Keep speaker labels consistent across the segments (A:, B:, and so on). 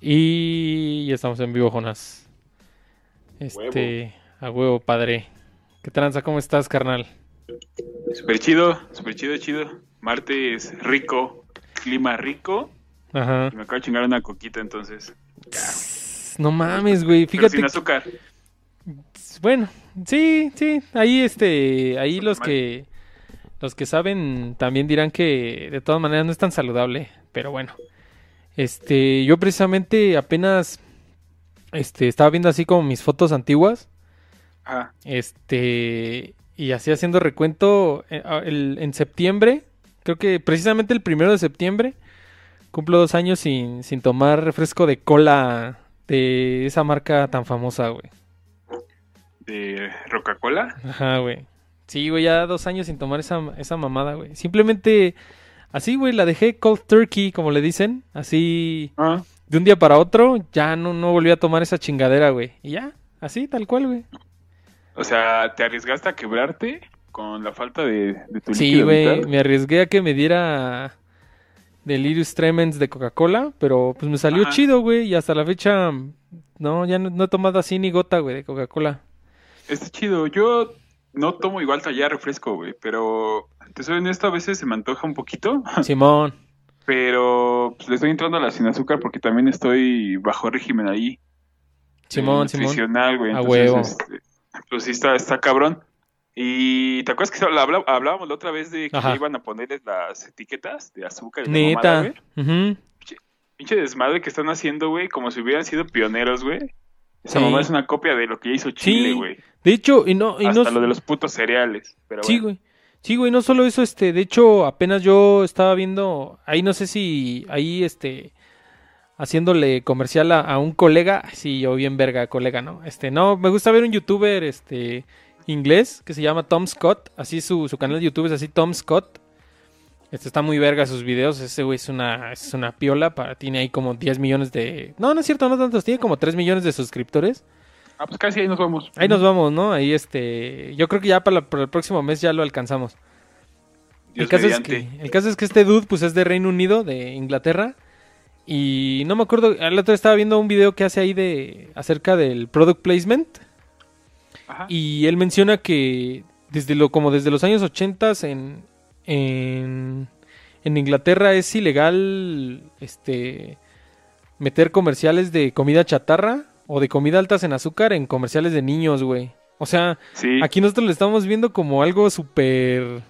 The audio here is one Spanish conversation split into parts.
A: Y ya estamos en vivo, Jonas. Este, a huevo, padre. ¿Qué tranza? ¿Cómo estás, carnal?
B: Súper chido, súper chido, chido. Martes rico, clima rico.
A: Ajá.
B: Y me acabo de chingar una coquita, entonces.
A: No mames, güey.
B: Pero
A: Fíjate.
B: sin azúcar.
A: Bueno, sí, sí. Ahí, este, ahí los que, los que saben también dirán que de todas maneras no es tan saludable. Pero bueno, este, yo precisamente apenas, este, estaba viendo así como mis fotos antiguas.
B: Ajá.
A: Este, y así haciendo recuento, eh, ah, el- en septiembre, creo que precisamente el primero de septiembre, cumplo dos años sin, sin tomar refresco de cola de esa marca tan famosa, güey.
B: De Coca-Cola.
A: Ajá, güey. Sí, güey, ya dos años sin tomar esa, esa mamada, güey. Simplemente, así, güey, la dejé cold turkey, como le dicen, así,
B: Ah.
A: de un día para otro, ya no, no volví a tomar esa chingadera, güey. Y ya, así, tal cual, güey.
B: O sea, ¿te arriesgaste a quebrarte con la falta de, de tu
A: Sí, güey, me arriesgué a que me diera Delirious Tremens de Coca-Cola, pero pues me salió
B: Ajá.
A: chido, güey, y hasta la fecha, no, ya no, no he tomado así ni gota, güey, de Coca-Cola.
B: Está chido. Yo no tomo igual ya refresco, güey, pero te soy honesto, a veces se me antoja un poquito,
A: Simón,
B: pero pues, le estoy entrando a la sin azúcar porque también estoy bajo régimen ahí.
A: Simón,
B: eh,
A: Simón.
B: nutricional, güey.
A: A huevo.
B: este, pues sí está, está cabrón. Y ¿te acuerdas que hablábamos la otra vez de que
A: Ajá.
B: iban a ponerles las etiquetas de azúcar y mamada,
A: Neta.
B: güey?
A: Ujú.
B: Pinche desmadre que están haciendo, güey, como si hubieran sido pioneros, güey. Esa
A: Sí.
B: mamá es una copia de lo que ya hizo Chile,
A: Sí,
B: güey.
A: De hecho, y no, y
B: Hasta
A: no,
B: lo de los putos cereales. Pero
A: sí,
B: bueno.
A: güey. Sí, güey, no solo eso, este, de hecho, apenas yo estaba viendo, ahí no sé si, ahí, este, haciéndole comercial a, a un colega, sí, yo bien verga, colega, ¿no? Este, no, me gusta ver un youtuber, este, inglés, que se llama Tom Scott, así su, su canal de YouTube es así, Tom Scott. Este está muy verga sus videos, ese güey es una, es una piola, para, tiene ahí como 10 millones de, no, no es cierto, no tantos, tiene como 3 millones de suscriptores.
B: Ah, pues casi ahí nos vamos.
A: Ahí nos vamos, ¿no? Ahí este, yo creo que ya para, la- para el próximo mes ya lo alcanzamos.
B: Dios
A: el, caso es que, el caso es que este dude pues es de Reino Unido, de Inglaterra. Y no me acuerdo, el otro día estaba viendo un video que hace ahí de acerca del product placement.
B: Ajá.
A: Y él menciona que desde lo, como desde los años 80 en, en, en Inglaterra es ilegal este meter comerciales de comida chatarra o de comida altas en azúcar en comerciales de niños, güey. O sea,
B: Sí.
A: Aquí nosotros lo estamos viendo como algo súper,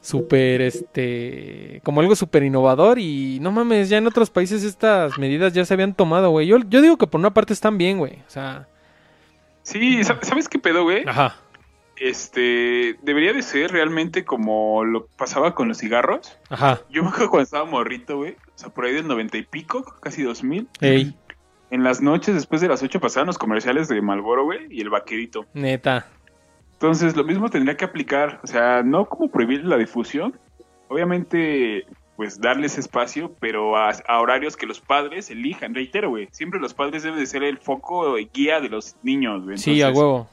A: súper, este, como algo súper innovador y no mames, ya en otros países estas medidas ya se habían tomado, güey. Yo, yo digo que por una parte están bien, güey. O sea,
B: Sí, ¿sab- ¿sabes qué pedo, güey?
A: ajá,
B: Este, debería de ser realmente como lo pasaba con los cigarros.
A: ajá,
B: Yo me acuerdo cuando estaba morrito, güey. O sea, por ahí del noventa y pico, casi dos mil.
A: ey,
B: En las noches, después de las ocho, pasaban los comerciales de Malboro, güey, y el vaquerito.
A: neta.
B: Entonces, lo mismo tendría que aplicar. O sea, no como prohibir la difusión. Obviamente, pues darles espacio, pero a, a horarios que los padres elijan. Reitero, güey. Siempre los padres deben de ser el foco y guía de los niños, güey.
A: Sí, a huevo.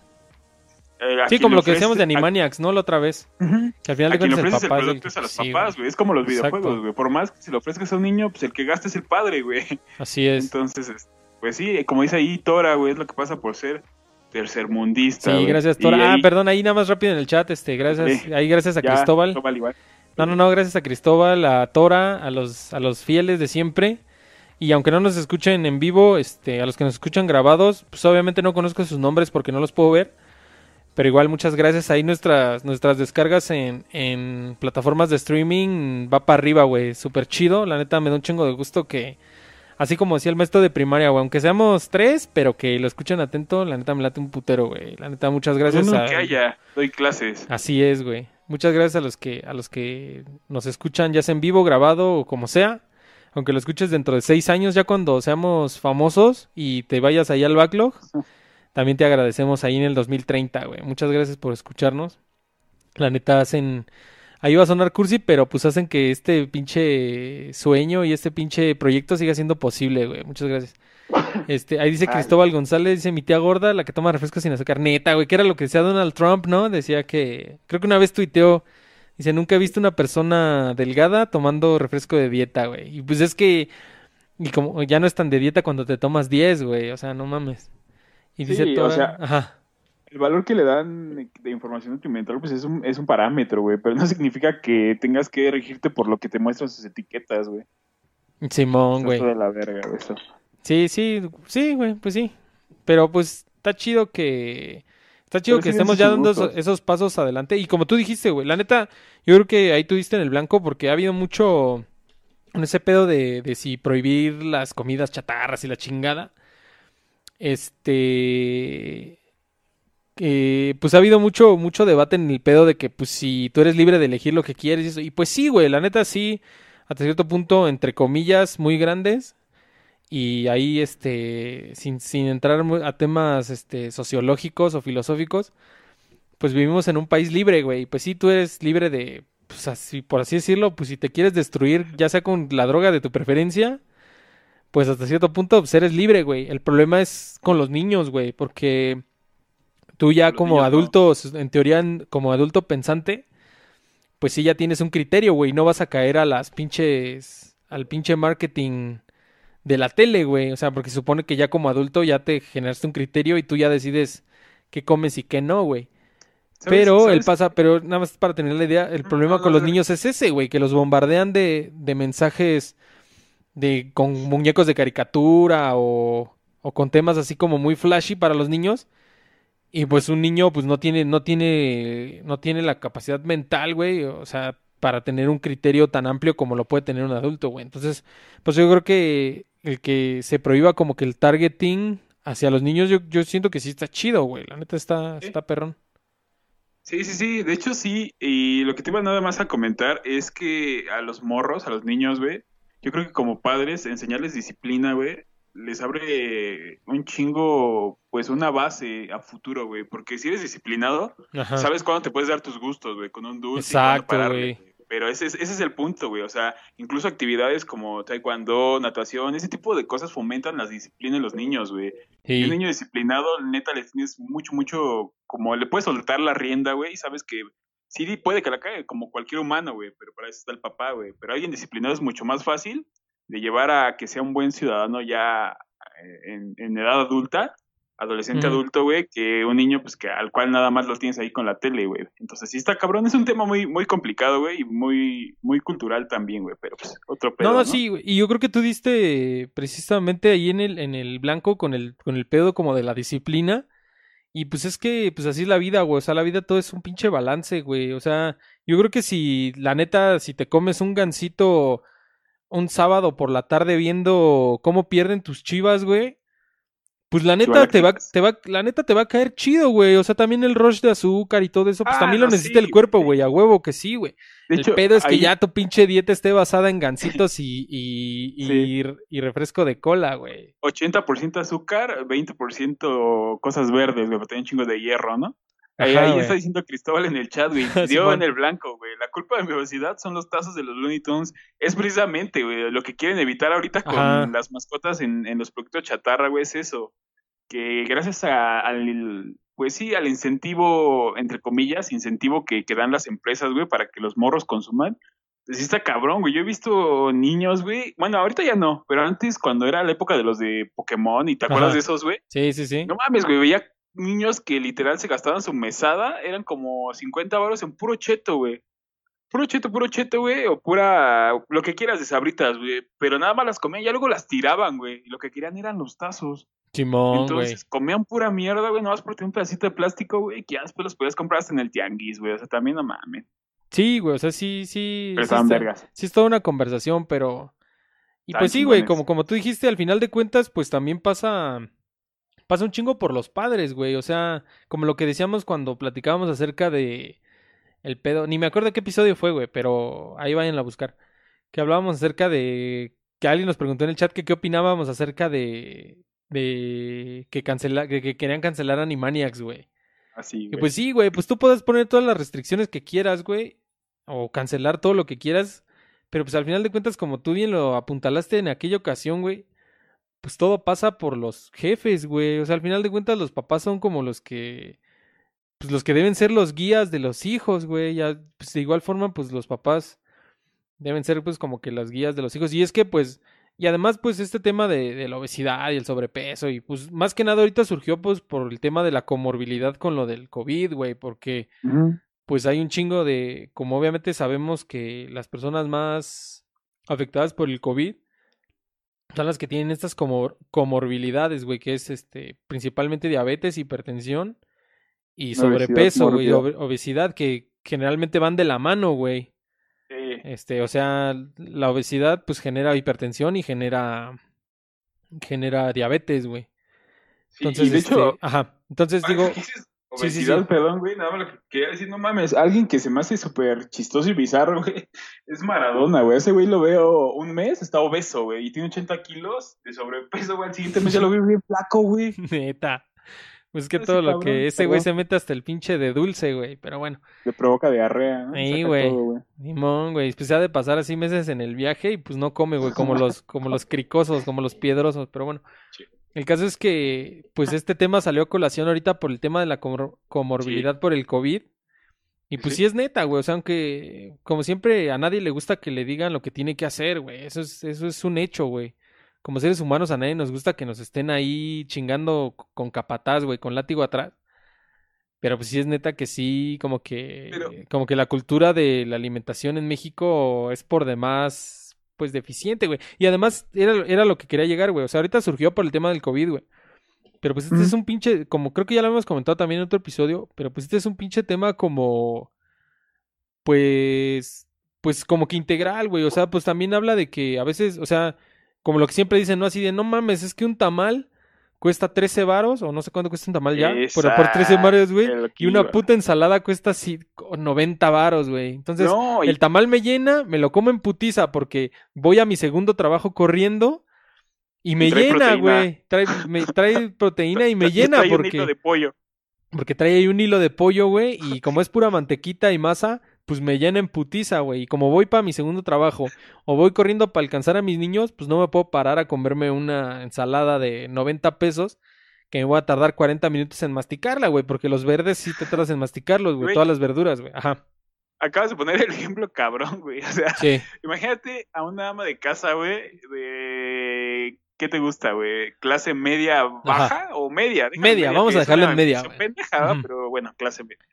B: eh, a
A: Sí, como lo que decíamos de
B: a-
A: Animaniacs, ¿no? La otra vez.
B: Ujú.
A: Que al final de cuentas el papá el
B: producto es a los
A: sí,
B: papás, güey. Es como los
A: Exacto.
B: videojuegos, güey. Por más que se lo ofrezcas a un niño, pues el que gasta es el padre, güey.
A: Así es.
B: Entonces, es- pues sí, como dice ahí Tora, güey, es lo que pasa por ser tercermundista.
A: Sí, gracias,
B: Y
A: Tora. Ah,
B: ahí
A: perdón, ahí nada más rápido en el chat, este, gracias.
B: Sí.
A: Ahí gracias a
B: ya,
A: Cristóbal.
B: Cristóbal igual.
A: No, no, no, gracias a Cristóbal, a Tora, a los, a los fieles de siempre. Y aunque no nos escuchen en vivo, este, a los que nos escuchan grabados, pues obviamente no conozco sus nombres porque no los puedo ver. Pero igual muchas gracias. Ahí nuestras, nuestras descargas en, en plataformas de streaming va para arriba, güey. Súper chido. La neta me da un chingo de gusto que, así como decía el maestro de primaria, güey, aunque seamos tres, pero que lo escuchen atento, la neta me late un putero, güey. La neta, muchas gracias.
B: Uno
A: a-
B: que haya, doy clases.
A: Así es, güey. Muchas gracias a los que a los que nos escuchan, ya sea en vivo, grabado o como sea. Aunque lo escuches dentro de seis años, ya cuando seamos famosos y te vayas ahí al backlog, también te agradecemos ahí en el 2030, güey. Muchas gracias por escucharnos. La neta hacen, ahí va a sonar cursi, pero pues hacen que este pinche sueño y este pinche proyecto siga siendo posible, güey. Muchas gracias. Este, ahí dice. Cristóbal González, dice mi tía gorda, la que toma refrescos sin azúcar. Neta, güey, que era lo que decía Donald Trump, ¿no? Decía que, creo que una vez tuiteó, dice, nunca he visto una persona delgada tomando refresco de dieta, güey. Y pues es que Y como ya no es tan de dieta cuando te tomas 10, güey. O sea, no mames. Y dice
B: Sí, o
A: Tora-
B: sea,
A: Ajá.
B: El valor que le dan de información nutrimental, pues es un, es un parámetro, güey, pero no significa que tengas que regirte por lo que te muestran sus etiquetas, güey.
A: Simón, güey.
B: toda la verga, güey, eso.
A: Sí, sí, sí, güey, pues sí. Pero pues está chido que... Está chido
B: Pero
A: que estemos ya dando esos, pasos adelante. Y como tú dijiste, güey, la neta, yo creo que ahí tuviste en el blanco porque ha habido mucho en ese pedo de, de si prohibir las comidas chatarras y la chingada. Este... eh, pues ha habido mucho, mucho debate en el pedo de que pues si tú eres libre de elegir lo que quieres y eso. Y pues sí, güey, la neta sí, hasta cierto punto, entre comillas, muy grandes. Y ahí, este, sin, sin entrar a temas, este, sociológicos o filosóficos, pues vivimos en un país libre, güey. Pues sí, tú eres libre de, pues así, por así decirlo, pues si te quieres destruir, ya sea con la droga de tu preferencia, pues hasta cierto punto, pues eres libre, güey. El problema es con los niños, güey, porque tú ya como
B: niños no.
A: adulto, en teoría, como adulto pensante, pues sí ya tienes un criterio, güey. No vas a caer a las pinches, al pinche marketing de la tele, güey. O sea, porque supone que ya como adulto ya te generaste un criterio y tú ya decides qué comes y qué no, güey.
B: ¿Sabes-
A: Pero
B: sabes?
A: él pasa, pero nada más para tener la idea, el problema con los niños es ese, güey, que los bombardean de, de mensajes de con muñecos de caricatura o, o con temas así como muy flashy para los niños. Y pues un niño pues no tiene, no tiene, no tiene la capacidad mental, güey, o sea, para tener un criterio tan amplio como lo puede tener un adulto, güey. Entonces, pues yo creo que el que se prohíba como que el targeting hacia los niños, yo, yo siento que sí está chido, güey. La neta está, está perrón.
B: Sí, sí, sí, de hecho sí, y lo que te iba nada más a comentar es que a los morros, a los niños, güey, yo creo que como padres, enseñarles disciplina, güey, les abre un chingo, pues una base a futuro, güey, porque si eres disciplinado,
A: Ajá.
B: sabes cuándo te puedes dar tus gustos, güey, con un dulce
A: Exacto, güey.
B: Pero ese es, ese es el punto, güey, o sea, incluso actividades como taekwondo, natación, ese tipo de cosas fomentan la disciplina en los niños, güey. Y un
A: Sí.
B: niño disciplinado, neta, le tienes mucho, mucho, como le puedes soltar la rienda, güey, y sabes que sí puede que la cague, como cualquier humano, güey, pero para eso está el papá, güey. Pero alguien disciplinado es mucho más fácil de llevar a que sea un buen ciudadano ya eh, en, en edad adulta, adolescente adulto, güey, que un niño, pues, que al cual nada más lo tienes ahí con la tele, güey. Entonces, sí está cabrón, es un tema muy, muy complicado, güey, y muy, muy cultural también, güey, pero pues, otro pedo,
A: No,
B: ¿no?
A: sí, güey, y yo creo que tú diste precisamente ahí en el, en el blanco con el, con el pedo como de la disciplina. Y pues es que, pues así es la vida, güey. O sea, la vida todo es un pinche balance, güey. O sea, yo creo que si, la neta, si te comes un gansito un sábado por la tarde viendo cómo pierden tus chivas, güey. Pues la neta te va, te va, la neta te va a caer chido, güey. O sea, también el rush de azúcar y todo eso, pues
B: Ah,
A: también lo necesita
B: sí,
A: el cuerpo,
B: güey.
A: a huevo que sí, güey.
B: De
A: El
B: hecho,
A: pedo es que ya tu pinche dieta esté basada en gansitos y, y, y, y refresco de cola, güey.
B: 80% azúcar, 20% cosas verdes, güey, porque tienen chingos de hierro, ¿no? Ahí,
A: Ajá,
B: ahí
A: güey.
B: está diciendo Cristóbal en el chat, güey. Dio en el blanco, güey. La culpa de mi obesidad son los tazos de los Looney Tunes. Es precisamente, güey, lo que quieren evitar ahorita con
A: Ajá.
B: las mascotas en, en los productos chatarra, güey, es eso. Que gracias a- al, pues sí, al incentivo, entre comillas, incentivo que, que dan las empresas, güey, para que los morros consuman. Pues sí está cabrón, güey. Yo he visto niños, güey. Bueno, ahorita ya no, pero antes, cuando era la época de los de Pokémon, y te acuerdas de esos, güey.
A: Sí, sí, sí.
B: No mames, güey, veía niños que literal se gastaban su mesada, eran como 50 varos en puro cheto, güey. Puro cheto, puro cheto, güey, o pura, lo que quieras de sabritas, güey. Pero nada más las comían, ya luego las tiraban, güey. Y lo que querían eran los tazos.
A: Simón.
B: Entonces comían pura mierda, güey, nada más por tener un pedacito de plástico, güey, que ya después los podías comprar hasta en el tianguis, güey. O sea, también no mames.
A: Sí, güey, o sea, sí, sí.
B: Pero
A: sí
B: estaban
A: está-
B: vergas.
A: Sí es toda una conversación, pero... Y pues sí, güey, como, como tú dijiste, al final de cuentas, pues también pasa... Pasa un chingo por los padres, güey. O sea, como lo que decíamos cuando platicábamos acerca de... El pedo... Ni me acuerdo qué episodio fue, güey, pero ahí vayan a buscar. Que hablábamos acerca de... Que alguien nos preguntó en el chat que qué opinábamos acerca de... De... Que, cancela... que querían cancelar Animaniacs, güey.
B: Así,
A: Y
B: güey.
A: pues sí, güey, pues tú puedes poner todas las restricciones que quieras, güey, o cancelar todo lo que quieras, pero pues al final de cuentas, como tú bien lo apuntalaste en aquella ocasión, güey, pues todo pasa por los jefes, güey, o sea, al final de cuentas los papás son como los que, pues los que deben ser los guías de los hijos, güey, ya, pues de igual forma, pues los papás deben ser pues como que las guías de los hijos, y es que pues Y además, pues, este tema de, de, la obesidad y el sobrepeso, y pues, más que nada ahorita surgió, pues, por el tema de la comorbilidad con lo del COVID, güey, porque, uh -huh. pues, hay un chingo de, como obviamente sabemos que las personas más afectadas por el COVID son las que tienen estas como comorbilidades, güey, que es, este, principalmente diabetes, hipertensión y sobrepeso, güey, obesidad, que generalmente van de la mano, güey. Este, o sea, la obesidad pues genera hipertensión y genera genera diabetes, güey. Entonces,
B: de
A: este,
B: hecho,
A: ajá. Entonces digo,
B: obesidad, sí, sí, perdón, güey, nada más lo que quería decir, no mames, alguien que se me hace súper chistoso y bizarro, güey, es Maradona, güey, ese güey lo veo un mes, está obeso, güey, y tiene 80 kilos de sobrepeso, güey, al siguiente mes ya lo veo bien flaco, güey.
A: Neta. Pues que todo lo que ese güey se mete hasta el pinche de dulce, güey. Pero bueno.
B: Le provoca diarrea, ¿no?
A: Sí, güey. Nimón, güey. Pues se ha de pasar así meses en el viaje y pues no come, güey. Como los, como los cricosos, como los piedrosos. Pero bueno. El caso es que, pues este tema salió a colación ahorita por el tema de la comor comorbilidad sí. por el COVID. Y pues sí. sí es neta, güey. O sea, aunque, como siempre, a nadie le gusta que le digan lo que tiene que hacer, güey. Eso es, eso es un hecho, güey como seres humanos a nadie nos gusta que nos estén ahí chingando con capataz, güey, con látigo atrás. Pero pues sí es neta que sí, como que Pero... como que la cultura de la alimentación en México es por demás pues deficiente, güey. Y además era, era lo que quería llegar, güey. O sea, ahorita surgió por el tema del COVID, güey. Pero pues este mm. es un pinche, como creo que ya lo hemos comentado también en otro episodio, pero pues este es un pinche tema como, pues, pues como que integral, güey. O sea, pues también habla de que a veces, o sea, como lo que siempre dicen, ¿no? Así de, no mames, es que un tamal cuesta 13 varos, o no sé cuánto cuesta un tamal ya, pero por 13 varos, güey, y una puta ensalada cuesta así 90 varos, güey. Entonces,
B: no, y...
A: el tamal me llena, me lo como en putiza porque voy a mi segundo trabajo corriendo y me llena, güey. Trae, me, trae proteína y me llena
B: trae
A: porque...
B: Un hilo de pollo.
A: Porque trae ahí un hilo de pollo, güey, y como es pura mantequita y masa, pues me llena en putiza, güey. Y como voy para mi segundo trabajo o voy corriendo para alcanzar a mis niños, pues no me puedo parar a comerme una ensalada de 90 pesos que me voy a tardar 40 minutos en masticarla, güey, porque los verdes sí te tardas en masticarlos, güey, todas las verduras, güey. Ajá.
B: Acabas de poner el ejemplo cabrón, güey. O sea,
A: sí.
B: imagínate a una ama de casa, güey, de ¿qué te gusta, güey? ¿Clase media baja Ajá. o media?
A: Déjame media, media, vamos a dejarlo en media.
B: Pendeja, uh -huh. pero bueno, clase media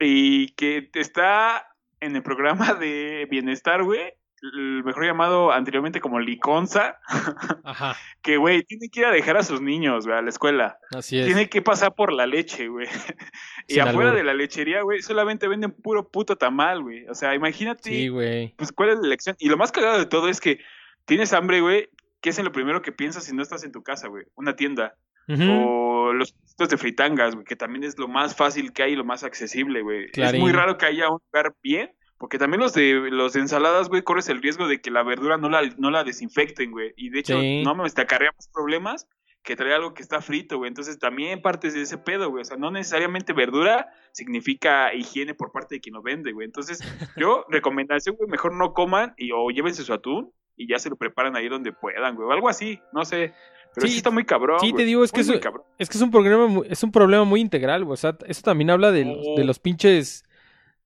B: y que está en el programa de bienestar, güey, el mejor llamado anteriormente como Liconza,
A: Ajá.
B: que, güey, tiene que ir a dejar a sus niños, güey, a la escuela.
A: Así es.
B: Tiene que pasar por la leche, güey. y Sin afuera de la lechería, güey, solamente venden puro puto tamal, güey. O sea, imagínate,
A: sí, güey.
B: pues, cuál es la elección. Y lo más cagado de todo es que tienes hambre, güey, ¿qué es en lo primero que piensas si no estás en tu casa, güey? Una tienda. Uh -huh. O los de fritangas, güey, que también es lo más fácil que hay y lo más accesible, güey. Es muy raro que haya un lugar bien, porque también los de los de ensaladas, güey, corres el riesgo de que la verdura no la, no la desinfecten, güey. Y de hecho, sí. no me te acarrea más problemas que traer algo que está frito, güey. Entonces también partes de ese pedo, güey. O sea, no necesariamente verdura significa higiene por parte de quien lo vende, güey. Entonces, yo, recomendación, güey, mejor no coman y o llévense su atún y ya se lo preparan ahí donde puedan, güey. O algo así, no sé. Pero sí, sí está muy cabrón.
A: Sí, te digo, es que, es, es, que es un problema, muy, es un problema muy integral, güey. O sea, eso también habla de, los, de los pinches,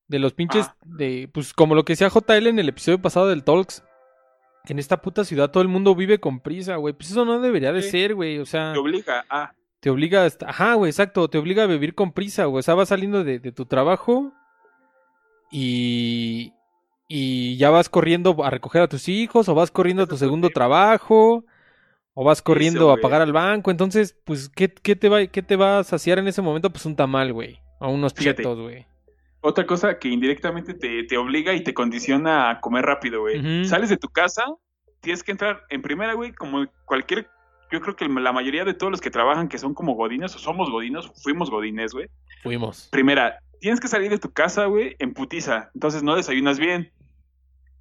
A: de los pinches, ah. de, pues como lo que decía JL en el episodio pasado del Talks. Que en esta puta ciudad todo el mundo vive con prisa, güey. Pues eso no debería de sí. ser, güey. O sea.
B: Te obliga a.
A: Te obliga a. Ajá, güey, exacto. Te obliga a vivir con prisa, güey. O sea, vas saliendo de, de tu trabajo. Y. Y ya vas corriendo a recoger a tus hijos. O vas corriendo a tu segundo trabajo o vas corriendo Eso, a pagar al banco, entonces, pues, ¿qué, qué, te va, ¿qué te va a saciar en ese momento? Pues un tamal, güey, o unos chetos, güey.
B: Otra cosa que indirectamente te, te, obliga y te condiciona a comer rápido, güey. Uh -huh. Sales de tu casa, tienes que entrar en primera, güey, como cualquier, yo creo que la mayoría de todos los que trabajan que son como godines o somos godinos, fuimos godines, güey.
A: Fuimos.
B: Primera, tienes que salir de tu casa, güey, en putiza, entonces no desayunas bien.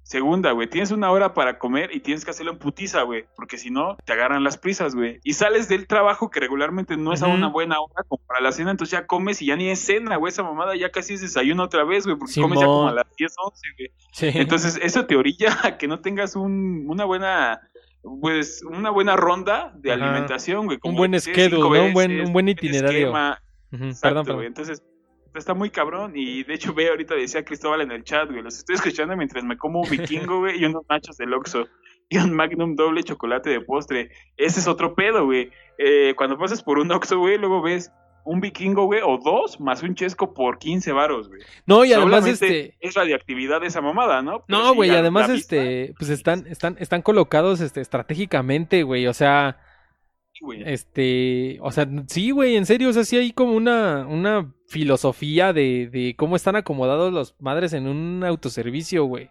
B: Segunda, güey, tienes una hora para comer y tienes que hacerlo en putiza, güey, porque si no, te agarran las prisas, güey. Y sales del trabajo que regularmente no es uh -huh. a una buena hora como para la cena, entonces ya comes y ya ni es cena, güey, esa mamada ya casi es desayuno otra vez, güey, porque Simón. comes ya como a las 10, 11, güey. Sí. Entonces, eso te orilla a que no tengas un, una buena pues una buena ronda de Ajá. alimentación, güey.
A: Un buen schedule, ¿no? un buen, un buen itinerario.
B: Esquema. Uh -huh. Exacto, perdón, perdón. Entonces, está muy cabrón. Y de hecho, ve, ahorita decía Cristóbal en el chat, güey. Los estoy escuchando mientras me como un vikingo, güey, y unos nachos del Oxxo. Y un Magnum doble chocolate de postre. Ese es otro pedo, güey. Eh, cuando pasas por un Oxxo, güey, luego ves un vikingo, güey, o dos, más un chesco por 15 varos, güey.
A: No, y además este...
B: Es radiactividad de esa mamada, ¿no? Pero
A: No, güey,
B: a
A: además
B: vista,
A: este, pues están, están, están colocados este, estratégicamente, güey. O sea,
B: güey.
A: este, o sea, sí, güey, en serio, o sea, sí hay como una, una filosofía de, de cómo están acomodados los madres en un autoservicio, güey.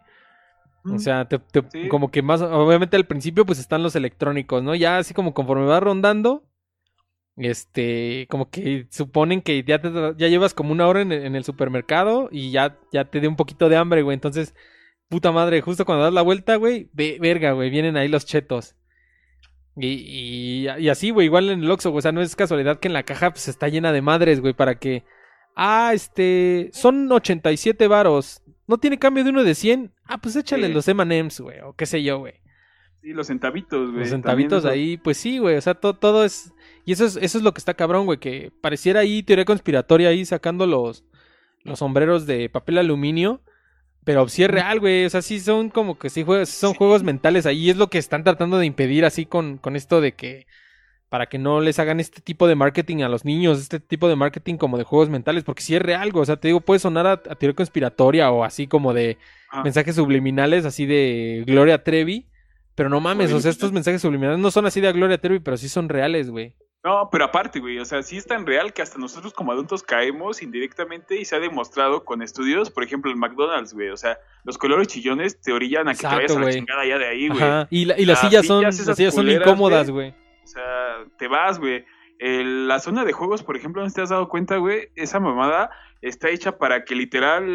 A: O
B: Mm.
A: sea, te- te-
B: Sí.
A: como que más, obviamente al principio pues están los electrónicos, ¿no? Ya así como conforme va rondando, este, como que suponen que ya, te, ya llevas como una hora en, el- en el supermercado y ya, ya te dio un poquito de hambre, güey. Entonces, puta madre, justo cuando das la vuelta, güey, ve- verga, güey, vienen ahí los chetos. Y, y, y así, güey, igual en el Oxxo, güey, o sea, no es casualidad que en la caja pues está llena de madres, güey, para que... Ah, este, son 87 varos. ¿No tiene cambio de uno de 100? Ah, pues échale
B: Sí.
A: los M&M's, güey, o qué sé yo, güey.
B: Sí, los centavitos, güey.
A: Los centavitos ahí, pues sí, güey, o sea, to- todo es... Y eso es, eso es lo que está cabrón, güey, que pareciera ahí teoría conspiratoria ahí sacando los, los sombreros de papel aluminio, pero sí es real, güey, o sea, sí son como que sí juegos, son
B: Sí.
A: juegos mentales ahí, es lo que están tratando de impedir así con, con esto de que para que no les hagan este tipo de marketing a los niños, este tipo de marketing como de juegos mentales, porque sí es real, güey, o sea, te digo, puede sonar a, a teoría conspiratoria o así como de
B: Ajá.
A: mensajes subliminales así de Gloria Trevi, pero no mames, o sea, estos mensajes subliminales no son así de Gloria Trevi, pero sí son reales, güey.
B: No, pero aparte, güey, o sea, sí es tan real que hasta nosotros como adultos caemos indirectamente y se ha demostrado con estudios, por ejemplo, el McDonald's, güey, o sea, los colores chillones te orillan a que
A: Exacto,
B: te vayas a la chingada ya de ahí, güey.
A: Y, la- y las
B: Las
A: sillas son,
B: sillas
A: las sillas son
B: culeras,
A: incómodas,
B: güey. O sea, te vas, güey. El- la zona de juegos, por ejemplo, no te has dado cuenta, güey, esa mamada está hecha para que literal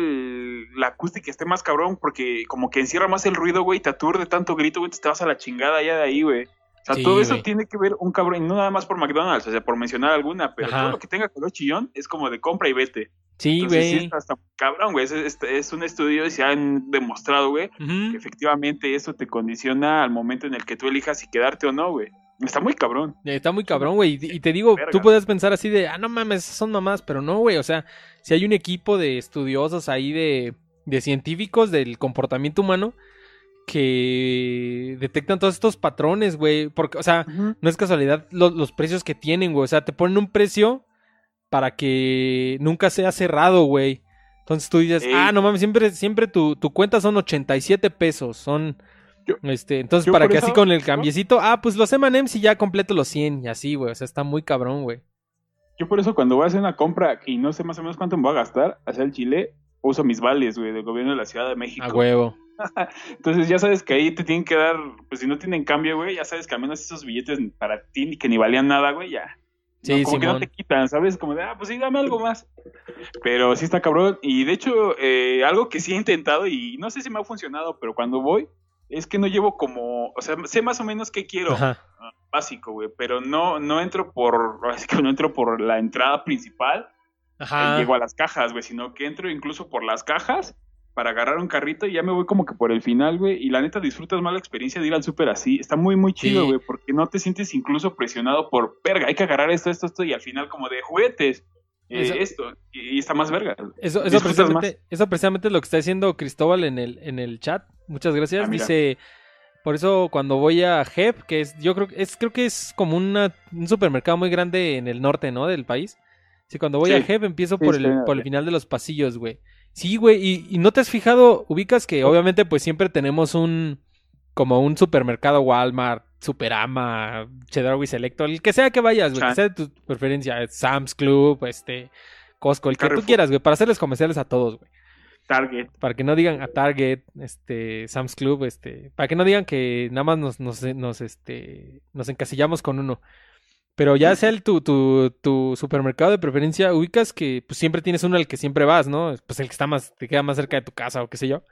B: la acústica esté más cabrón, porque como que encierra más el ruido, güey, te aturde tanto grito, güey, te vas a la chingada ya de ahí, güey. O sea,
A: Sí,
B: todo eso tiene que ver un cabrón, y no nada más por McDonald's, o sea, por mencionar alguna, pero
A: Ajá.
B: todo lo que tenga color chillón es como de compra y vete.
A: Sí,
B: sí
A: güey.
B: hasta cabrón, güey. Es, es- es un estudio y se han demostrado, güey, que efectivamente eso te condiciona al momento en el que tú elijas si quedarte o no, güey. Está muy cabrón.
A: Está muy cabrón, güey. Y y te digo,
B: Verga.
A: tú puedes pensar así de, ah, no mames, son mamás, pero no, güey. O sea, si hay un equipo de estudiosos ahí de, de científicos del comportamiento humano que detectan todos estos patrones, güey. Porque, o sea, no es casualidad lo- los precios que tienen, güey. O sea, te ponen un precio para que nunca sea cerrado, güey. Entonces tú dices,
B: Ey.
A: ah, no mames, siempre, siempre tu, tu cuenta son 87 pesos. Son.
B: Yo-
A: este, entonces, para que
B: eso-
A: así con el
B: ¿no?
A: cambiecito, ah, pues los M&M's y ya completo los 100 y así, güey. O sea, está muy cabrón, güey.
B: Yo por eso cuando voy a hacer una compra y no sé más o menos cuánto me voy a gastar hacia el Chile, uso mis vales, güey, del gobierno de la Ciudad de México.
A: A huevo.
B: Entonces ya sabes que ahí te tienen que dar, pues si no tienen cambio, güey, ya sabes que al menos esos billetes para ti que ni valían nada, güey, ya.
A: Sí,
B: No, como que no te quitan, ¿sabes? Como de, ah, pues sí, dame algo más. Pero sí está cabrón. Y de hecho, eh, algo que sí he intentado y no sé si me ha funcionado, pero cuando voy, es que no llevo como, o sea, sé más o menos qué quiero,
A: Ajá.
B: ah, básico, güey, pero no, no entro por, así que no entro por la entrada principal,
A: Ajá.
B: y llego a las cajas, güey, sino que entro incluso por las cajas para agarrar un carrito y ya me voy como que por el final, güey, y la neta disfrutas más la experiencia de ir al súper así, está muy, muy chido,
A: Sí.
B: güey, porque no te sientes incluso presionado por, verga, hay que agarrar esto, esto, esto, y al final como de juguetes, eh,
A: Eso-
B: esto, y, está más verga.
A: Eso, eso, precisamente, eso precisamente es lo que está diciendo Cristóbal en el, en el chat. Muchas gracias.
B: Ah.
A: Dice, por eso cuando voy a JEP, que es, yo creo, que es, creo que es como una, un supermercado muy grande en el norte, ¿no? Del país. Sí, cuando voy
B: Sí.
A: a JEP empiezo
B: Sí,
A: por, el, por el final de los pasillos, güey. Sí, güey, y, y no te has fijado, ubicas que obviamente pues siempre tenemos un, como un supermercado Walmart, Superama, Chedraui Selecto, el que sea que vayas, güey, que sea de tu preferencia, Sam's Club, este, Costco, el que tú
B: Carrefour.
A: quieras, güey, para hacerles comerciales a todos, güey.
B: Target.
A: Para que no digan a Target, este, Sam's Club, este, para que no digan que nada más nos, nos, nos, este, nos encasillamos con uno. Pero ya sea el, tu, tu, tu supermercado de preferencia, ubicas que pues, siempre tienes uno al que siempre vas, ¿no? Pues el que está más, te queda más cerca de tu casa o qué sé yo.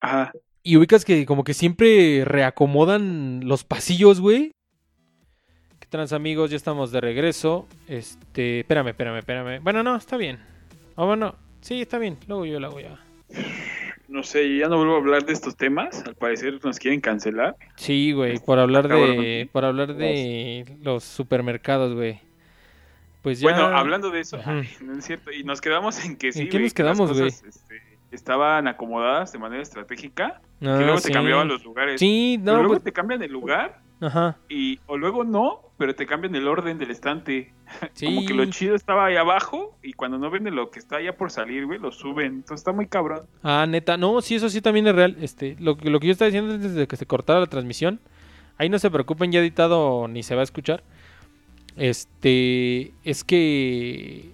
B: Ajá.
A: Y ubicas que como que siempre reacomodan los pasillos, güey. ¿Qué trans amigos? Ya estamos de regreso. Este, espérame, espérame, espérame. Bueno, no, está bien. O bueno, sí, está bien. Luego yo lo hago ya.
B: No sé, ya no vuelvo a hablar de estos temas, al parecer nos quieren cancelar.
A: Sí, güey, por hablar de por hablar de los supermercados, güey. pues ya...
B: Bueno, hablando de eso, ay, no es cierto, y nos quedamos en que sí,
A: ¿En qué nos quedamos, güey?
B: este, estaban acomodadas de manera estratégica,
A: Ah,
B: que luego
A: sí.
B: te cambiaban los lugares.
A: Sí,
B: Pero
A: no,
B: luego
A: pues,
B: te cambian el lugar
A: ajá.
B: y o luego no, pero te cambian el orden del estante.
A: Sí.
B: Como que lo chido estaba ahí abajo y cuando no venden lo que está ya por salir, güey, lo suben. Entonces está muy cabrón.
A: Ah, neta, no, sí, eso sí también es real. Este, lo, que- lo que yo estaba diciendo antes de que se cortara la transmisión, ahí no se preocupen, ya editado ni se va a escuchar. Este, es que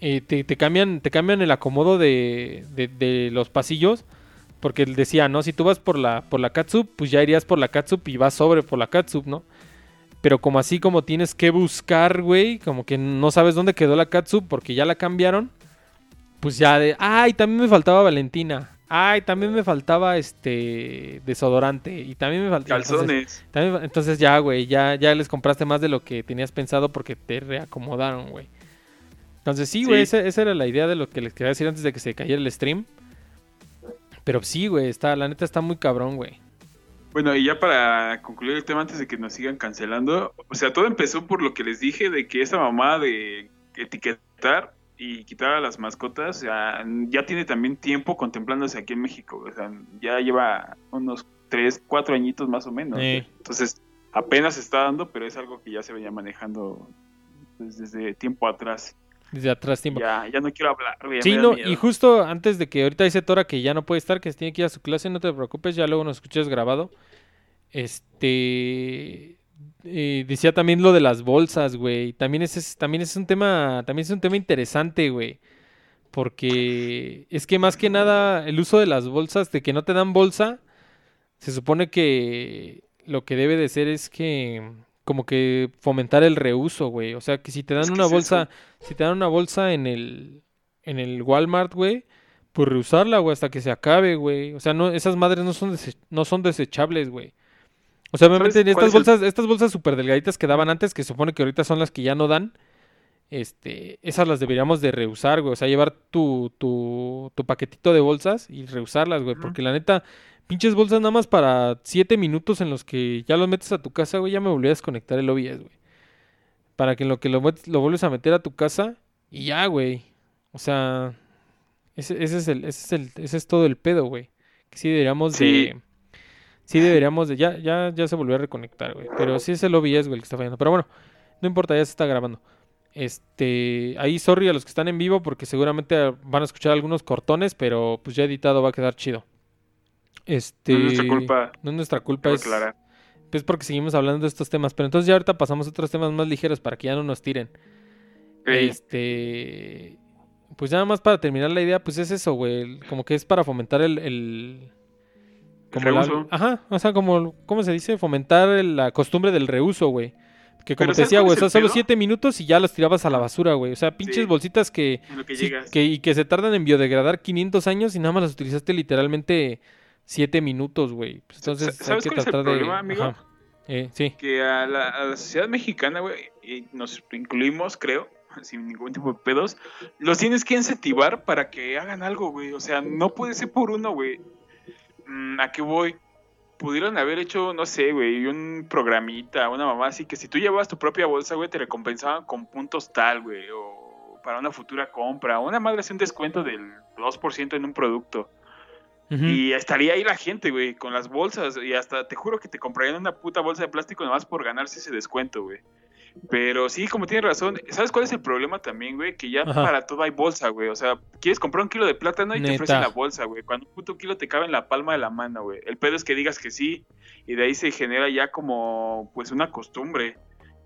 A: eh, te, te cambian, te cambian el acomodo de, de- de los pasillos, porque él decía, ¿no? Si tú vas por la, por la catsup, pues ya irías por la catsup y vas sobre por la catsup, ¿no? Pero como así como tienes que buscar, güey, como que no sabes dónde quedó la catsup porque ya la cambiaron, pues ya de, ay, también me faltaba Valentina. Ay, también me faltaba este desodorante y también me faltaba
B: Calzones.
A: Entonces, entonces ya, güey, ya ya les compraste más de lo que tenías pensado porque te reacomodaron, güey. Entonces sí, güey,
B: Sí.
A: esa, esa era la idea de lo que les quería decir antes de que se cayera el stream. Pero sí, güey, está la neta está muy cabrón, güey.
B: Bueno, y ya para concluir el tema antes de que nos sigan cancelando, o sea, todo empezó por lo que les dije de que esa mamá de etiquetar y quitar a las mascotas ya, ya tiene también tiempo contemplándose aquí en México, o sea, ya lleva unos 3, 4 añitos más o menos. Entonces, apenas está dando, pero es algo que ya se venía manejando pues, desde tiempo atrás.
A: Desde atrás tiempo.
B: Ya, ya no quiero hablar, güey,
A: Sí, no, y justo antes de que ahorita dice Tora que ya no puede estar, que se tiene que ir a su clase, no te preocupes, ya luego nos escuchas grabado. Este eh, decía también lo de las bolsas, güey. También es, también es un tema, también es un tema interesante, güey. Porque es que más que nada el uso de las bolsas, de que no te dan bolsa, se supone que lo que debe de ser es que como que fomentar el reuso, güey. O sea, que si te dan
B: Es
A: una bolsa, si te dan una bolsa en el en el Walmart, güey, pues reusarla, güey, hasta que se acabe, güey. O sea, no esas madres no son no son desechables, güey. O sea, obviamente
B: ¿Sabes cuál
A: estas
B: es el-
A: bolsas, estas bolsas súper delgaditas que daban antes, que supone que ahorita son las que ya no dan, este, esas las deberíamos de reusar, güey. O sea, llevar tu, tu, tu paquetito de bolsas y reusarlas, güey. Porque la neta, pinches bolsas nada más para siete minutos en los que ya los metes a tu casa, güey. Ya me volví a desconectar el OBS, güey. Para que en lo que lo, lo vuelves a meter a tu casa y ya, güey. O sea, ese, ese es el, ese es el, ese es todo el pedo, güey. Que sí deberíamos
B: Sí.
A: de. Sí deberíamos de. Ya, ya, ya se volvió a reconectar, güey. Pero sí es el OBS, güey, el que está fallando. Pero bueno, no importa, ya se está grabando. Este, ahí sorry a los que están en vivo porque seguramente van a escuchar algunos cortones, pero pues ya editado va a quedar chido. Este,
B: No es nuestra culpa.
A: No es nuestra culpa, es,
B: aclarar.
A: es porque seguimos hablando de estos temas. Pero entonces ya ahorita pasamos a otros temas más ligeros para que ya no nos tiren. Este, pues nada más para terminar la idea, pues es eso, güey. el- Como que es para fomentar el, el como la-
B: reuso.
A: ajá, o sea, como, ¿cómo se dice? Fomentar el- la costumbre del reuso, güey. Que como
B: Pero
A: te
B: ¿sabes
A: decía, güey, o sea,
B: el
A: solo
B: pedo?
A: siete minutos y ya las tirabas a la basura, güey. O sea, pinches
B: Sí.
A: bolsitas que,
B: que
A: sí, que, y que se tardan en biodegradar 500 años y nada más las utilizaste literalmente siete minutos, güey. Pues entonces hay
B: ¿Sabes
A: que
B: cuál es el
A: tratar de...
B: problema, amigo?
A: Eh, sí.
B: que a la, a la sociedad mexicana, güey, nos incluimos, creo, sin ningún tipo de pedos, los tienes que incentivar para que hagan algo, güey. O sea, no puede ser por uno, güey. Mm, ¿A qué voy? Pudieron haber hecho, no sé, güey, un programita, una mamá así, que si tú llevabas tu propia bolsa, güey, te recompensaban con puntos tal, güey, o para una futura compra, o una madre hace un descuento del 2% en un producto. Y estaría ahí la gente, güey, con las bolsas. Y hasta te juro que te comprarían una puta bolsa de plástico nomás por ganarse ese descuento, güey. Pero sí, como tienes razón, ¿sabes cuál es el problema también, güey? Que ya
A: Ajá.
B: para todo hay bolsa, güey. O sea, quieres comprar un kilo de plátano y te ofrecen la bolsa, güey. Cuando un puto kilo te cabe en la palma de la mano, güey. El pedo es que digas que sí y de ahí se genera ya como, pues, una costumbre.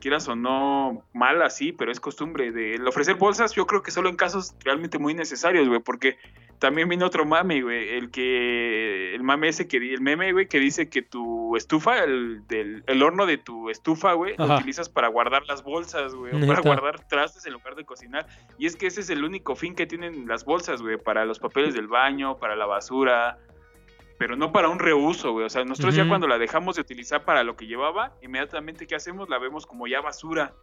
B: Quieras o no, mala, sí, pero es costumbre. De el ofrecer bolsas, yo creo que solo en casos realmente muy necesarios, güey, porque también viene otro mame, güey. El que. El mame ese que. El meme, güey, que dice que tu estufa, el, del, el horno de tu estufa, güey, lo utilizas para guardar las bolsas, güey. O para guardar trastes en lugar de cocinar. Y es que ese es el único fin que tienen las bolsas, güey. Para los papeles del baño, para la basura. Pero no para un reuso, güey. O sea, nosotros ya cuando la dejamos de utilizar para lo que llevaba, inmediatamente, ¿qué hacemos? La vemos como ya basura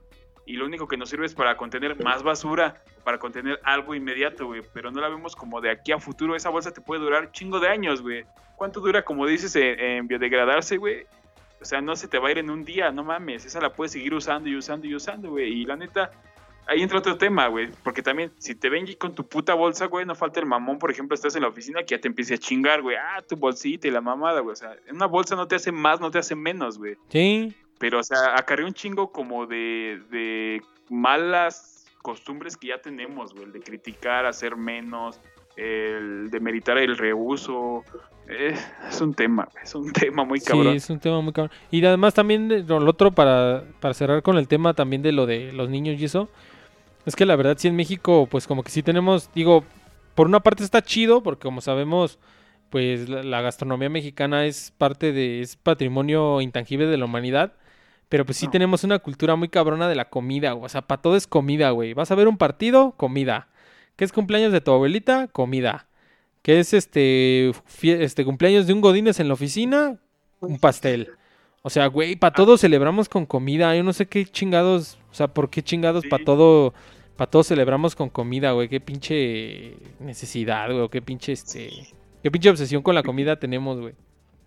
B: y lo único que nos sirve es para contener más basura, para contener algo inmediato, güey, pero no la vemos como de aquí a futuro, esa bolsa te puede durar chingo de años, güey. ¿Cuánto dura, como dices, en, en biodegradarse, güey? O sea, no se te va a ir en un día, no mames, esa la puedes seguir usando y usando y usando, güey, y la neta, ahí entra otro tema, güey. Porque también, si te ven con tu puta bolsa, güey, no falta el mamón, por ejemplo, estás en la oficina que ya te empiece a chingar, güey. Ah, tu bolsita y la mamada, güey. O sea, en una bolsa no te hace más, no te hace menos, güey.
A: Sí.
B: Pero, o sea, acarrea un chingo como de, de malas costumbres que ya tenemos, güey. El de criticar, hacer menos, el de meritar el reuso. Eh, es un tema, es un tema muy cabrón.
A: Sí, es un tema muy cabrón. Y además también lo otro para, para cerrar con el tema también de lo de los niños y eso, es que la verdad sí en México pues como que sí tenemos, digo, por una parte está chido porque como sabemos pues la, la gastronomía mexicana es parte de, es patrimonio intangible de la humanidad. Pero pues sí
B: No.
A: tenemos una cultura muy cabrona de la comida, güey. O sea, para todo es comida, güey. Vas a ver un partido, comida. ¿Qué es cumpleaños de tu abuelita? Comida. ¿Qué es este, este cumpleaños de un godines en la oficina? Un pastel. O sea, güey, para todo celebramos con comida. Yo no sé qué chingados, o sea, por qué chingados
B: Sí.
A: para todo, para todo celebramos con comida, güey. Qué pinche necesidad, güey. Qué pinche este, qué pinche obsesión con la comida tenemos, güey.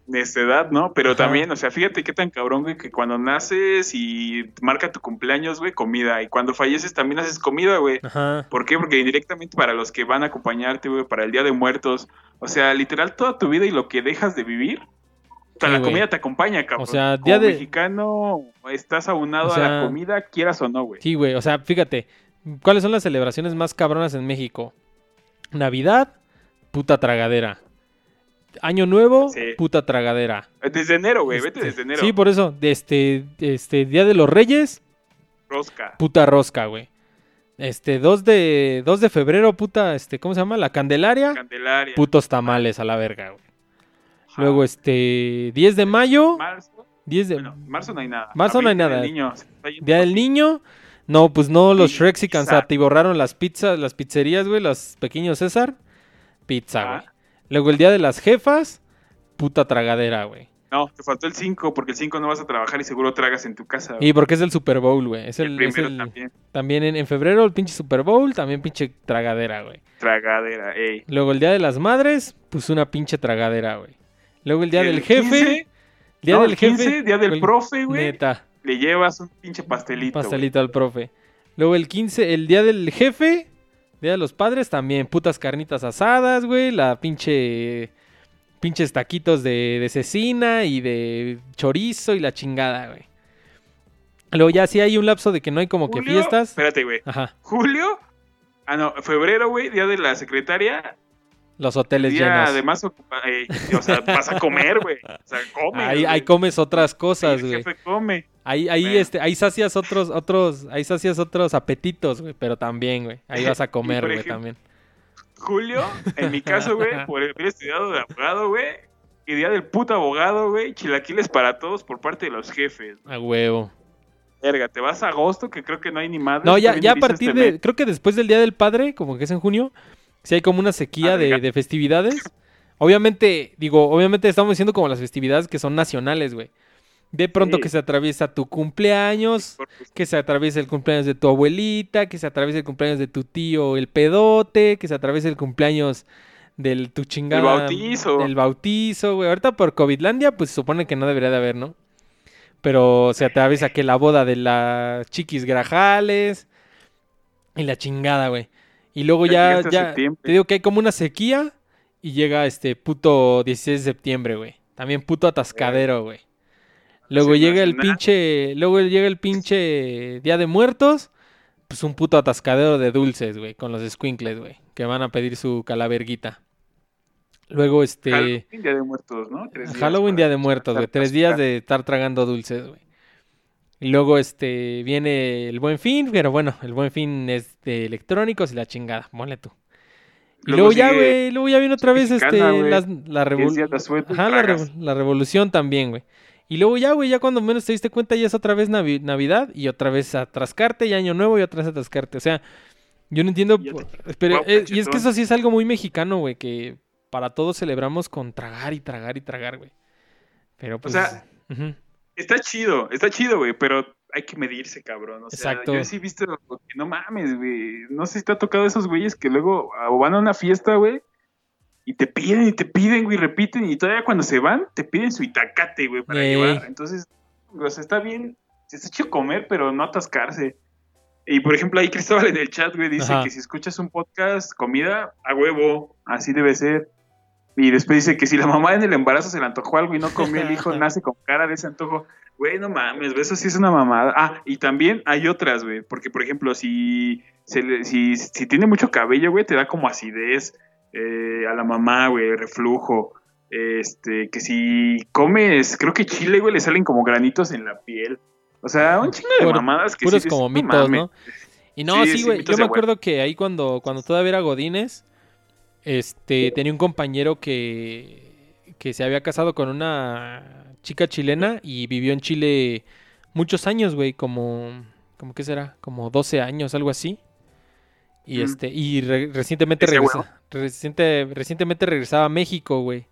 B: Necedad, ¿no? Pero
A: Ajá.
B: también, o sea, fíjate qué tan cabrón, güey, que cuando naces y marca tu cumpleaños, güey, comida. Y cuando falleces también haces comida, güey.
A: Ajá.
B: ¿Por qué? Porque indirectamente para los que van a acompañarte, güey, para el Día de Muertos, o sea, literal toda tu vida y lo que dejas de vivir,
A: Sí,
B: la
A: güey.
B: comida te acompaña, cabrón.
A: O sea,
B: Como
A: día de-
B: mexicano estás aunado
A: O
B: a la comida, quieras o no, güey.
A: Sí, güey, o sea, fíjate, ¿cuáles son las celebraciones más cabronas en México? Navidad, puta tragadera. Año Nuevo,
B: Sí.
A: puta tragadera.
B: Desde enero, güey, vete
A: Este,
B: desde enero.
A: Sí, por eso, este, este Día de los Reyes,
B: Rosca.
A: puta rosca, güey. Este, 2 de, 2 de febrero, puta, este, ¿cómo se llama? La Candelaria,
B: Candelaria.
A: putos tamales a la verga, güey.
B: Ajá.
A: Luego, este, 10 de mayo,
B: Marzo.
A: 10 de...
B: Bueno, marzo no hay nada.
A: Marzo no hay nada.
B: Día del niño.
A: Día del. No, pues no, los
B: Sí,
A: Shrexicans
B: pizza.
A: atiborraron las pizzas, las pizzerías, güey, los pequeños César. Pizza,
B: Ah.
A: güey. Luego el día de las jefas, puta tragadera, güey.
B: No, te faltó el 5, porque el 5 no vas a trabajar y seguro tragas en tu casa. güey.
A: Y porque es el Super Bowl, güey. Es
B: el,
A: el, es
B: primero
A: el-
B: también.
A: también en, en febrero el pinche Super Bowl, también pinche tragadera, güey.
B: Tragadera, ey.
A: Luego el día de las madres, pues una pinche tragadera, güey. Luego el día
B: El
A: del jefe,
B: 15,
A: día
B: no,
A: del
B: el 15,
A: jefe,
B: día del profe, güey.
A: neta,
B: Le llevas un pinche pastelito. güey.
A: pastelito al profe. Luego el 15, el día del jefe, día de los padres también, putas carnitas asadas, güey, la pinche pinches taquitos de, de cecina y de chorizo y la chingada, güey. Luego ya sí hay un lapso de que no hay como que fiestas.
B: Espérate, güey.
A: Ajá,
B: Julio. Ah, no, febrero, güey, día de la secretaria.
A: Los hoteles
B: Día
A: llenos.
B: además, ocupa- eh, o sea, vas a comer, güey. O sea, come.
A: Ahí, ahí comes otras cosas, güey.
B: come.
A: Ahí, ahí, este, ahí sacias otros, otros, ahí sacias otros apetitos, güey, pero también, güey. Ahí vas a comer, güey, también.
B: Julio, en mi caso, güey, por haber estudiado de abogado, güey. Y día del puto abogado, güey. Chilaquiles para todos por parte de los jefes.
A: A huevo.
B: Verga, te vas a agosto, que creo que no hay ni madre.
A: No, ya, ya a partir
B: este
A: de,
B: mes.
A: creo que después del Día del Padre, como que es en junio, sí hay como una sequía
B: Ah,
A: de, festividades. Obviamente, digo, obviamente estamos diciendo como las festividades que son nacionales, güey. De pronto
B: Sí.
A: que se atraviesa tu cumpleaños, que se atraviesa el cumpleaños de tu abuelita, que se atraviesa el cumpleaños de tu tío el pedote, que se atraviesa el cumpleaños del tu chingada.
B: bautizo.
A: El bautizo, güey. Ahorita por Covidlandia, pues se supone que no debería de haber, ¿no? Pero se atraviesa que la boda de las chiquis grajales y la chingada, güey. Y luego
B: Ya
A: ya, te digo que hay como una sequía y llega este puto 16 de septiembre, güey. También puto atascadero, güey. Luego
B: Sí,
A: llega el pinche, luego llega el pinche Día de Muertos, pues un puto atascadero de dulces, güey, con los squinkles, güey, que van a pedir su calaverguita. Luego este
B: Halloween, Día de Muertos, ¿no? Tres días
A: Halloween, Día de Muertos, güey. Tres días de estar tragando dulces, güey. Y luego, este, viene el Buen Fin, pero bueno, el Buen Fin es de electrónicos y la chingada, ponle tú. Y luego,
B: Luego
A: ya, güey, luego ya viene otra vez, este,
B: Mexicana,
A: las- la
B: y
A: Ajá, la, revo- la revolución también, güey. Y luego ya, güey, ya cuando menos te diste cuenta, ya es otra vez Navi- Navidad y otra vez atrascarte, y Año Nuevo y otra vez atrascarte. O sea, yo no entiendo.
B: Y te
A: pero, eh, y es que eso sí es algo muy mexicano, güey, que para todos celebramos con tragar y tragar y tragar, güey. Pero pues.
B: sea,
A: ujú.
B: Está chido, está chido, güey, pero hay que medirse, cabrón. O sea,
A: Exacto.
B: yo sí he visto no mames, güey. No sé si te ha tocado esos güeyes que luego ah, van a una fiesta, güey, y te piden y te piden, güey, repiten, y todavía cuando se van, te piden su itacate, güey, para
A: Ey.
B: llevar. Entonces, o sea, está bien, está chido comer, pero no atascarse. Y por ejemplo, ahí Cristóbal en el chat, güey, dice
A: Ajá.
B: que si escuchas un podcast, comida, a huevo, así debe ser. Y después dice que si la mamá en el embarazo se le antojó algo y no comió, el hijo nace con cara de ese antojo. Güey, no mames, eso sí es una mamada. Ah, y también hay otras, güey, porque por ejemplo, si, se le- si, si tiene mucho cabello, güey, te da como acidez eh, a la mamá, güey, reflujo. Este, que si comes, creo que chile, güey, le salen como granitos en la piel. O sea, un chingo de
A: Puro-
B: mamadas que
A: Puros
B: sí
A: como
B: "No
A: mitos,
B: mames".
A: ¿no? Y no,
B: Sí,
A: sí,
B: sí,
A: güey. Yo me acuerdo que ahí cuando, cuando todavía era Godínez, este, tenía un compañero que, que se había casado con una chica chilena y vivió en Chile muchos años, güey, como, como qué será, como 12 años, algo así. Y
B: Mm.
A: este, y re- recientemente
B: ¿Ese
A: regresa, reciente, recientemente regresaba a México, güey.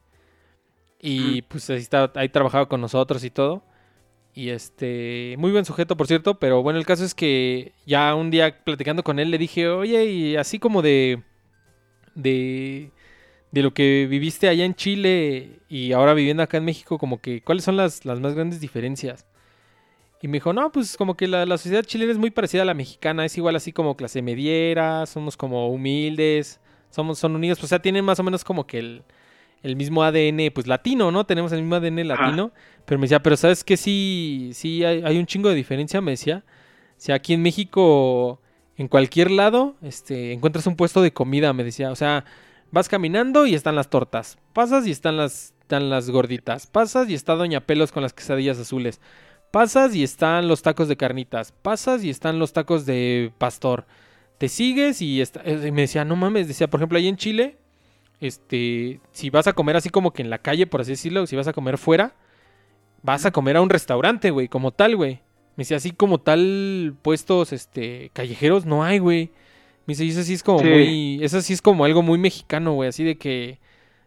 A: Y pues ahí está, ahí trabajaba con nosotros y todo. Y este, muy buen sujeto, por cierto, pero bueno, el caso es que ya un día platicando con él le dije, oye, y así como de, de, de lo que viviste allá en Chile y ahora viviendo acá en México, como que, ¿cuáles son las, las más grandes diferencias? Y me dijo, no, pues como que la, la sociedad chilena es muy parecida a la mexicana, es igual así como clase mediera, somos como humildes, somos, son unidos, pues o sea, tienen más o menos como que el, el mismo ADN, pues latino, ¿no? Tenemos el mismo ADN
B: Ajá.
A: latino, pero me decía, pero ¿sabes qué? Sí, sí, hay, hay un chingo de diferencia, me decía. O sea, aquí en México, en cualquier lado, este, encuentras un puesto de comida, me decía. O sea, vas caminando y están las tortas. Pasas y están las, están las gorditas. Pasas y está Doña Pelos con las quesadillas azules. Pasas y están los tacos de carnitas. Pasas y están los tacos de pastor. Te sigues y, está, eh, y me decía, no mames, decía, por ejemplo, ahí en Chile, este, si vas a comer así como que en la calle, por así decirlo, si vas a comer fuera, vas a comer a un restaurante, güey, como tal, güey. Me dice, así como tal, puestos, este, callejeros, no hay, güey. Me dice, y eso sí es como
B: Sí.
A: muy, eso sí es como algo muy mexicano, güey, así de que,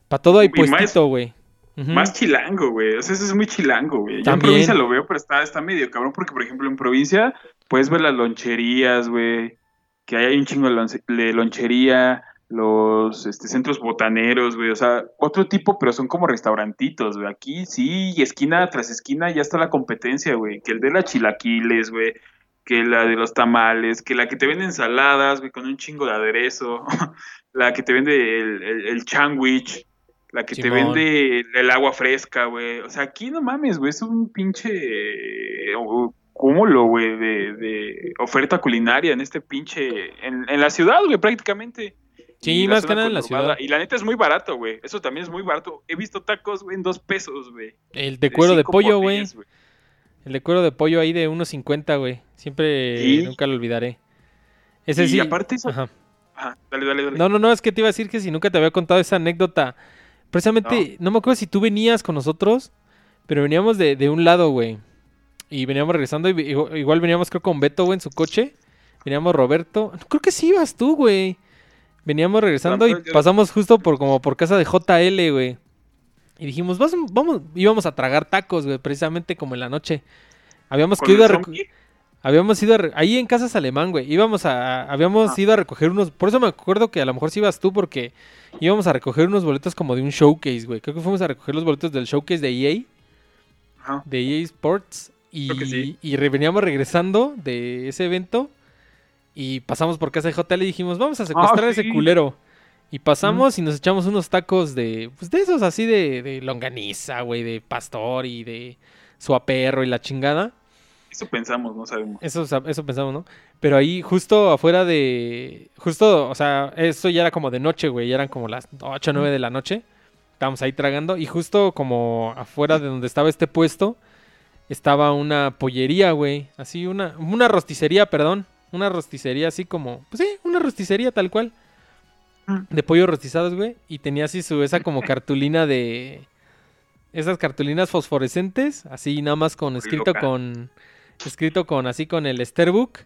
A: para todo hay
B: Y
A: puestito, güey.
B: Más chilango, güey. O sea, eso es muy chilango, güey. Yo en provincia lo veo, pero está, está medio cabrón porque, por ejemplo, en provincia puedes ver las loncherías, güey. Que hay un chingo de lonchería, los este, centros botaneros, güey. O sea, otro tipo, pero son como restaurantitos, güey. Aquí sí, y esquina tras esquina ya está la competencia, güey. Que el de las chilaquiles, güey. Que la de los tamales, que la que te vende ensaladas, güey, con un chingo de aderezo. la que te vende el, el, el sandwich. La que te vende el, el agua fresca, güey. O sea, aquí no mames, güey. Es un pinche eh, cúmulo, güey, de, de oferta culinaria en este pinche. En, en la ciudad, güey, prácticamente.
A: Sí,
B: Y
A: más que nada en la ciudad.
B: Y la neta es muy barato, güey. Eso también es muy barato. He visto tacos, güey, en dos pesos, güey.
A: El de cuero de pollo, güey. El de cuero de pollo ahí de 1.50, güey. Siempre,
B: Sí.
A: nunca lo olvidaré. Ese
B: Y
A: sí.
B: aparte eso-
A: Ajá.
B: Ajá, dale, dale, dale.
A: No, no, no, es que te iba a decir que si nunca te había contado esa anécdota. Precisamente, no, me acuerdo si tú venías con nosotros, pero veníamos de, de un lado, güey. Y veníamos regresando, y igual, igual veníamos creo con Beto, güey, en su coche. Veníamos Roberto. No, creo que sí ibas tú, güey. Veníamos regresando
B: Ah,
A: y pasamos justo por como por casa de JL, güey. Y dijimos, "Vas- vamos, íbamos a tragar tacos, güey, precisamente como en la noche. Habíamos que ir a. Habíamos ido a ahí en Casas Alemán, güey. Íbamos a habíamos
B: Ah.
A: ido a recoger unos, por eso me acuerdo que a lo mejor sí ibas tú porque íbamos a recoger unos boletos como de un showcase, güey. Creo que fuimos a recoger los boletos del showcase de EA,
B: Ajá.
A: de EA Sports y
B: sí.
A: y veníamos regresando de ese evento y pasamos por casa de JL y dijimos, "Vamos a secuestrar a ese
B: Ah, sí.
A: culero." Y pasamos y nos echamos unos tacos de pues de esos así de de longaniza, güey, de pastor y de suaperro y la chingada.
B: Eso pensamos, no sabemos.
A: Eso, eso pensamos, ¿no? Pero ahí justo afuera de... Justo, o sea, eso ya era como de noche, güey. Ya eran como las 8 o 9 de la noche. Estábamos ahí tragando. Y justo como afuera de donde estaba este puesto, estaba una pollería, güey. Así, una, una rosticería, perdón. Una rosticería así como... Pues sí, una rosticería tal cual.
B: Mm.
A: De pollo rostizados, güey. Y tenía así su esa como cartulina de... Esas cartulinas fosforescentes. Así nada más con... Escrito con... Escrito con así con el Starbook.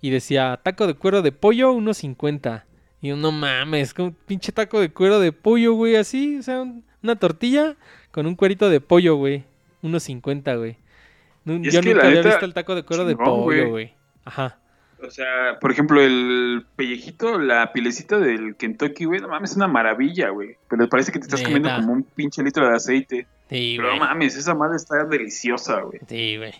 A: Y decía, taco de cuero de pollo, 1.50. Y yo, no mames, como pinche taco de cuero de pollo, güey, así. O sea, un- una tortilla con un cuerito de pollo, güey. 1.50, güey. Yo nunca había
B: neta,
A: visto el taco de cuero de pollo,
B: güey.
A: Ajá.
B: O sea, por ejemplo, el pellejito, la pilecita del Kentucky, güey, no mames, es una maravilla, güey. Pero parece que te estás comiendo como un pinche litro de aceite.
A: Sí,
B: Pero
A: güey.
B: no mames, esa madre está deliciosa, güey.
A: Sí, güey.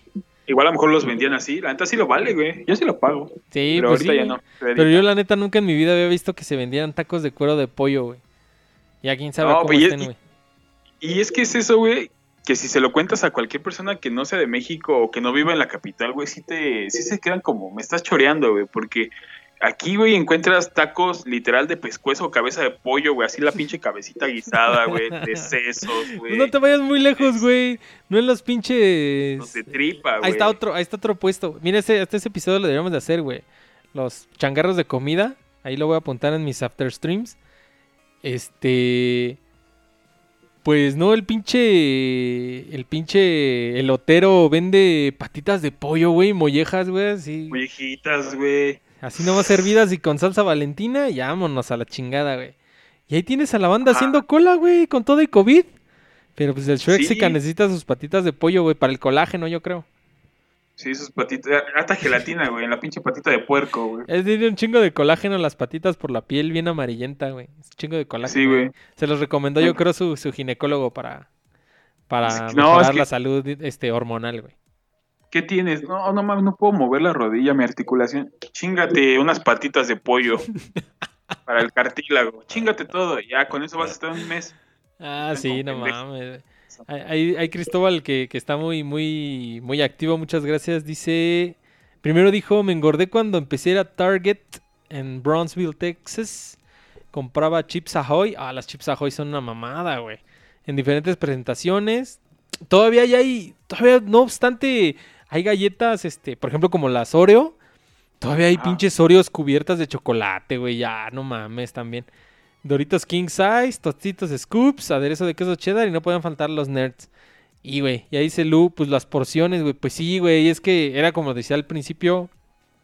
B: Igual a lo mejor los vendían así. La neta sí lo vale, güey. Yo sí lo pago.
A: Sí,
B: pero
A: pues
B: ahorita
A: sí,
B: ya no.
A: Pero yo la neta nunca en mi vida había visto que se vendieran tacos de cuero de pollo, güey. Ya quién sabe
B: No,
A: cómo
B: y-
A: estén,
B: y-
A: güey.
B: Y es que es eso, güey, que si se lo cuentas a cualquier persona que no sea de México o que no viva en la capital, güey, sí te, sí se quedan como, me estás choreando, güey, porque aquí, güey, encuentras tacos literal de pescuezo o cabeza de pollo, güey, así la pinche cabecita guisada, güey, de sesos, güey.
A: No te vayas muy lejos, güey. No en los pinches...
B: los de tripa, güey.
A: Ahí está otro, ahí está otro puesto. Mira, hasta ese episodio lo deberíamos de hacer, güey. Los changarros de comida. Ahí lo voy a apuntar en mis after streams. Este. Pues no, el pinche. El pinche elotero vende patitas de pollo, güey, mollejas, güey, así.
B: Mollejitas, güey.
A: Así nomás servidas y con salsa valentina, y vámonos a la chingada, güey. Y ahí tienes a la banda haciendo cola, güey, con todo y COVID. Pero pues el Shrexica
B: Sí.
A: necesita sus patitas de pollo, güey, para el colágeno, yo creo.
B: Sí, sus patitas, hasta gelatina, güey, en la pinche patita de puerco, güey.
A: Es tiene un chingo de colágeno en las patitas por la piel bien amarillenta, güey. Es un chingo de colágeno.
B: Sí, güey.
A: Se los recomendó yo creo su, su ginecólogo para, para
B: Es que- no,
A: mejorar
B: es que-
A: la salud este, hormonal, güey.
B: ¿Qué tienes? No, no mames, no puedo mover la rodilla, mi articulación. Chingate unas patitas de pollo para el cartílago. Chingate todo, ya con eso vas a estar un mes.
A: Ah,
B: Están
A: sí, no
B: pendejos.
A: mames. Hay, hay- Cristóbal que, que está muy, muy, muy activo, muchas gracias. Dice, primero dijo, me engordé cuando empecé a ir a Target en Brownsville, Texas. Compraba Chips Ahoy. Ah, las Chips Ahoy son una mamada, güey. En diferentes presentaciones. Todavía hay, hay, todavía, no obstante, hay galletas, este, por ejemplo, como las Oreo. Todavía hay
B: Ah.
A: pinches Oreos cubiertas de chocolate, güey. Ya, no mames, también. Doritos King Size, tostitos Scoops, aderezo de queso cheddar y no pueden faltar los nerds. Y, güey, y ahí dice Lu, pues las porciones, güey. Pues sí, güey, es que era como decía al principio,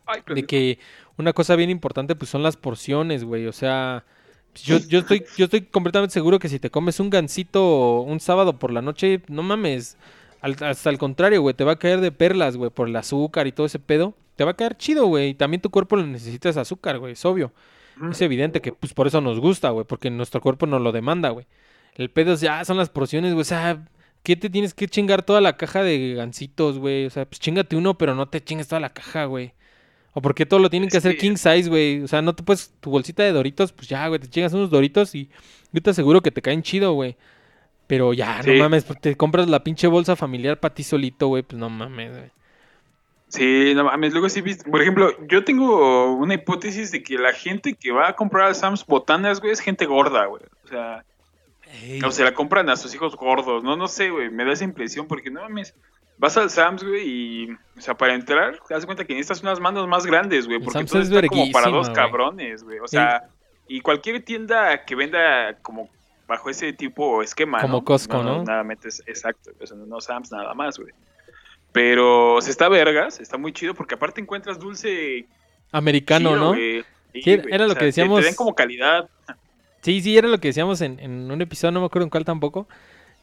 B: Ay,
A: de que una cosa bien importante, pues son las porciones, güey. O sea, pues, yo, yo, estoy, yo estoy completamente seguro que si te comes un gansito un sábado por la noche, no mames. al- hasta al contrario, güey, te va a caer de perlas, güey, por el azúcar y todo ese pedo. Te va a caer chido, güey. Y también tu cuerpo lo necesita ese azúcar, güey, es obvio. Es evidente que pues por eso nos gusta, güey, porque nuestro cuerpo nos lo demanda, güey. El pedo es ya son las porciones, güey, o sea, ¿qué te tienes que chingar toda la caja de gansitos, güey? O sea, pues chingate uno, pero no te chingues toda la caja, güey. O porque todo lo tienen que hacer king size, güey. O sea, no te puedes tu bolsita de Doritos, pues ya, güey, te chingas unos Doritos y yo te aseguro que te caen chido, güey. Pero ya, no mames, pues, te compras la pinche bolsa familiar para ti solito, güey, pues no mames, güey.
B: Sí, no mames, luego sí viste. Por ejemplo, yo tengo una hipótesis de que la gente que va a comprar al Sam's botanas, güey, es gente gorda, güey. O sea, o se la compran a sus hijos gordos. No, no sé, güey, me da esa impresión porque no mames. Vas al Sam's, güey, y, o sea, para entrar, te das cuenta que necesitas unas manos más grandes, güey, porque
A: Sam's
B: todo
A: es
B: está como para dos
A: güey.
B: cabrones, güey. O sea, y cualquier tienda que venda como bajo ese tipo esquema,
A: Como
B: ¿no?
A: Costco, ¿no?
B: Nada metes, exacto, o sea, no Sam's nada más, güey. Pero se está vergas, está muy chido porque aparte encuentras dulce
A: Americano,
B: chido,
A: ¿no?
B: Sí,
A: Sí, era-
B: o
A: lo
B: sea,
A: que
B: te-
A: decíamos-
B: Te, den como calidad.
A: Sí, sí, era lo que decíamos en, en un episodio, no me acuerdo en cuál tampoco.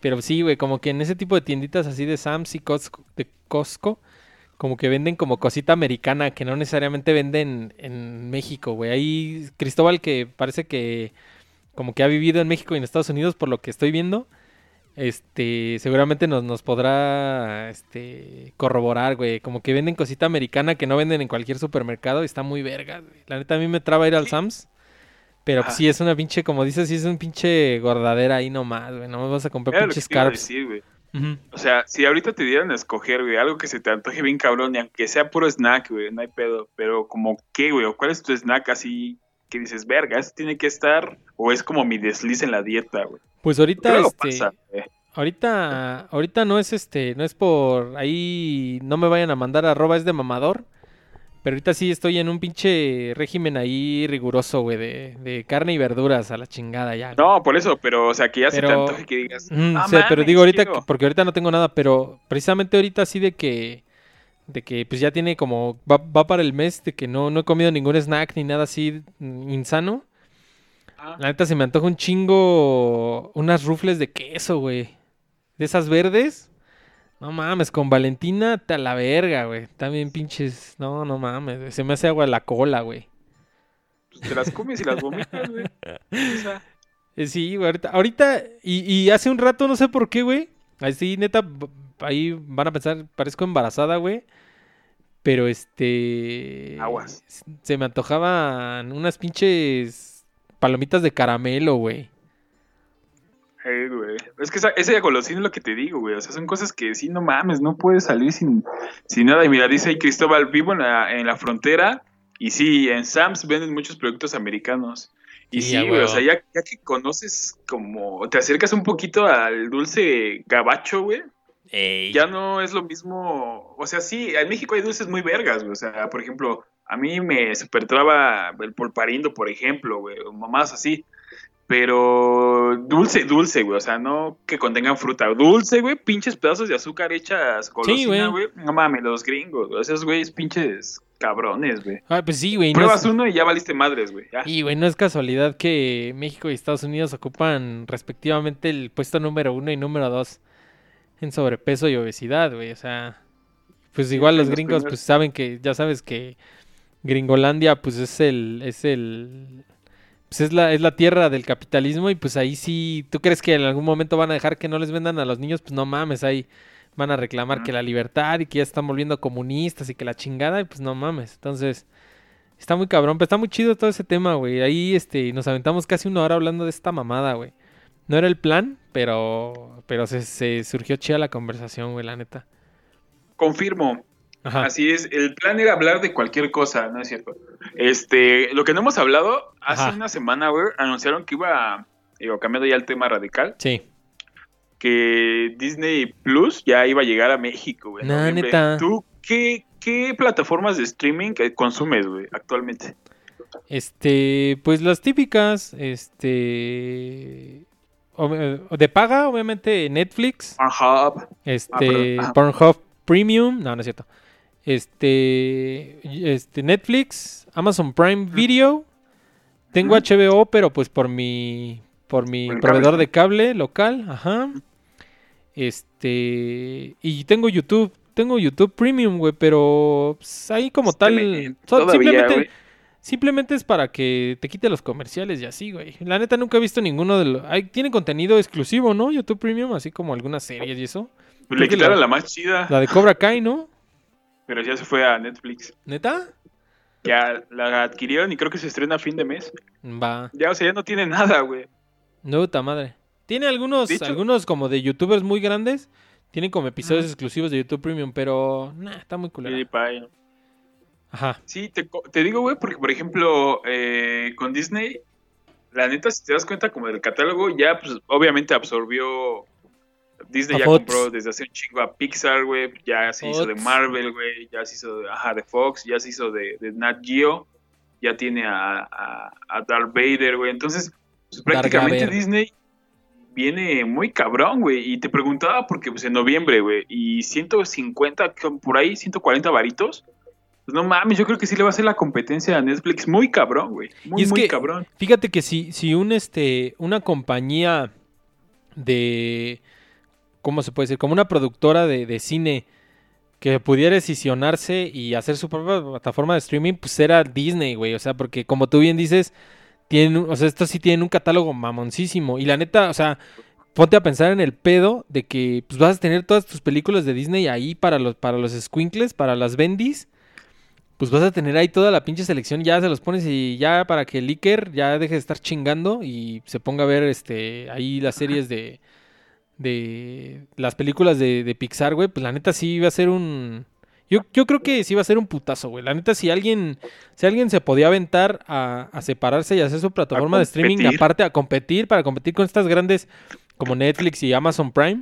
A: Pero sí, güey, como que en ese tipo de tienditas así de Sam's y Costco, de Costco, como que venden como cosita americana que no necesariamente venden en México, güey. Ahí Cristóbal que parece que como que ha vivido en México y en Estados Unidos por lo que estoy viendo, este, seguramente nos, nos podrá este, corroborar, güey. Como que venden cosita americana que no venden en cualquier supermercado y está muy verga, güey. La neta a mí me traba ir al. Sam's. Pero pues sí, es una pinche, como dices, sí es un pinche gordadera ahí nomás, güey. No me vas a comprar
B: Era
A: pinches carbs.
B: decir, güey.
A: Ujú.
B: O sea, si ahorita te dieran a escoger, güey, algo que se te antoje bien cabrón, y aunque sea puro snack, güey, no hay pedo. Pero como qué, güey, o cuál es tu snack así que dices, verga, eso tiene que estar, o es como mi desliz en la dieta, güey.
A: Pues ahorita,
B: Pero
A: este,
B: pasa, güey.
A: ahorita, ahorita no es este, no es por ahí, no me vayan a mandar arroba, es de mamador. Pero ahorita sí estoy en un pinche régimen ahí riguroso, güey, de, de carne y verduras a la chingada ya. güey.
B: No, por eso, pero, o sea, que ya se te
A: Pero-
B: antoje que digas, "No
A: o sea, pero digo ahorita,
B: quiero".
A: que- porque ahorita no tengo nada, pero precisamente ahorita sí de que, de que pues ya tiene como, va, va para el mes de que no, no he comido ningún snack ni nada así insano.
B: Ah,
A: La neta se me antoja un chingo unas rufles de queso, güey. De esas verdes. No mames, con Valentina te a la verga, güey. También pinches, no, no mames, güey. se me hace agua la cola, güey.
B: pues te las comes y las vomitas, güey. O sea,
A: Eh, Sí, güey, ahorita, ahorita y, y hace un rato, no sé por qué, güey. Así, neta, ahí van a pensar, parezco embarazada, güey. Pero este.
B: Aguas.
A: Se me antojaban unas pinches palomitas de caramelo, güey.
B: Eh, güey. Es que esa, ese golosina es lo que te digo, güey. O sea, son cosas que sí, no mames, no puedes salir sin, sin nada. Y mira, dice ahí Cristóbal, vivo en la, en la frontera. Y sí, en Sam's venden muchos productos americanos. Y
A: Sí,
B: güey, o sea, ya, ya que conoces como, te acercas un poquito al dulce gabacho, güey,
A: Ey.
B: ya no es lo mismo, o sea, sí, en México hay dulces muy vergas, güey, o sea, por ejemplo, a mí me supertraba el polparindo, por ejemplo, güey, o mamás así, pero dulce, dulce, güey, o sea, no que contengan fruta, dulce, güey, pinches pedazos de azúcar hechas golosina,
A: güey.
B: güey, no mames, los gringos, güey, esos güeyes pinches cabrones, güey.
A: Ah, pues sí, güey. no
B: Pruebas
A: es-
B: uno y ya valiste madres, güey, ya.
A: Y, güey, no es casualidad que México y Estados Unidos ocupan respectivamente el puesto número uno y número dos en sobrepeso y obesidad, güey. O sea, pues igual los
B: los
A: gringos,
B: primeros.
A: pues saben que, ya sabes que Gringolandia, pues es el, es el, pues es la, es la tierra del capitalismo y pues ahí sí, ¿tú crees que en algún momento van a dejar que no les vendan a los niños? Pues no mames, ahí van a reclamar que la libertad y que ya están volviendo comunistas y que la chingada, y pues no mames. Entonces, está muy cabrón, pero está muy chido todo ese tema, güey. Ahí este, nos aventamos casi una hora hablando de esta mamada, güey. No era el plan, pero, pero se, se surgió chida la conversación, güey, la neta.
B: Confirmo,
A: Ajá.
B: Así es, el plan era hablar de cualquier cosa, ¿no es cierto? Este, lo que no hemos hablado, hace
A: Ajá.
B: una semana, güey, anunciaron que iba, digo, cambiando ya el tema radical,
A: Sí.
B: que Disney Plus ya iba a llegar a México, güey. noviembre.
A: neta.
B: ¿Tú qué, qué plataformas de streaming eh, consumes, güey, actualmente?
A: Este, pues las típicas, este, de paga, obviamente Netflix,
B: Pornhub.
A: este,
B: perdón. Ajá.
A: Pornhub Premium, no, no es cierto. Este, este, Netflix, Amazon Prime Video, tengo
B: Ujú.
A: HBO, pero pues por mi, por mi
B: el
A: proveedor
B: cable.
A: de cable local, ajá. Este, y tengo YouTube, tengo YouTube Premium, güey, pero pues, ahí como tal,
B: Este,
A: so-
B: todavía,
A: simplemente. Simplemente es para que te quite los comerciales y así, güey. La neta nunca he visto ninguno de los, tiene contenido exclusivo, ¿no? YouTube Premium, así como algunas series y eso.
B: Le
A: creo que
B: quitaron
A: la-
B: la más chida,
A: La de Cobra Kai, ¿no?
B: pero ya se fue a Netflix.
A: ¿Neta?
B: Ya la adquirieron y creo que se estrena a fin de mes.
A: Va.
B: Ya, o sea, ya no tiene nada, güey.
A: No, puta madre. Tiene algunos,
B: hecho-
A: algunos como de youtubers muy grandes. Tienen como episodios exclusivos de YouTube Premium, pero nah, está muy.
B: PewDiePie.
A: Ajá.
B: Sí, te, te digo, güey, porque por ejemplo, eh, con Disney, la neta, si te das cuenta como del catálogo, ya pues obviamente absorbió, Disney
A: A
B: ya
A: Fox.
B: compró desde hace un chingo a Pixar, güey, ya se hizo de. Marvel, güey, ya se hizo de, ajá, de Fox, ya se hizo de, de Nat Geo, ya tiene a, a, a Darth Vader, güey, entonces pues, prácticamente. Disney viene muy cabrón, güey, y te preguntaba porque pues en noviembre, güey, y 150, con- por ahí, 140 varitos, pues no mames, yo creo que sí le va a hacer la competencia a Netflix muy cabrón, güey. Muy,
A: Y es
B: muy
A: que-
B: cabrón.
A: Fíjate que si, si un este, una compañía de, ¿cómo se puede decir? Como una productora de, de cine que pudiera decisionarse y hacer su propia plataforma de streaming, pues era Disney, güey. O sea, porque como tú bien dices, tienen, o sea, estos sí tienen un catálogo mamoncísimo. Y la neta, o sea, ponte a pensar en el pedo de que pues vas a tener todas tus películas de Disney ahí para los, para los squinkles, para las bendis. Pues vas a tener ahí toda la pinche selección, ya se los pones y ya para que el Iker ya deje de estar chingando y se ponga a ver este ahí las series de de las películas de, de Pixar, güey, pues la neta sí va a ser un yo, yo creo que sí va a ser un putazo, güey. La neta, si alguien, si alguien se podía aventar a, a separarse y hacer su plataforma de streaming, aparte a competir, para competir con estas grandes como Netflix y Amazon Prime.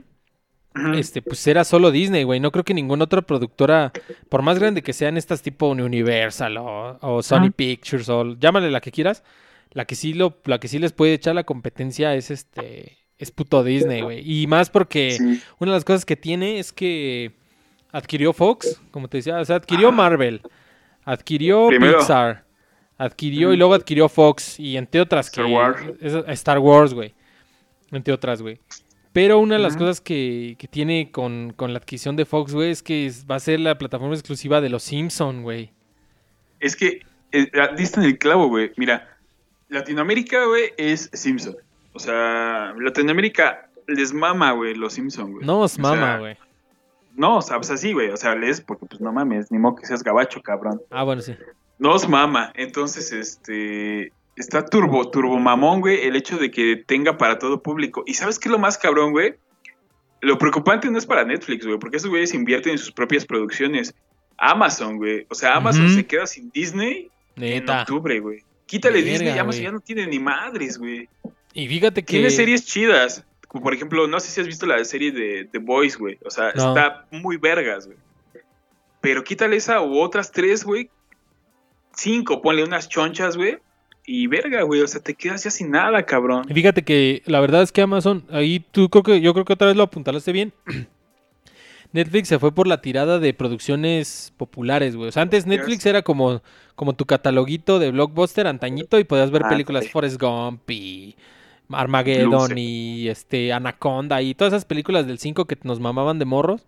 A: Este, pues era solo Disney, güey. No creo que ninguna otra productora, por más grande que sean estas tipo Universal o, o Sony. Pictures o llámale la que quieras, la que sí lo, la que sí les puede echar la competencia es este, es puto Disney, güey. Y más porque
B: Sí.
A: una de las cosas que tiene es que adquirió Fox, como te decía, o sea, adquirió. Marvel, adquirió
B: Primero.
A: Pixar, adquirió y luego adquirió Fox y entre otras
B: Star
A: que
B: Wars.
A: es- Star Wars, güey. Entre otras, güey. Pero una de las cosas que, que tiene con, con la adquisición de Fox, güey, es que va a ser la plataforma exclusiva de los Simpson, güey.
B: Es que eh, ah, diste en el clavo, güey. Mira, Latinoamérica, güey, es Simpson. O sea, Latinoamérica les mama, güey, los Simpson, güey.
A: No os
B: O
A: mama,
B: sea,
A: güey.
B: No, o sea, pues así, güey. O sea, lees porque, pues no mames, ni modo que seas gabacho, cabrón.
A: Ah, bueno, sí.
B: Nos mama. Entonces, este. Está turbo, turbo mamón, güey, el hecho de que tenga para todo público. ¿Y sabes qué es lo más cabrón, güey? Lo preocupante no es para Netflix, güey, porque esos güeyes invierten en sus propias producciones. Amazon, güey. O sea, Amazon se queda sin Disney en octubre, güey. Quítale
A: Verga,
B: Disney, Amazon ya no tiene ni madres, güey.
A: Y fíjate que.
B: Tiene series chidas. Como por ejemplo, no sé si has visto la serie de The Boys, güey. O sea,
A: No.
B: está muy vergas, güey. Pero quítale esa u otras tres, güey. Cinco, ponle unas chonchas, güey. Y verga, güey. O sea, te quedas ya sin nada, cabrón.
A: Y Fíjate que la verdad es que Amazon, ahí tú creo que yo creo que otra vez lo apuntalaste bien. Netflix se fue por la tirada de producciones populares, güey. O sea, antes Netflix era como, como tu cataloguito de blockbuster antañito y podías ver
B: Ah,
A: películas. Forrest Gump y Armageddon
B: Luce.
A: y este Anaconda y todas esas películas del 5 que nos mamaban de morros.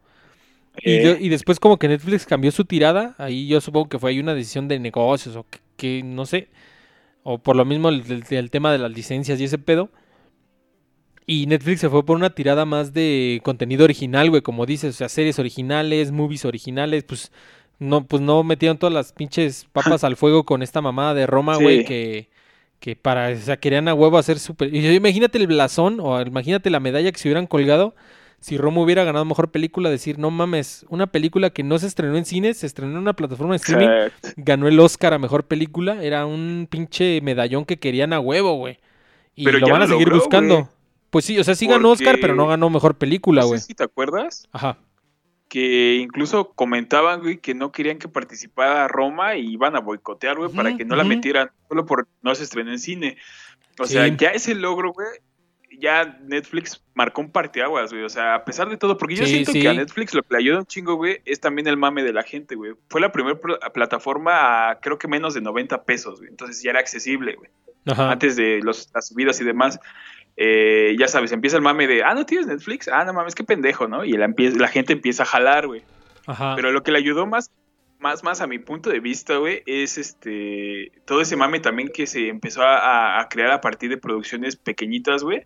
A: Y,
B: Eh,
A: de- y después como que Netflix cambió su tirada, ahí yo supongo que fue ahí una decisión de negocios o que, que no sé, o por lo mismo el, el- el tema de las licencias y ese pedo. Y Netflix se fue por una tirada más de contenido original, güey, como dices, o sea, series originales, movies originales, pues no, pues no metieron todas las pinches papas al fuego con esta mamada de Roma, güey,
B: Sí.
A: que, que para, o sea, querían a huevo hacer súper... Imagínate el blasón o imagínate la medalla que se hubieran colgado si Roma hubiera ganado mejor película, decir, no mames, una película que no se estrenó en cines, se estrenó en una plataforma de streaming,
B: exacto.
A: ganó el Oscar a mejor película, era un pinche medallón que querían a huevo, güey. Y
B: Pero
A: lo van a seguir
B: logró,
A: buscando. Pues sí, o sea, sí ganó Oscar, pero no ganó mejor película,
B: No
A: güey.
B: sé si te acuerdas
A: Ajá.
B: que incluso comentaban, güey, que no querían que participara Roma y iban a boicotear, güey, para que no la metieran, solo por no se estrenó en cine. O
A: Sí.
B: sea, ya ese logro, güey, ya Netflix marcó un parteaguas, güey. O sea, a pesar de todo, porque yo
A: Sí,
B: siento
A: sí.
B: que a Netflix lo que le ayuda un chingo, güey, es también el mame de la gente, güey. Fue la primera pl- plataforma a creo que menos de 90 pesos, güey. Entonces ya era accesible, güey.
A: Ajá.
B: Antes de los, las subidas y demás. eh, ya sabes, empieza el mame de, ah, ¿no tienes Netflix? Ah, no mames, qué pendejo, ¿no? Y la gente empieza a jalar, güey.
A: Ajá.
B: Pero lo que le ayudó más, más, más a mi punto de vista, güey, es este todo ese mame también que se empezó a, a crear a partir de producciones pequeñitas, güey.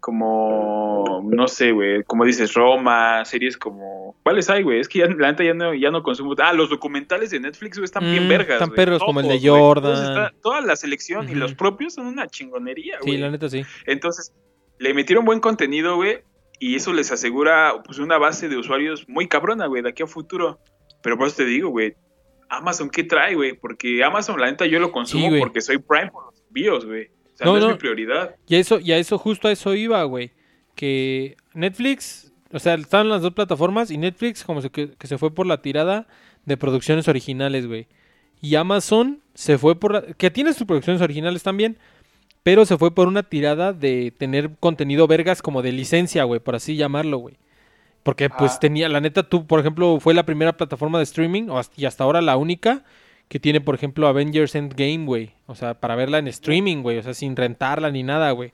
B: Como, no sé, güey, como dices, Roma, series como... ¿Cuáles hay, güey? Es que ya, la neta ya no, ya no consumo... Ah, los documentales de Netflix, güey, están bien
A: Mm,
B: vergas,
A: están perros, como el de. Jordan.
B: Está- toda la selección y los propios son una chingonería, güey.
A: Sí, la neta sí.
B: Entonces, le metieron buen contenido, güey, y eso les asegura pues una base de usuarios muy cabrona, güey, de aquí a futuro. Pero por eso te digo, güey, Amazon, ¿qué trae, güey? Porque Amazon, la neta, yo lo consumo porque soy Prime por los envíos, güey. Sea,
A: No,
B: no,
A: no.
B: es mi prioridad.
A: Y a eso, y a eso, justo a eso iba, güey. Que Netflix, o sea, estaban las dos plataformas y Netflix como se, que, que se fue por la tirada de producciones originales, güey. Y Amazon se fue por la... Que tiene sus producciones originales también, pero se fue por una tirada de tener contenido vergas como de licencia, güey, por así llamarlo, güey. Porque pues
B: Ah.
A: tenía, la neta, tú, por ejemplo, fue la primera plataforma de streaming, y hasta ahora la única, que tiene, por ejemplo, Avengers Endgame, güey. O sea, para verla en streaming, güey. O sea, sin rentarla ni nada, güey.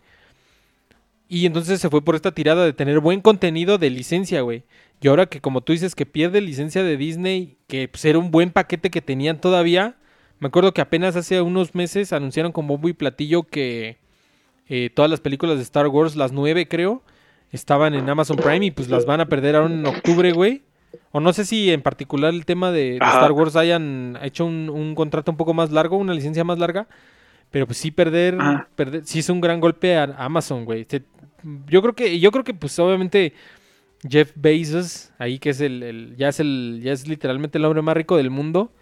A: Y entonces se fue por esta tirada de tener buen contenido de licencia, güey. Y ahora que como tú dices que pierde licencia de Disney, que pues, era un buen paquete que tenían todavía. Me acuerdo que apenas hace unos meses anunciaron con bombo y platillo que eh, todas las películas de Star Wars, las nueve creo, estaban en Amazon Prime y pues las van a perder ahora en octubre, güey. O no sé si en particular el tema de. Star Wars hayan hecho un, un contrato un poco más largo, una licencia más larga. Pero pues sí perder,
B: Ajá.
A: perder sí es un gran golpe a Amazon, güey. Yo creo que, yo creo que pues obviamente Jeff Bezos, ahí que es el, el- ya es el, ya es literalmente el hombre más rico del mundo.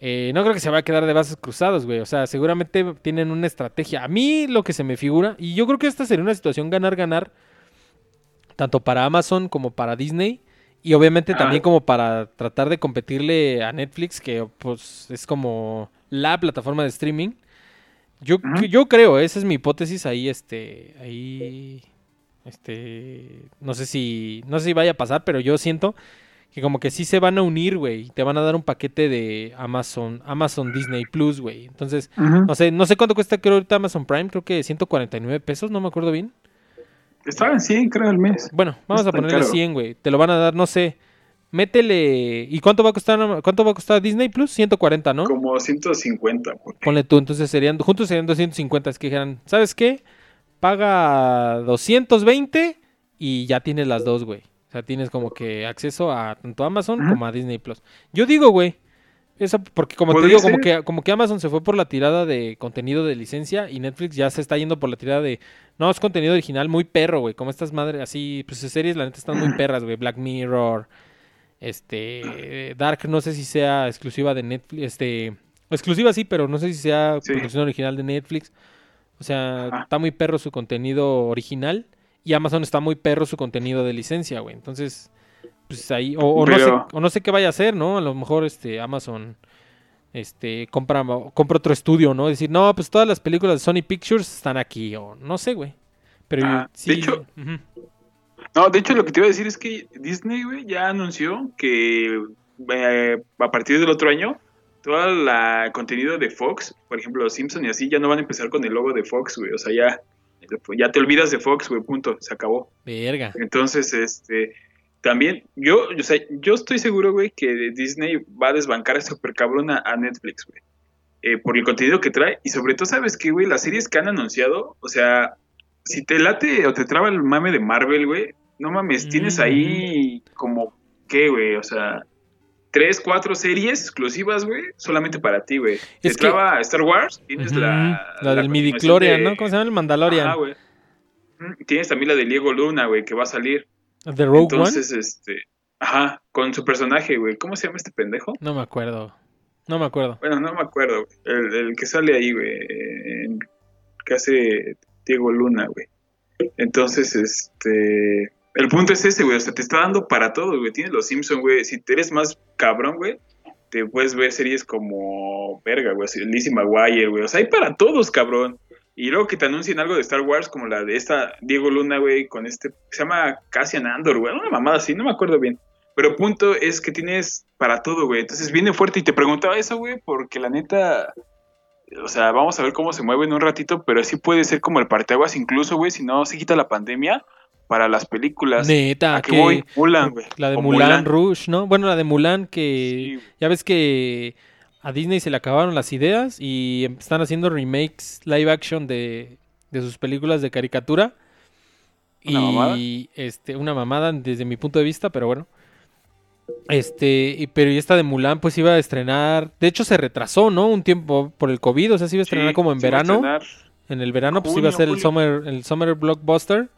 A: eh, no creo que se va a quedar de brazos cruzados, güey. O sea, seguramente tienen una estrategia. A mí lo que se me figura, y yo creo que esta sería una situación ganar-ganar, tanto para Amazon como para Disney. Y obviamente
B: Ah.
A: también como para tratar de competirle a Netflix, que pues es como la plataforma de streaming. Yo, yo creo, esa es mi hipótesis ahí, este, ahí, este, no sé si, no sé si vaya a pasar, pero yo siento que como que sí se van a unir, güey, te van a dar un paquete de Amazon, Amazon Disney Plus, güey. Entonces, no sé, no sé cuánto cuesta creo ahorita Amazon Prime, creo que 149 pesos, no me acuerdo bien.
B: Estaba en 100, creo, al mes.
A: Bueno, vamos a ponerle
B: caro.
A: 100, güey. Te lo van a dar, no sé. Métele. ¿Y cuánto va a costar cuánto va a costar Disney Plus? 140, ¿no?
B: Como 150. porque-
A: Ponle tú, entonces serían juntos serían 250, es que dijeran, ¿sabes qué? Paga 220 y ya tienes las dos, güey. O sea, tienes como que acceso a tanto Amazon como a Disney Plus. Yo digo, güey, eso porque como te digo, como que, como que Amazon se fue por la tirada de contenido de licencia y Netflix ya se está yendo por la tirada de, no, es contenido original muy perro, güey, como estas madres así, pues sus series la neta están muy perras, güey, Black Mirror, este, Dark, no sé si sea exclusiva de Netflix, este, exclusiva sí, pero no sé si sea
B: Sí.
A: producción original de Netflix. O sea,
B: Ajá.
A: está muy perro su contenido original y Amazon está muy perro su contenido de licencia, güey. Entonces, pues ahí, o, o no sé, o no sé qué vaya a hacer, ¿no? A lo mejor este Amazon este compra, compra otro estudio, ¿no? Decir, no, pues todas las películas de Sony Pictures están aquí, o no sé, güey. Pero
B: Ah, de
A: sí.
B: hecho-
A: ujú.
B: No, de hecho lo que te iba a decir es que Disney, güey, ya anunció que eh, a partir del otro año todo el contenido de Fox, por ejemplo, los Simpson y así, ya no van a empezar con el logo de Fox, güey. O sea, ya, ya te olvidas de Fox, güey, punto, se acabó.
A: Verga.
B: Entonces, este, también, yo, o sea, yo estoy seguro, güey, que Disney va a desbancar a super cabrón a, a Netflix, güey. eh, por el contenido que trae. Y sobre todo, ¿sabes qué, güey? Las series que han anunciado, o sea, si te late o te traba el mame de Marvel, güey, no mames, tienes
A: Mm.
B: ahí como, ¿qué, güey? O sea, tres, cuatro series exclusivas, güey, solamente para ti, güey. Te
A: que-
B: traba Star Wars, tienes la...
A: la, del midichlorian,
B: de-
A: ¿no? ¿Cómo se llama? El Mandalorian.
B: Ajá, güey. Mm, Tienes también la de Diego Luna, güey, que va a salir.
A: The Rogue
B: Entonces, este, ajá, con su personaje, güey. ¿Cómo se llama este pendejo?
A: No me acuerdo. No me acuerdo.
B: Bueno, no me acuerdo, güey. El, el que sale ahí, güey. en- Que hace Diego Luna, güey. Entonces, este. El punto es ese, güey. O sea, te está dando para todo, güey. Tienes los Simpsons, güey. Si eres más cabrón, güey, te puedes ver series como. Verga, güey. Lizzie McGuire, güey. O sea, hay para todos, cabrón. Y luego que te anuncien algo de Star Wars, como la de esta Diego Luna, güey, con este. Se llama Cassian Andor, güey. Una mamada así, no me acuerdo bien. Pero punto es que tienes para todo, güey. Entonces viene fuerte y te preguntaba eso, güey, porque la neta. O sea, vamos a ver cómo se mueve en un ratito, pero sí puede ser como el parteaguas, incluso, güey, si no se quita la pandemia para las películas.
A: Neta,
B: ¿A qué
A: que
B: voy? Mulan, güey.
A: la de
B: O
A: Mulan, Rouge, ¿no? Bueno, la de Mulan que
B: Sí,
A: ya ves que a Disney se le acabaron las ideas y están haciendo remakes live action de, de sus películas de caricatura.
B: ¿Una
A: y
B: mamada?
A: este una mamada desde mi punto de vista, pero bueno. Este, y- pero y esta de Mulan pues iba a estrenar, de hecho se retrasó, ¿no? Un tiempo por el COVID, o sea, se iba a estrenar
B: Sí,
A: como en verano. En el verano pues
B: Junio,
A: iba a ser el summer, el summer blockbuster.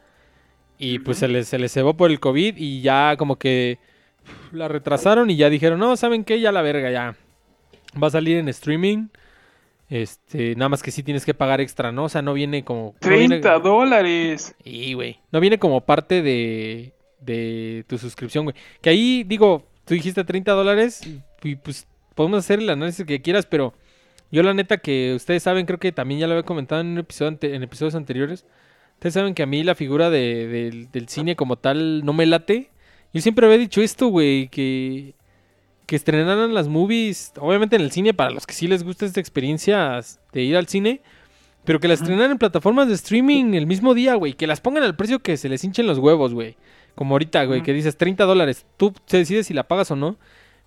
A: Y pues
B: Ujú.
A: se les, se les cebó por el COVID y ya como que la retrasaron y ya dijeron, no, ¿saben qué? Ya la verga, ya. Va a salir en streaming. Este, nada más que sí tienes que pagar extra, ¿no? O sea, no viene como... no viene-
B: 30 dólares.
A: y, güey. No viene como parte de, de tu suscripción, güey. Que ahí, digo, tú dijiste 30 dólares y pues podemos hacer el análisis que quieras, pero yo la neta que ustedes saben, creo que también ya lo había comentado en, un episodio ante- en episodios anteriores. Ustedes saben que a mí la figura de- del cine como tal no me late. Yo siempre había dicho esto, güey, que, que estrenaran las movies, obviamente en el cine, para los que sí les gusta esta experiencia de ir al cine. Pero que las estrenaran en plataformas de streaming el mismo día, güey. Que las pongan al precio que se les hinchen los huevos, güey. Como ahorita, güey, que dices 30 dólares. Tú te decides si la pagas o no.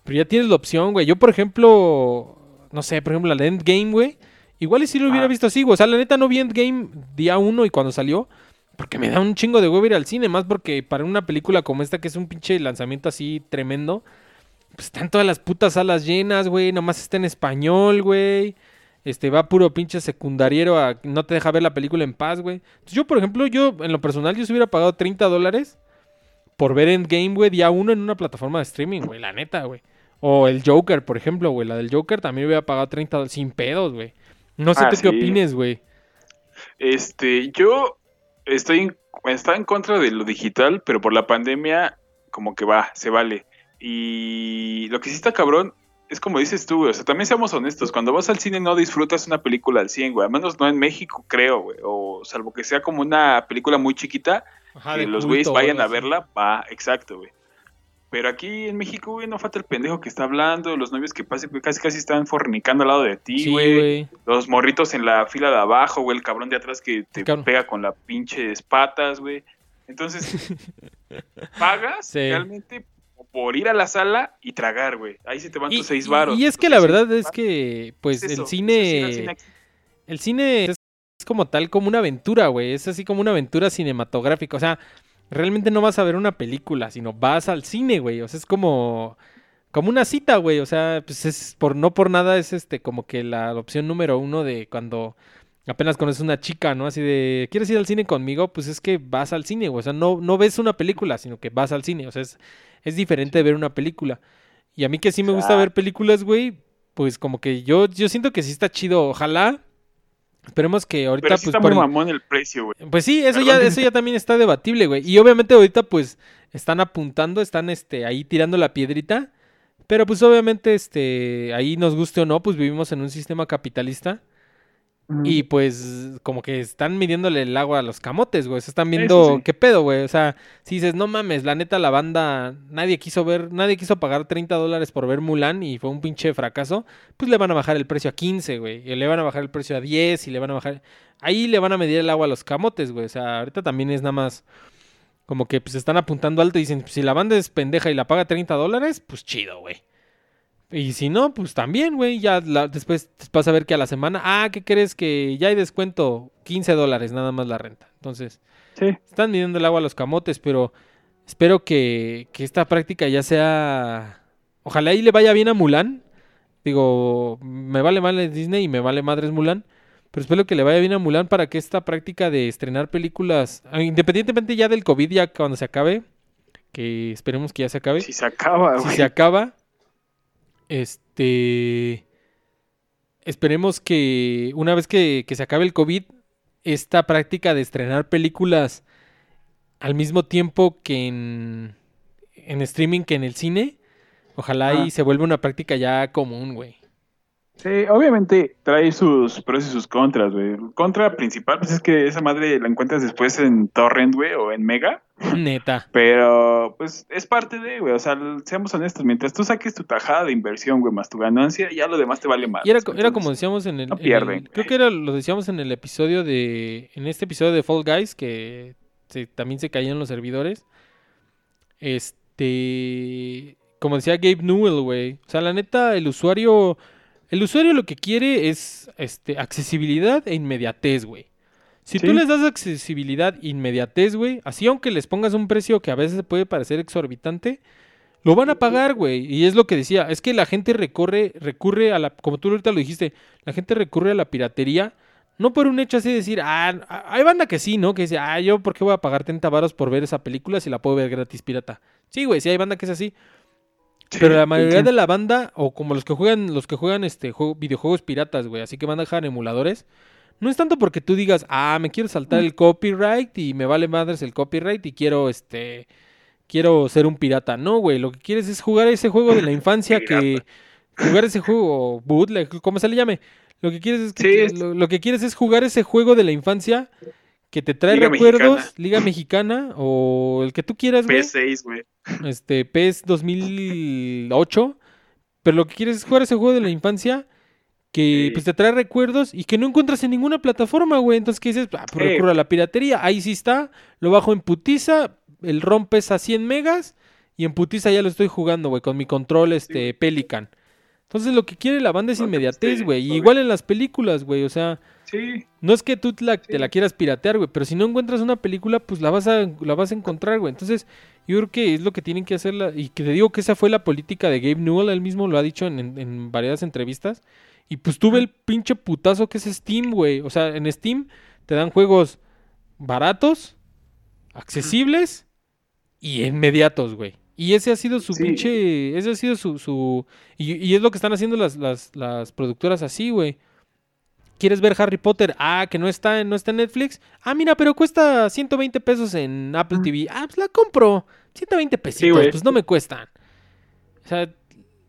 A: Pero ya tienes la opción, güey. Yo, por ejemplo, no sé, por ejemplo, la de Endgame, güey. Igual y si lo hubiera
B: Ah.
A: visto así, güey. O sea, la neta no vi Endgame día uno y cuando salió. Porque me da un chingo de huevo ir al cine. Más porque para una película como esta, que es un pinche lanzamiento así tremendo. Pues están todas las putas salas llenas, güey. Nomás está en español, güey. Este, va puro pinche secundariero a no te deja ver la película en paz, güey. Entonces yo, por ejemplo, yo, en lo personal, yo se hubiera pagado 30 dólares por ver Endgame, güey, día uno en una plataforma de streaming, güey, la neta, güey. O el Joker, por ejemplo, güey. La del Joker también hubiera pagado 30 dólares sin pedos, güey. No sé
B: Ah,
A: tú qué opines, güey.
B: Este, yo estoy en, está en contra de lo digital, pero por la pandemia, como que va, se vale. Y lo que sí está cabrón es como dices tú, güey. O sea, también seamos honestos. Cuando vas al cine no disfrutas una película al 100, güey. Al menos no en México, creo, güey. O salvo que sea como una película muy chiquita,
A: Ajá,
B: que los güeyes vayan a verla, va, exacto, güey. Pero aquí en México, güey, no falta el pendejo que está hablando, los novios que pasen, casi casi están fornicando al lado de ti,
A: Sí,
B: güey.
A: güey.
B: los morritos en la fila de abajo, güey, el cabrón de atrás que te pega con la pinche patas, güey. Entonces, pagas
A: Sí.
B: realmente por ir a la sala y tragar, güey. Ahí se te van
A: Y,
B: tus seis varos.
A: y es que la verdad es que, pues,
B: Es
A: el
B: es cine.
A: El cine es, es como tal, como una aventura, güey. Es así como una aventura cinematográfica. O sea, realmente no vas a ver una película, sino vas al cine, güey. O sea, es como como una cita, güey. O sea, pues es por no por nada es este como que la opción número uno de cuando apenas conoces una chica, ¿no? Así de, ¿quieres ir al cine conmigo? Pues es que vas al cine, güey. O sea, no, no ves una película, sino que vas al cine. O sea, es, es diferente de ver una película. Y a mí que sí me gusta ver películas, güey, pues como que yo, yo siento que sí está chido. Ojalá. Esperemos que ahorita
B: Pero sí
A: pues
B: está muy mamón el precio, güey.
A: pues sí, eso ya, eso ya también está debatible, güey. Y obviamente ahorita pues están apuntando, están este ahí tirando la piedrita. Pero pues obviamente este ahí nos guste o no, pues vivimos en un sistema capitalista. Y pues como que están midiéndole el agua a los camotes, güey. Se están viendo
B: sí.
A: qué pedo, güey. O sea, si dices, no mames, la neta la banda, nadie quiso ver, nadie quiso pagar 30 dólares por ver Mulan y fue un pinche fracaso, pues le van a bajar el precio a 15, güey. Y le van a bajar el precio a 10 y le van a bajar... Ahí le van a medir el agua a los camotes, güey. O sea, ahorita también es nada más como que pues están apuntando alto y dicen, si la banda es pendeja y la paga 30 dólares, pues chido, güey. Y si no, pues también, güey. Ya la- después vas a ver que a la semana, ah, ¿qué crees? Que ya hay descuento, 15 dólares nada más la renta. Entonces,
B: Sí.
A: están midiendo el agua a los camotes, pero espero que, que esta práctica ya sea... Ojalá y le vaya bien a Mulan. Digo, me vale mal Disney y me vale madres Mulan. Pero espero que le vaya bien a Mulan para que esta práctica de estrenar películas, ah, independientemente ya del COVID, ya cuando se acabe, que esperemos que ya se acabe
B: Si se acaba,
A: si
B: güey.
A: se acaba, este, esperemos que una vez que, que se acabe el COVID, esta práctica de estrenar películas al mismo tiempo que en, en streaming que en el cine, ojalá y se vuelva una práctica ya común, güey.
B: Sí, obviamente trae sus pros y sus contras, güey. El contra principal, pues es que esa madre la encuentras después en Torrent, güey, o en Mega.
A: Neta.
B: Pero, pues, es parte de, güey. O sea, seamos honestos, mientras tú saques tu tajada de inversión, güey, más tu ganancia, ya lo demás te vale más.
A: Y era, co- era como decíamos en el,
B: no
A: en
B: pierden,
A: el- creo que era lo decíamos en el episodio de en este episodio de Fall Guys que se- también se caían los servidores. Este, como decía Gabe Newell, güey. O sea, la neta el usuario el usuario lo que quiere es este accesibilidad e inmediatez, güey. Si tú les das accesibilidad e inmediatez, güey, así aunque les pongas un precio que a veces puede parecer exorbitante, lo van a pagar, güey. Y es lo que decía, es que la gente recorre, recurre a la, como tú ahorita lo dijiste, la gente recurre a la piratería, no por un hecho así de decir, ah, hay banda que sí, ¿no? Que dice, ah, yo por qué voy a pagar 30 varos por ver esa película si la puedo ver gratis pirata. Sí, güey, sí hay banda que es así. Pero la mayoría de la banda, o como los que juegan, los que juegan este juego, videojuegos piratas, güey, así que van a dejar emuladores, no es tanto porque tú digas, ah, me quiero saltar el copyright y me vale madres el copyright y quiero este quiero ser un pirata. No, güey, lo que quieres es jugar ese juego de la infancia que jugar ese juego bootleg, como se le llame. Lo que quieres es que
B: Sí, es-
A: lo, lo que quieres es jugar ese juego de la infancia que te trae
B: Liga
A: recuerdos,
B: Mexicana.
A: Liga Mexicana o el que tú quieras, güey
B: PS6, güey.
A: este PES 2008, pero lo que quieres es jugar ese juego de la infancia que
B: Sí.
A: pues te trae recuerdos y que no encuentras en ninguna plataforma, güey. Entonces, ¿qué dices? Ah, pues
B: Sí.
A: recurro a la piratería. Ahí sí está, lo bajo en putiza, el ROM pesa 100 megas y en putiza ya lo estoy jugando, güey, con mi control este Pelican. Entonces, lo que quiere la banda es inmediatez, güey. Y
B: suave.
A: igual en las películas, güey, o sea,
B: Sí.
A: no es que tú te la, te la quieras piratear, güey, pero si no encuentras una película, pues la vas a, la vas a encontrar, güey. Entonces, yo creo que es lo que tienen que hacer, la- y que te digo que esa fue la política de Gabe Newell, él mismo lo ha dicho en, en, en varias entrevistas. Y pues tuve el pinche putazo que es Steam, güey. O sea, en Steam te dan juegos baratos, accesibles y inmediatos, güey. Y ese ha sido su
B: Sí.
A: pinche, ese ha sido su, su, y, y es lo que están haciendo las, las, las productoras así, güey. ¿Quieres ver Harry Potter? Ah, que no está, en- no está en Netflix. Ah, mira, pero cuesta 120 pesos en Apple. TV. Ah, pues la compro. 120 pesitos, pues no me cuestan. O sea,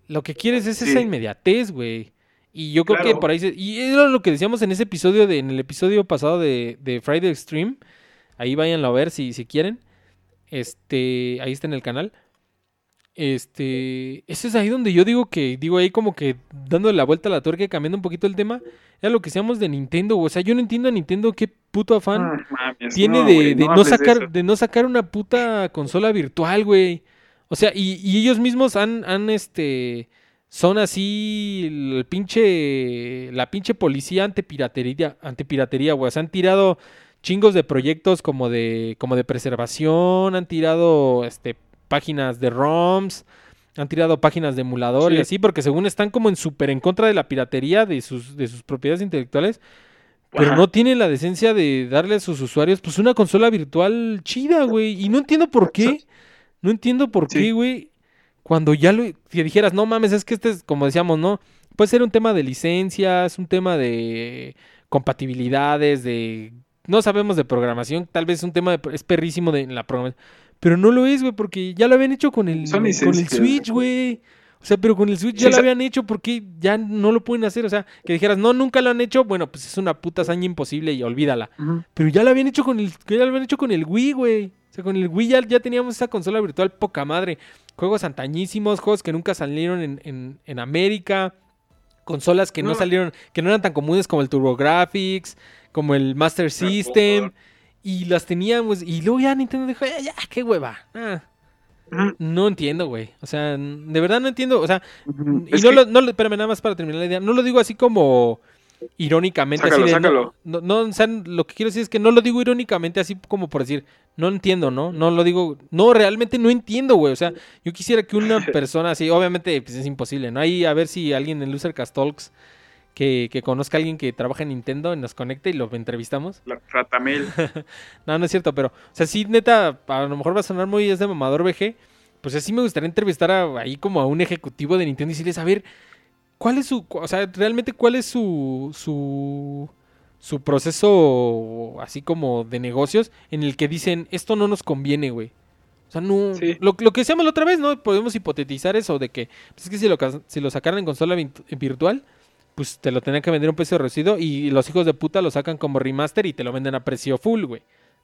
A: lo que quieres es esa inmediatez, güey. Y yo creo que por ahí... se- y era lo que decíamos en ese episodio, de, en el episodio pasado de, de Friday Extreme. Ahí váyanlo a ver si, si quieren. Este, ahí está en el canal. Este, ese es ahí donde yo digo que, digo ahí como que dándole la vuelta a la tuerca y cambiando un poquito el tema, era lo que seamos de Nintendo, güey. o sea, yo no entiendo a Nintendo qué puto afán
B: Ah, mames,
A: tiene
B: no,
A: de, no, sacar,
B: eso.
A: de no sacar una puta consola virtual, güey. O sea, y, y ellos mismos han, han, este, son así el pinche, la pinche policía antipiratería, antipiratería, güey. Se han tirado chingos de proyectos como de, como de preservación, han tirado este, páginas de ROMs, han tirado páginas de emulador y
B: Sí.
A: así, porque según están como en súper en contra de la piratería de sus, de sus propiedades intelectuales, pero
B: Ajá.
A: no tienen la decencia de darle a sus usuarios pues una consola virtual chida, güey. Y no entiendo por qué. No entiendo por
B: Sí.
A: qué, güey. Cuando ya lo que dijeras, no mames, es que este es, como decíamos, ¿no? Puede ser un tema de licencias, un tema de compatibilidades, de... No sabemos de programación, tal vez un tema de... es perrísimo de la programación. Pero no lo es, güey, porque ya lo habían hecho con el, con el. Switch, güey. O sea, pero con el Switch
B: Sí,
A: ya lo habían hecho, ¿por qué ya no lo pueden hacer? O sea, que dijeras, no, nunca lo han hecho, bueno, pues es una puta hazaña imposible y olvídala. Pero ya lo habían hecho con el, ya lo habían hecho con el Wii, güey. O sea, con el Wii ya, ya teníamos esa consola virtual poca madre. Juegos antañísimos, juegos que nunca salieron en, en, en América. Consolas que no.
B: No.
A: salieron, que no eran tan comunes como el TurboGrafx, como el Master System. Y las teníamos. Y luego ya Nintendo dijo, ya, ya, qué hueva. Ah, no entiendo, güey. O sea, de verdad no entiendo. O sea, y no,
B: que-
A: lo, no lo- espérame, nada más para terminar la idea. No lo digo así como irónicamente.
B: Sácalo,
A: así de, no-
B: sácalo.
A: No, no, o sea, lo que quiero decir es que no lo digo irónicamente así como por decir, no entiendo, ¿no? No lo digo, no, realmente no entiendo, güey. O sea, yo quisiera que una persona así, obviamente pues, es imposible, ¿no? Ahí a ver si alguien en Losercast Talks que, que conozca a alguien que trabaja en Nintendo nos conecte y lo entrevistamos.
B: La Ratamel.
A: No, no es cierto, pero, o sea, sí, neta, a lo mejor va a sonar muy es de mamador VG, pues así me gustaría entrevistar a- ahí como a un ejecutivo de Nintendo y decirles, a ver, ¿cuál es su, o sea, realmente cuál es su, su, su proceso así como de negocios en el que dicen, esto no nos conviene, güey? O sea, no,
B: Sí.
A: lo, lo que decíamos la otra vez, ¿no? Podemos hipotetizar eso de que, pues es que si lo, si lo sacaran en consola virtual, pues te lo tenían que vender a un precio reducido y los hijos de puta lo sacan como remaster y te lo venden a precio full, güey.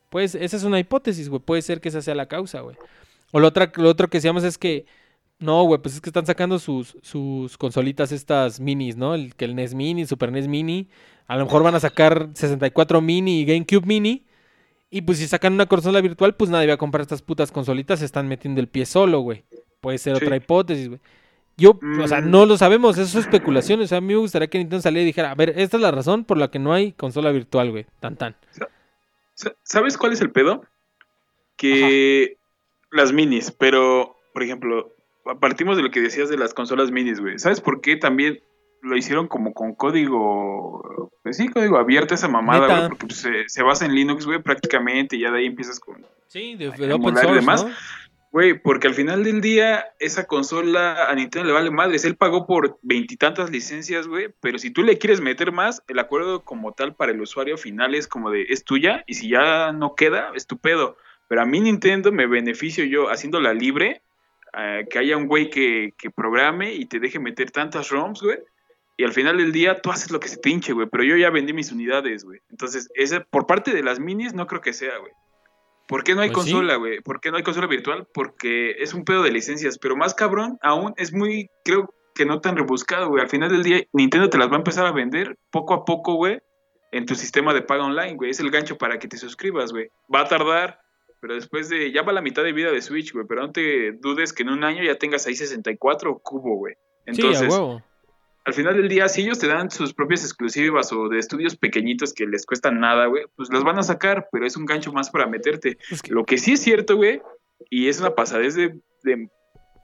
A: Pues esa es una hipótesis, güey. Puede ser que esa sea la causa, güey. O lo, otra, lo otro que decíamos es que, no, güey, pues es que están sacando sus, sus consolitas estas minis, ¿no? El, que el NES Mini, Super NES Mini. A lo mejor van a sacar 64 Mini y GameCube Mini. Y pues si sacan una consola virtual, pues nadie va a comprar estas putas consolitas. Se están metiendo el pie solo, güey. Puede ser
B: Sí.
A: otra hipótesis, güey. Yo, o sea,
B: Mm.
A: no lo sabemos, eso es especulación. O sea, a mí me gustaría que Nintendo saliera y dijera, a ver, esta es la razón por la que no hay consola virtual, güey. Tan tan.
B: Sa- ¿Sabes cuál es el pedo? Que las minis, pero, por ejemplo, partimos de lo que decías de las consolas minis, güey. ¿Sabes por qué también lo hicieron como con código, pues sí, código abierto esa mamada, güey? Porque pues, se, se basa en Linux, güey, prácticamente, y ya de ahí empiezas con...
A: Sí, de,
B: de open source, demás. Güey, porque al final del día, esa consola a Nintendo le vale madres. Él pagó por veintitantas licencias, güey. Pero si tú le quieres meter más, el acuerdo como tal para el usuario final es como de, es tuya. Y si ya no queda, es tu pedo. Pero a mí Nintendo me beneficio yo haciéndola libre. eh, que haya un güey que, que programe y te deje meter tantas ROMs, güey. Y al final del día tú haces lo que se te hinche, güey. Pero yo ya vendí mis unidades, güey. Entonces, ese, por parte de las minis, no creo que sea, güey. ¿Por qué no hay
A: Pues
B: consola, güey? ¿Por qué no hay consola virtual? Porque es un pedo de licencias, pero más cabrón, aún es muy, creo que no tan rebuscado, güey. Al final del día, Nintendo te las va a empezar a vender poco a poco, güey, en tu sistema de paga online, güey. Es el gancho para que te suscribas, güey. Va a tardar, pero después de, ya va la mitad de vida de Switch, güey, pero no te dudes que en un año ya tengas ahí 64 cubo, güey. Entonces,
A: sí, a huevo.
B: Al final del día, si ellos te dan sus propias exclusivas o de estudios pequeñitos que les cuestan nada, güey, pues las van a sacar, pero es un gancho más para meterte.
A: Que-
B: Lo que sí es cierto, güey, y es una pasadez de, de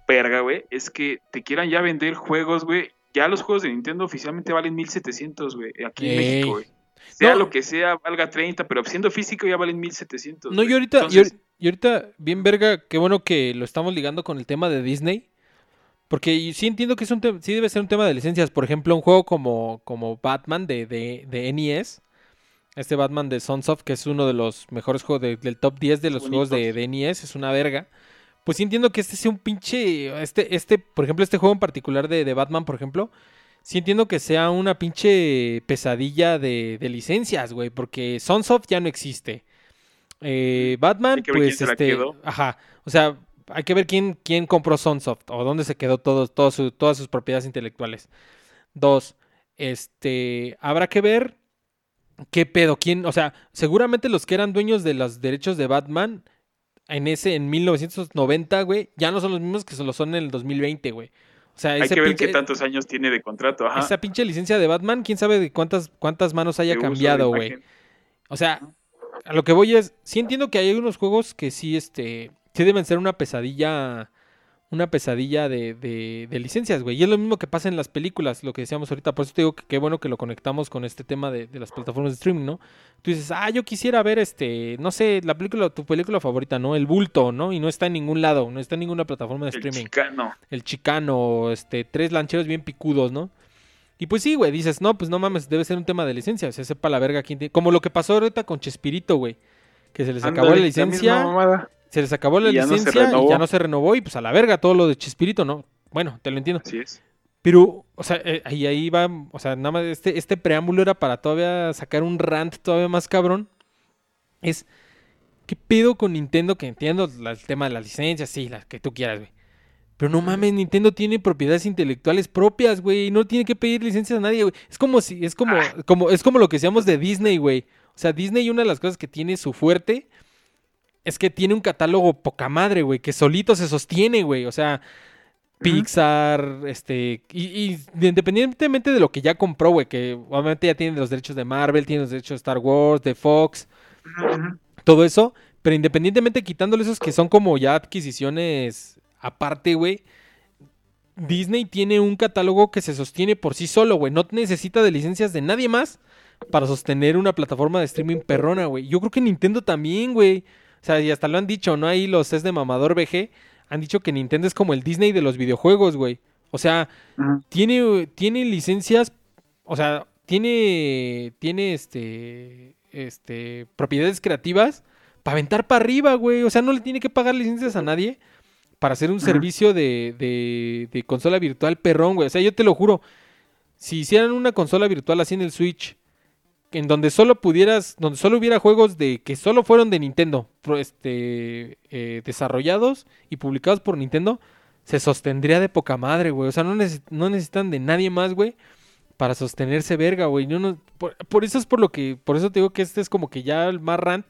B: perga, güey, es que te quieran ya vender juegos, güey. Ya los juegos de Nintendo oficialmente valen 1700, güey, aquí en. México, güey. Sea
A: No.
B: lo que sea, valga 30, pero siendo físico ya valen 1700.
A: No, y ahorita,
B: Entonces,
A: y ahorita, bien verga, qué bueno que lo estamos ligando con el tema de Disney. Porque sí entiendo que es un sí debe ser un tema de licencias. Por ejemplo, un juego como, como Batman de, de, de NES. Este Batman de Sunsoft, que es uno de los mejores juegos de- del top 10 de los juegos de, de NES, es una verga. Pues sí entiendo que este sea un pinche. Este, este, por ejemplo, este juego en particular de, de Batman, por ejemplo. Sí entiendo que sea una pinche pesadilla de, de licencias, güey. Porque Sunsoft ya no existe. Eh, Batman, pues este. Ajá. O sea, hay que ver quién, quién compró Sunsoft o dónde se quedó todo, todo su- todas sus propiedades intelectuales. Dos, este, habrá que ver qué pedo, quién, o sea, seguramente los que eran dueños de los derechos de Batman en ese, en 1990, güey, ya no son los mismos que se lo son en el 2020, güey. O sea,
B: hay que ver
A: pinche-
B: qué tantos años tiene de contrato, ajá.
A: esa pinche licencia de Batman, quién sabe de cuántas, cuántas manos haya
B: de
A: cambiado, güey. O sea, a lo que voy es, sí entiendo que hay unos juegos que sí, este, sí deben ser una pesadilla, una pesadilla de, de, de licencias, güey. Y es lo mismo que pasa en las películas, lo que decíamos ahorita. Por eso te digo que qué bueno que lo conectamos con este tema de, de las plataformas de streaming, ¿no? Tú dices, ah, yo quisiera ver, este, no sé, la película, tu película favorita, ¿no? El bulto, ¿no? Y no está en ningún lado, no está en ninguna plataforma de
B: El
A: streaming.
B: chicano.
A: El chicano, este, tres lancheros bien picudos, ¿no? Y pues sí, güey, dices, no, pues no mames, debe ser un tema de licencia, o sea, sepa la verga quién tiene. Como lo que pasó ahorita con Chespirito, güey. Que se les acabó la licencia.
B: mamada.
A: Se les acabó la
B: Y ya no
A: licencia y ya no se renovó y pues a la verga todo lo de Chespirito, ¿no? Bueno, te lo entiendo.
B: Así es.
A: Pero, o sea, eh, ahí, ahí va, o sea, nada más este, este preámbulo era para todavía sacar un rant todavía más cabrón. Es, ¿qué pedo con Nintendo? Que entiendo la- el tema de las licencias, sí, las que tú quieras, güey. Pero no mames, Nintendo tiene propiedades intelectuales propias, güey, no tiene que pedir licencias a nadie, güey. Es como si, es como, como, es como lo que decíamos de Disney, güey. O sea, Disney, una de las cosas que tiene su fuerte es que tiene un catálogo poca madre, güey, que solito se sostiene, güey. O sea, Pixar, este, y, y independientemente de lo que ya compró, güey, que obviamente ya tiene los derechos de Marvel, tiene los derechos de Star Wars, de Fox, todo eso, pero independientemente quitándole esos que son como ya adquisiciones aparte, güey, Disney tiene un catálogo que se sostiene por sí solo, güey, no necesita de licencias de nadie más para sostener una plataforma de streaming perrona, güey. Yo creo que Nintendo también, güey. O sea, y hasta lo han dicho, ¿no? Ahí los es de mamador BG han dicho que Nintendo es como el Disney de los videojuegos, güey. O sea, tiene, tiene licencias, o sea, tiene, tiene este, este, propiedades creativas para aventar para arriba, güey. O sea, no le tiene que pagar licencias a nadie para hacer un servicio de, de, de consola virtual perrón, güey. O sea, yo te lo juro, si hicieran una consola virtual así en el Switch, en donde solo pudieras, donde solo hubiera juegos de que solo fueron de Nintendo, este, eh, desarrollados y publicados por Nintendo, se sostendría de poca madre, güey. O sea, no, neces- no necesitan de nadie más, güey, para sostenerse verga, güey. No- por, por eso es por lo que, por eso te digo que este es como que ya el más rant.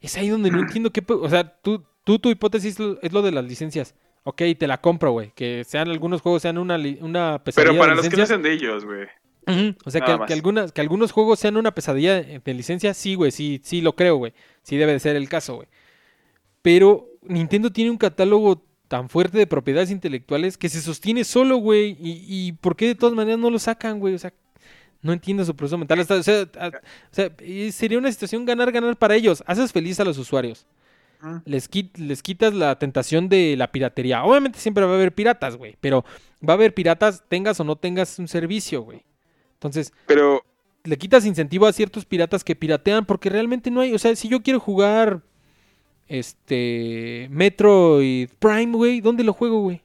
A: Es ahí donde no entiendo qué, o sea, tú, tú tu hipótesis es lo de las licencias. Ok, te la compro, güey. Que sean algunos juegos, sean una, una pesadilla
B: Pero para
A: de
B: los que no sean de ellos, güey.
A: O sea, que, que algunas, que algunos juegos sean una pesadilla de licencia, sí, güey, sí, sí lo creo, güey. Sí debe de ser el caso, güey. Pero Nintendo tiene un catálogo tan fuerte de propiedades intelectuales que se sostiene solo, güey. Y, y ¿por qué de todas maneras no lo sacan, güey? O sea, no entiendo su proceso mental. O sea, a- o sea, y sería una situación ganar-ganar para ellos. Haces feliz a los usuarios. Les, quit- les quitas la tentación de la piratería. Obviamente siempre va a haber piratas, güey. Pero va a haber piratas, tengas o no tengas un servicio, güey. Entonces,
B: Pero
A: le quitas incentivo a ciertos piratas que piratean porque realmente no hay, o sea, si yo quiero jugar este Metroid Prime, güey, ¿dónde lo juego, güey?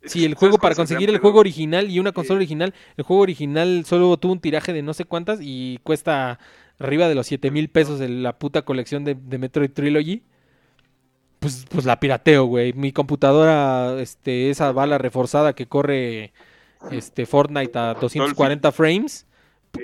B: que
A: el
B: ¿sabes
A: juego para conseguir el juego original y una consola
B: Sí.
A: original, el juego original solo tuvo un tiraje de no sé cuántas y cuesta arriba de los 7 mil pesos el- la puta colección de, de Metroid Trilogy. Pues, pues la pirateo, güey. Mi computadora, este, esa bala reforzada que corre este Fortnite a 240 frames,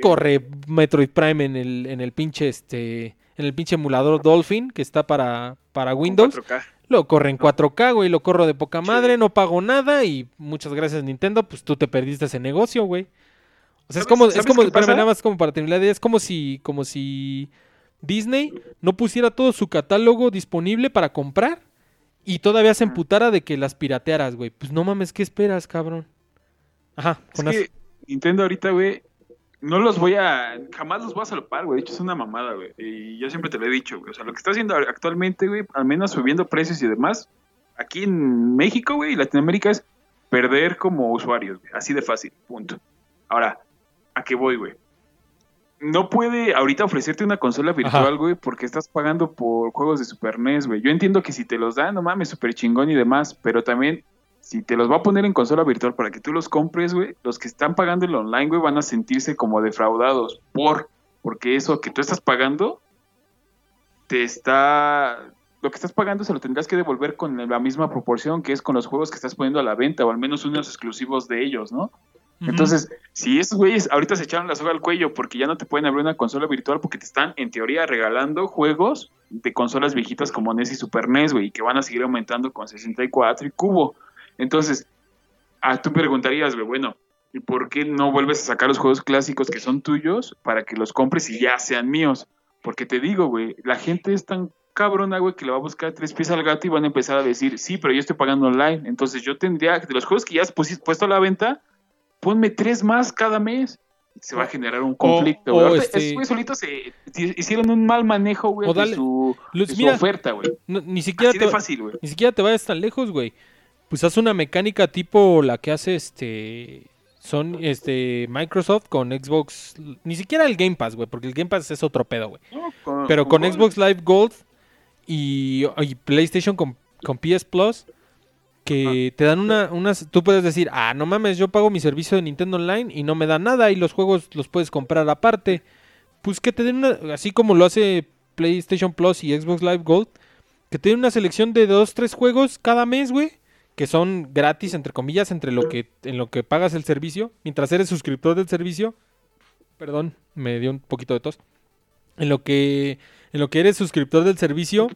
A: corre Metroid Prime en el, en el pinche este, en el pinche emulador Dolphin que está para, para Windows.
B: 4K.
A: Lo corre en 4K, güey, lo corro de poca
B: Sí.
A: madre, no pago nada y muchas gracias Nintendo, pues tú te perdiste ese negocio, güey. O sea, es
B: ¿Sabes-
A: como, es como, espérame, nada más como para terminar la idea, es como si, como si Disney no pusiera todo su catálogo disponible para comprar y todavía se emputara de que las piratearas, güey. Pues no mames, ¿qué esperas, cabrón? Ajá,
B: Es
A: con eso.
B: que Nintendo ahorita, güey, no los voy a. Jamás los voy a salopar, güey. De hecho, es una mamada, güey. Y yo siempre te lo he dicho, güey. O sea, lo que está haciendo actualmente, güey, al menos subiendo precios y demás, aquí en México, güey, y Latinoamérica es perder como usuarios, güey. Así de fácil, punto. Ahora, ¿a qué voy, güey? No puede ahorita ofrecerte una consola virtual,
A: Ajá.
B: güey, porque estás pagando por juegos de Super NES, güey. Yo entiendo que si te los dan, no mames, súper chingón y demás, pero también si te los va a poner en consola virtual para que tú los compres, güey, los que están pagando el online, güey, van a sentirse como defraudados por, porque eso que tú estás pagando te está, lo que estás pagando se lo tendrás que devolver con la misma proporción que es con los juegos que estás poniendo a la venta o al menos unos exclusivos de ellos, ¿no? Entonces, si esos güeyes ahorita se echaron la soga al cuello porque ya no te pueden abrir una consola virtual porque te están, en teoría, regalando juegos de consolas viejitas como NES y Super NES, güey, y que van a seguir aumentando con 64 y Cubo. Entonces, ah, tú preguntarías, güey, bueno, ¿y por qué no vuelves a sacar los juegos clásicos que son tuyos para que los compres y ya sean míos? Porque te digo, güey, la gente es tan cabrona, güey, que le va a buscar tres pies al gato y van a empezar a decir, sí, pero yo estoy pagando online. Entonces yo tendría, de los juegos que ya has puesto a la venta, ponme tres más cada mes. Se va a generar un conflicto, güey. Este... Solitos se, hicieron un mal manejo, güey, de su, oferta, güey.
A: ni siquiera
B: Así
A: te,
B: de fácil, güey.
A: Ni siquiera te vayas tan lejos, güey. Pues haz una mecánica tipo la que hace este son este Microsoft con Xbox, ni siquiera el Game Pass, güey, porque el Game Pass es otro pedo, güey. Pero con, Xbox Live Gold y, PlayStation con, con, PS Plus, que te dan una, unas, tú puedes decir, ah, no mames, yo pago mi servicio de Nintendo Online y no me da nada y los juegos los puedes comprar aparte. Pues que te den una, así como lo hace PlayStation Plus y Xbox Live Gold, que te den una selección de dos, tres juegos cada mes, güey que son gratis, entre comillas, entre lo que, en lo que pagas el servicio, mientras eres suscriptor del servicio. Perdón, me dio un poquito de tos. En lo que, en lo que eres suscriptor del servicio,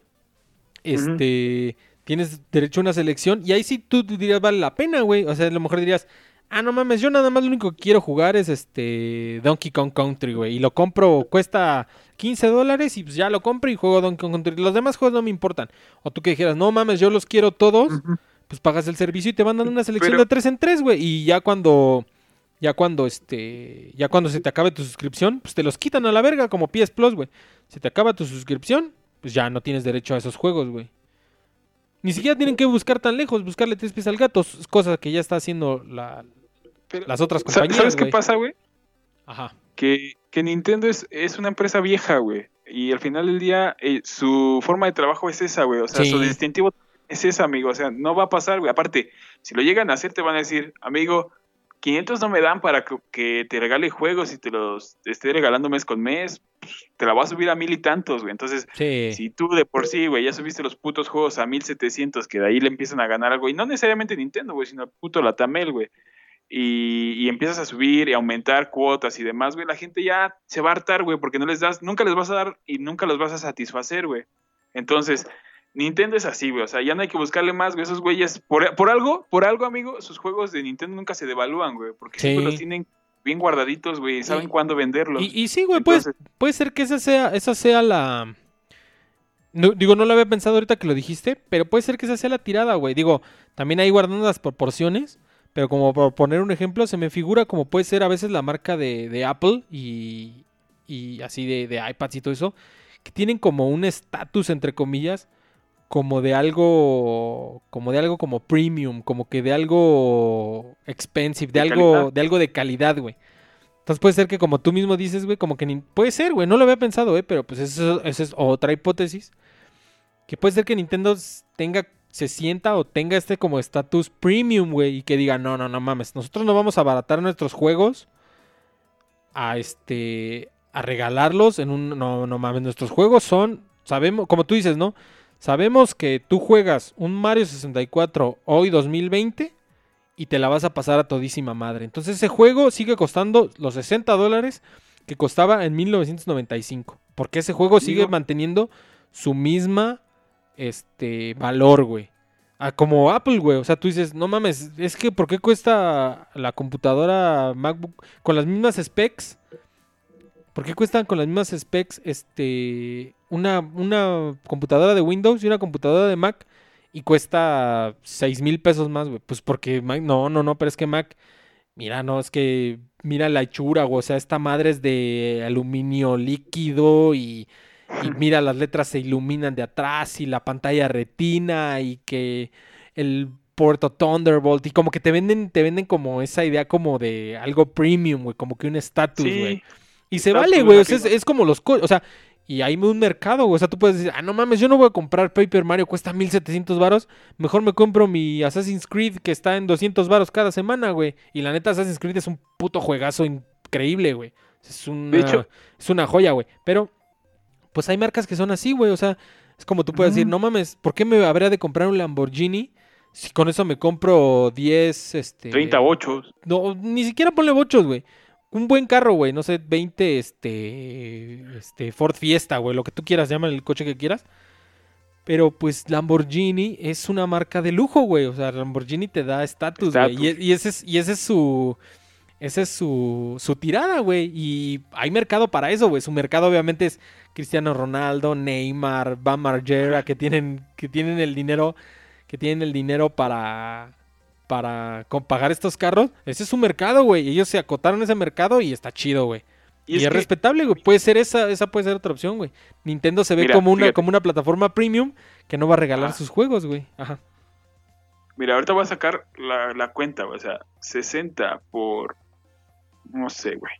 A: este, tienes derecho a una selección. Y ahí sí tú dirías, vale la pena, güey. O sea, a lo mejor dirías, ah, no mames, yo nada más lo único que quiero jugar es este Donkey Kong Country, güey. Y lo compro, cuesta 15 dólares y pues ya lo compro y juego Donkey Kong Country. Los demás juegos no me importan. O tú que dijeras, no mames, yo los quiero todos pues pagas el servicio y te van dando una selección de tres en tres, güey. Y ya cuando, ya cuando, este, ya cuando se te acabe tu suscripción, pues te los quitan a la verga, como PS Plus, güey. Si te acaba tu suscripción, pues ya no tienes derecho a esos juegos, güey. Ni siquiera tienen que buscar tan lejos, buscarle tres pies al gato, cosa que ya está haciendo la, las otras compañías.
B: ¿Sabes qué pasa, güey?
A: Ajá.
B: Que, que Nintendo es, es, una empresa vieja, güey. Y al final del día, eh, su forma de trabajo es esa, güey. O sea, su distintivo es eso, amigo. O sea, no va a pasar, güey. Aparte, si lo llegan a hacer, te van a decir, amigo, 500 no me dan para que, te regale juegos y te los esté regalando mes con mes. Pues, te la voy a subir a mil y tantos, güey. Entonces, si tú de por sí, güey, ya subiste los putos juegos a 1700, que de ahí le empiezan a ganar algo, y no necesariamente Nintendo, güey, sino puto Latamel, güey. Y, y, empiezas a subir y aumentar cuotas y demás, güey, la gente ya se va a hartar, güey, porque no les das, nunca les vas a dar y nunca los vas a satisfacer, güey. Entonces, Nintendo es así, güey. O sea, ya no hay que buscarle más, güey. Esos güeyes, por, por algo, por algo, amigo, sus juegos de Nintendo nunca se devalúan, güey. Porque siempre los tienen bien guardaditos, güey. Y saben cuándo venderlos.
A: Y, sí, güey, puede, puede ser que esa sea, esa sea la. digo, no lo había pensado ahorita que lo dijiste, pero puede ser que esa sea la tirada, güey. Digo, también ahí guardando las proporciones. Pero como por poner un ejemplo, se me figura como puede ser a veces la marca de, de Apple y, y así de, de iPads y todo eso, que tienen como un estatus, entre comillas, como de algo como de algo como premium, como que de algo expensive, de, algo de algo de calidad, güey. Entonces puede ser que como tú mismo dices, güey, como que ni... puede ser, güey, no lo había pensado, eh, pero pues eso, es otra hipótesis. Que puede ser que Nintendo tenga se sienta o tenga este como estatus premium, güey, y que diga, "No, no, no mames, nosotros no vamos a abaratar nuestros juegos a este a regalarlos en un no, no mames, nuestros juegos son sabemos, como tú dices, ¿no? Sabemos que tú juegas un Mario 64 hoy 2020 y te la vas a pasar a todísima madre. Entonces ese juego sigue costando los 60 dólares que costaba en 1995. Porque ese juego sigue manteniendo su misma este, valor, güey. Ah, como Apple, güey. O sea, tú dices, no mames, es que ¿por qué cuesta la computadora MacBook con las mismas specs? ¿Por qué cuestan con las mismas specs este, una, una computadora de Windows y una computadora de Mac y cuesta 6 mil pesos más, güey? Pues porque Mac, no, no, no, pero es que Mac, mira, no, es que mira la hechura, güey. O sea, esta madre es de aluminio líquido y, y mira, las letras se iluminan de atrás y la pantalla retina y que el puerto Thunderbolt y como que te venden, te venden como esa idea como de algo premium, güey, como que un estatus, güey. Y se vale, güey. es, como los O sea, y hay un mercado, güey. O sea, tú puedes decir, ah, no mames, yo no voy a comprar Paper Mario, cuesta 1700 varos. Mejor me compro mi Assassin's Creed que está en 200 varos cada semana, güey. Y la neta, Assassin's Creed es un puto juegazo increíble, güey. Es una, es una joya, güey. Pero, pues hay marcas que son así, güey. O sea, es como tú puedes decir, no mames, ¿por qué me habría de comprar un Lamborghini? Si con eso me compro 10, este...
B: 38.
A: No, ni siquiera ponle bochos, güey un buen carro, güey, no sé, 20, este, este, Ford Fiesta, güey, lo que tú quieras, llama el coche que quieras. Pero pues Lamborghini es una marca de lujo, güey. O sea, Lamborghini te da estatus, güey. Y, ese es, y ese es su. Esa es su, su tirada, güey. Y hay mercado para eso, güey. Su mercado obviamente es Cristiano Ronaldo, Neymar, Bam Margera, que tienen, que tienen el dinero, que tienen el dinero para, para pagar estos carros. Ese es su mercado, güey. Ellos se acotaron ese mercado y está chido, güey. Y, es,
B: que-
A: respetable, güey. Puede ser esa, esa puede ser otra opción, güey. Nintendo se ve
B: Mira,
A: como una,
B: fíjate.
A: como una plataforma premium que no va a regalar
B: Ah.
A: sus juegos, güey. Ajá.
B: Mira, ahorita voy a sacar la, la cuenta, güey. O sea, 60 por. No sé, güey.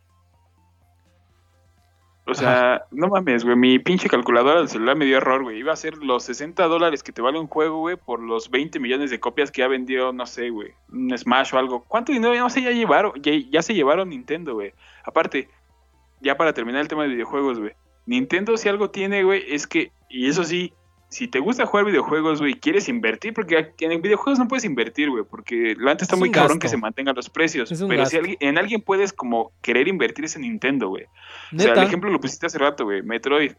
B: O sea, no mames, güey. Mi pinche calculadora del celular me dio error, güey. Iba a ser los 60 dólares que te vale un juego, güey, por los 20 millones de copias que ya vendió, no sé, güey. Un Smash o algo. ¿Cuánto dinero? No sé, ya llevaron. Ya, ya se llevaron Nintendo, güey. Aparte, ya para terminar el tema de videojuegos, güey. Nintendo, si algo tiene, güey, es que. Y eso sí, si te gusta jugar videojuegos, güey, quieres invertir, porque en videojuegos no puedes invertir, güey, porque la neta está
A: Es
B: muy
A: gasto.
B: cabrón que se mantengan los precios. Pero si alguien- en alguien puedes como querer invertir es en Nintendo, güey. O sea, el ejemplo lo pusiste hace rato, güey. Metroid.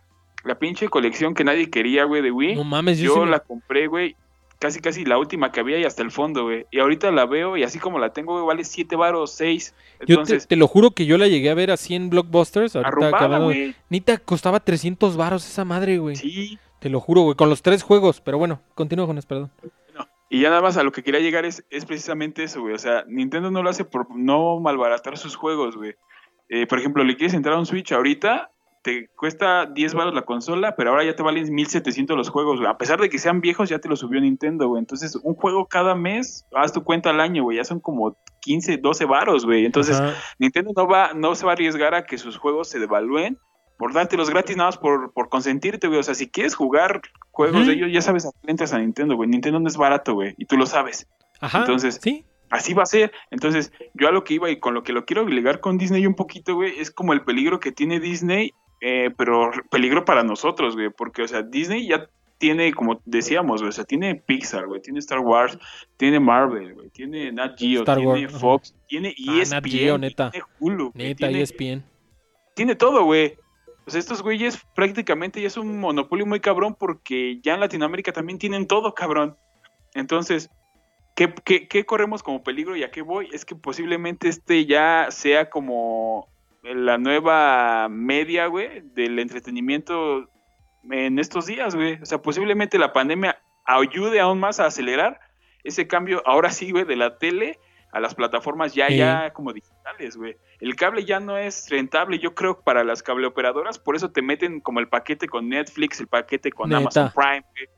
B: La pinche colección que nadie quería, güey, de Wii.
A: no mames, yo,
B: yo
A: sí me-
B: la compré, güey. Casi, casi la última que había y hasta el fondo, güey. Y ahorita la veo y así como la tengo, güey, vale 7 varos, 6.
A: yo te, lo juro que yo la llegué a ver así en Blockbusters. Ahorita
B: arrumbada, güey.
A: Nita, costaba 300 varos esa madre, güey.
B: Sí.
A: Te lo juro, güey, con los tres juegos. Pero bueno, continúo con eso, perdón.
B: Y ya nada más a lo que quería llegar es, es precisamente eso, güey. O sea, Nintendo no lo hace por no malbaratar sus juegos, güey. Eh, por ejemplo, le quieres entrar a un Switch ahorita, te cuesta 10 baros la consola, pero ahora ya te valen 1700 los juegos, güey. A pesar de que sean viejos, ya te los subió Nintendo, güey. Entonces, un juego cada mes, haz tu cuenta al año, güey. Ya son como 15, 12 varos, güey. Entonces,
A: Ajá.
B: Nintendo no va, no se va a arriesgar a que sus juegos se devalúen por dártelos gratis nada más por, por consentirte, güey. O sea, si quieres jugar juegos de ellos, ya sabes a qué entras a Nintendo, güey. Nintendo no es barato, güey. Y tú lo sabes.
A: Ajá.
B: Entonces-
A: sí.
B: Así va a ser. Entonces, yo a lo que iba y con lo que lo quiero ligar con Disney un poquito, güey, es como el peligro que tiene Disney, eh, pero peligro para nosotros, güey. Porque, o sea, Disney ya tiene, como decíamos, güey, o sea, tiene Pixar, güey, tiene Star Wars, tiene Marvel, güey, tiene Nat Geo,
A: Star
B: tiene
A: Wars.
B: Fox, tiene
A: Ah,
B: ESPN,
A: Nat Geo,
B: y
A: neta.
B: tiene Hulu,
A: Neta, E
B: tiene,
A: ESPN.
B: tiene todo, güey. Sea, estos güeyes prácticamente ya es un monopolio muy cabrón porque ya en Latinoamérica también tienen todo, cabrón. Entonces, ¿qué, qué, qué corremos como peligro y a qué voy? Es que posiblemente este ya sea como la nueva media, güey, del entretenimiento en estos días, güey. O sea, posiblemente la pandemia ayude aún más a acelerar ese cambio, ahora sí, güey, de la tele a las plataformas ya,
A: Sí.
B: ya como digitales, güey. El cable ya no es rentable, yo creo, para las cableoperadoras, por eso te meten como el paquete con Netflix, el paquete con
A: Neta.
B: Amazon Prime, güey.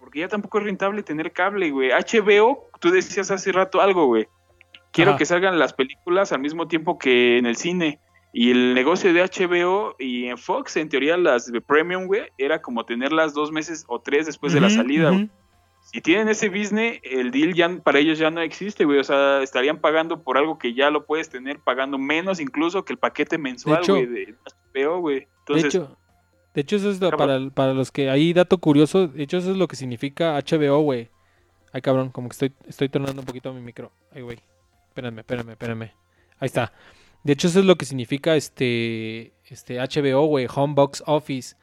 B: Porque ya tampoco es rentable tener cable, güey. HBO, tú decías hace rato algo, güey. Quiero
A: Ajá.
B: que salgan las películas al mismo tiempo que en el cine. Y el negocio de HBO y en Fox, en teoría, las de Premium, güey, era como tenerlas dos meses o tres después de la salida, güey. Si tienen ese business, el deal ya para ellos ya no existe, güey. O sea, estarían pagando por algo que ya lo puedes tener pagando menos incluso que el paquete mensual, güey, de HBO, güey.
A: De hecho, de hecho, eso es lo- para, para los que hay dato curioso. De hecho, eso es lo que significa HBO, güey. Ay, cabrón, como que estoy, estoy tornando un poquito mi micro. Ay, güey. Espérame, espérame, espérame. Ahí está. De hecho, eso es lo que significa este, este HBO, güey, Home Box Office.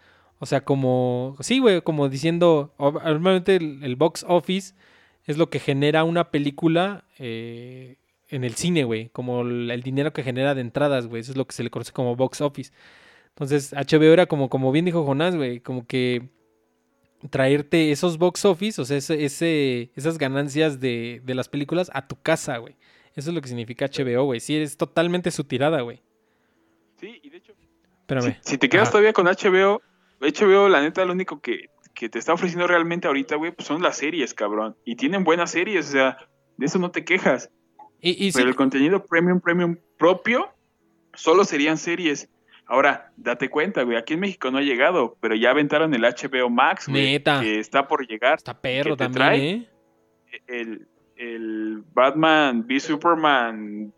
A: O sea, como, sí, güey, como diciendo, normalmente el, el box office es lo que genera una película eh, en el cine, güey, como el, el dinero que genera de entradas, güey, eso es lo que se le conoce como box office. Entonces, HBO era como, como bien dijo Jonás, güey, como que traerte esos box office, o sea, ese, ese- esas ganancias de, de las películas a tu casa, güey. Eso es lo que significa HBO, güey. Sí, es totalmente su tirada, güey.
B: sí, y de hecho,
A: Espérame.
B: si, si te quedas
A: Ajá.
B: todavía con HBO, HBO, la neta, lo único que, que te está ofreciendo realmente ahorita, güey, pues son las series, cabrón. Y tienen buenas series, o sea, de eso no te quejas.
A: Y, y sí,
B: Pero el contenido premium, premium propio, solo serían series. Ahora, date cuenta, güey, aquí en México no ha llegado, pero ya aventaron el HBO Max, güey,
A: Neta.
B: que está por llegar.
A: está perro
B: que te
A: también,
B: trae.
A: ¿eh?
B: El, el Batman v Superman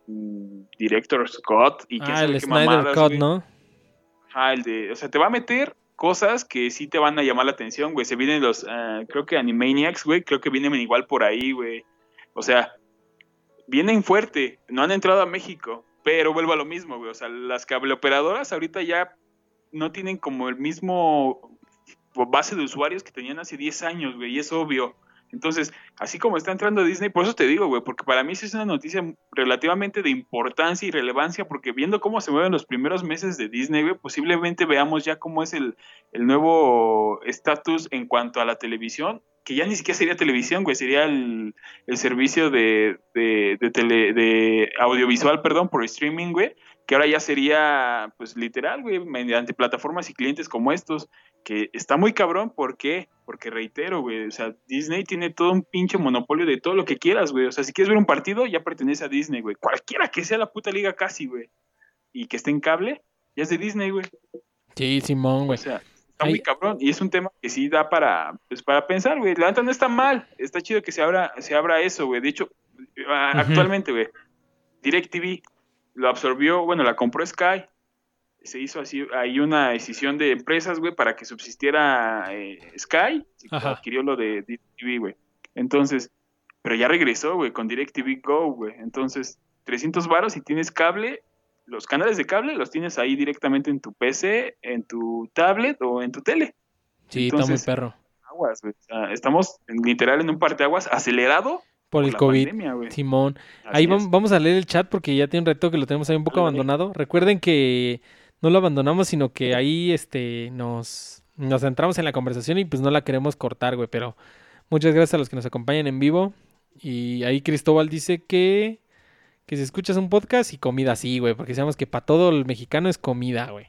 B: Director Scott y que
A: Ah, el Snyder Cut.
B: Ajá, el de, o sea, te va a meter cosas que sí te van a llamar la atención, güey. Se vienen los, ah, creo que Animaniacs, güey, creo que vienen igual por ahí, güey. O sea, vienen fuerte, no han entrado a México, pero vuelvo a lo mismo, güey. O sea, las cableoperadoras ahorita ya no tienen como el mismo base de usuarios que tenían hace 10 años, güey, y es obvio. Entonces, así como está entrando Disney, por eso te digo, güey, porque para mí sí es una noticia relativamente de importancia y relevancia, porque viendo cómo se mueven los primeros meses de Disney, güey, posiblemente veamos ya cómo es el, el nuevo estatus en cuanto a la televisión, que ya ni siquiera sería televisión, güey, sería el, servicio de, tele, de audiovisual, perdón, por streaming, güey, que ahora ya sería, pues literal, güey, mediante plataformas y clientes como estos, que está muy cabrón, ¿por qué? Porque reitero, güey, o sea, Disney tiene todo un pinche monopolio de todo lo que quieras, güey, o sea, si quieres ver un partido, ya pertenece a Disney, güey, cualquiera que sea la puta liga casi, güey, y que esté en cable, ya es de Disney, güey.
A: Sí, Simón, güey.
B: O sea, está muy cabrón, y es un tema que sí da para, pues, para pensar, güey, la neta no está mal, está chido que se abra, se abra eso, güey, de hecho, actualmente, güey, DirecTV lo absorbió, bueno, la compró Sky, se hizo así, hay una decisión de empresas, güey, para que subsistiera eh, Sky, adquirió lo de DirecTV, güey. Entonces, pero ya regresó, güey, con DirecTV Go, güey. Entonces, 300 varos y tienes cable, los canales de cable los tienes ahí directamente en tu PC, en tu tablet o en tu tele.
A: Sí, está muy perro.
B: Aguas, güey. estamos literal en un parteaguas acelerado
A: por el COVID. Simón. ahí vamos a leer el chat porque ya tiene un reto que lo tenemos ahí un poco abandonado. Recuerden que no lo abandonamos, sino que ahí este nos, nos centramos en la conversación y pues no la queremos cortar, güey. Pero muchas gracias a los que nos acompañan en vivo. Y ahí Cristóbal dice que, que si escuchas un podcast y comida sí, güey, porque sabemos que para todo el mexicano es comida, güey.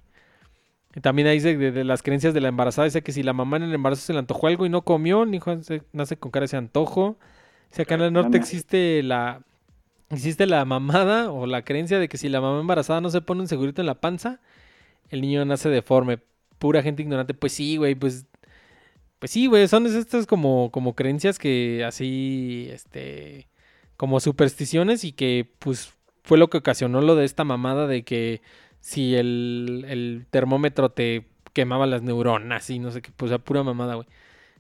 A: También ahí dice de, las creencias de la embarazada, dice que si la mamá en el embarazo se le antojó algo y no comió, ni hijo nace con cara ese antojo. Si acá en el norte existe la existe la mamada o la creencia de que si la mamá embarazada no se pone un segurito en la panza, el niño nace deforme. Pura gente ignorante. Pues sí, güey, pues pues sí, güey, son estas como como creencias que así este como supersticiones y que pues fue lo que ocasionó lo de esta mamada de que si el, el termómetro te quemaba las neuronas y no sé qué, pues a pura mamada, güey.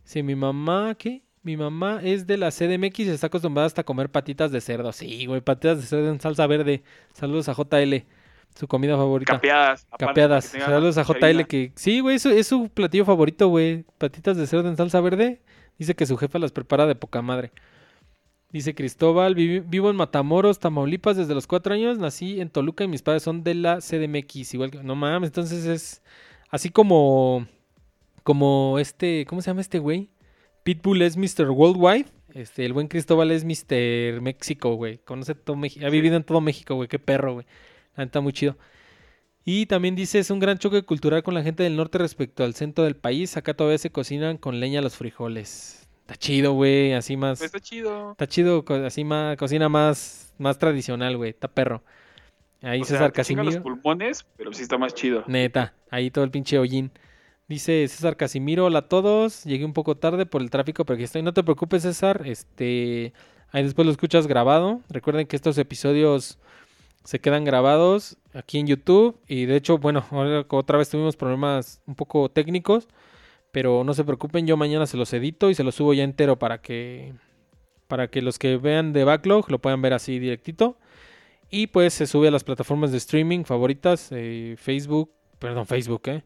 A: Si mi mamá, ¿qué? Mi mamá es de la CDMX y está acostumbrada hasta comer patitas de cerdo. Sí, güey, patitas de cerdo en salsa verde. Saludos a JL, su comida favorita.
B: Capeadas.
A: Capeadas. Saludos a JL que... Sí, güey, eso es su platillo favorito, güey. Patitas de cerdo en salsa verde. Dice que su jefa las prepara de poca madre. Dice Cristóbal, vivo en Matamoros, Tamaulipas desde los cuatro años. Nací en Toluca y mis padres son de la CDMX. Igual que... No mames, entonces es así como... Como este... ¿Cómo se llama este güey? Pitbull es Mr. Worldwide. Este, el buen Cristóbal es Mr. México, güey. Conoce todo México. Ha vivido en todo México, güey. Qué perro, güey. Está muy chido. Y también dice, es un gran choque cultural con la gente del norte respecto al centro del país. Acá todavía se cocinan con leña los frijoles. Está chido, güey. Así más.
B: Está chido.
A: Está chido, así más, cocina más, más tradicional, güey. Está perro. Ahí César Casimiro.
B: los pulmones, pero sí está más chido.
A: Neta. Ahí todo el pinche hollín. Dice César Casimiro, hola a todos. Llegué un poco tarde por el tráfico, pero aquí estoy. No te preocupes, César. Este, ahí después lo escuchas grabado. Recuerden que estos episodios se quedan grabados aquí en YouTube. Y de hecho, bueno, otra vez tuvimos problemas un poco técnicos. Pero no se preocupen, yo mañana se los edito y se los subo ya entero para que para que los que vean de backlog lo puedan ver así directito. Y pues se sube a las plataformas de streaming favoritas, eh, Facebook, perdón, Facebook, eh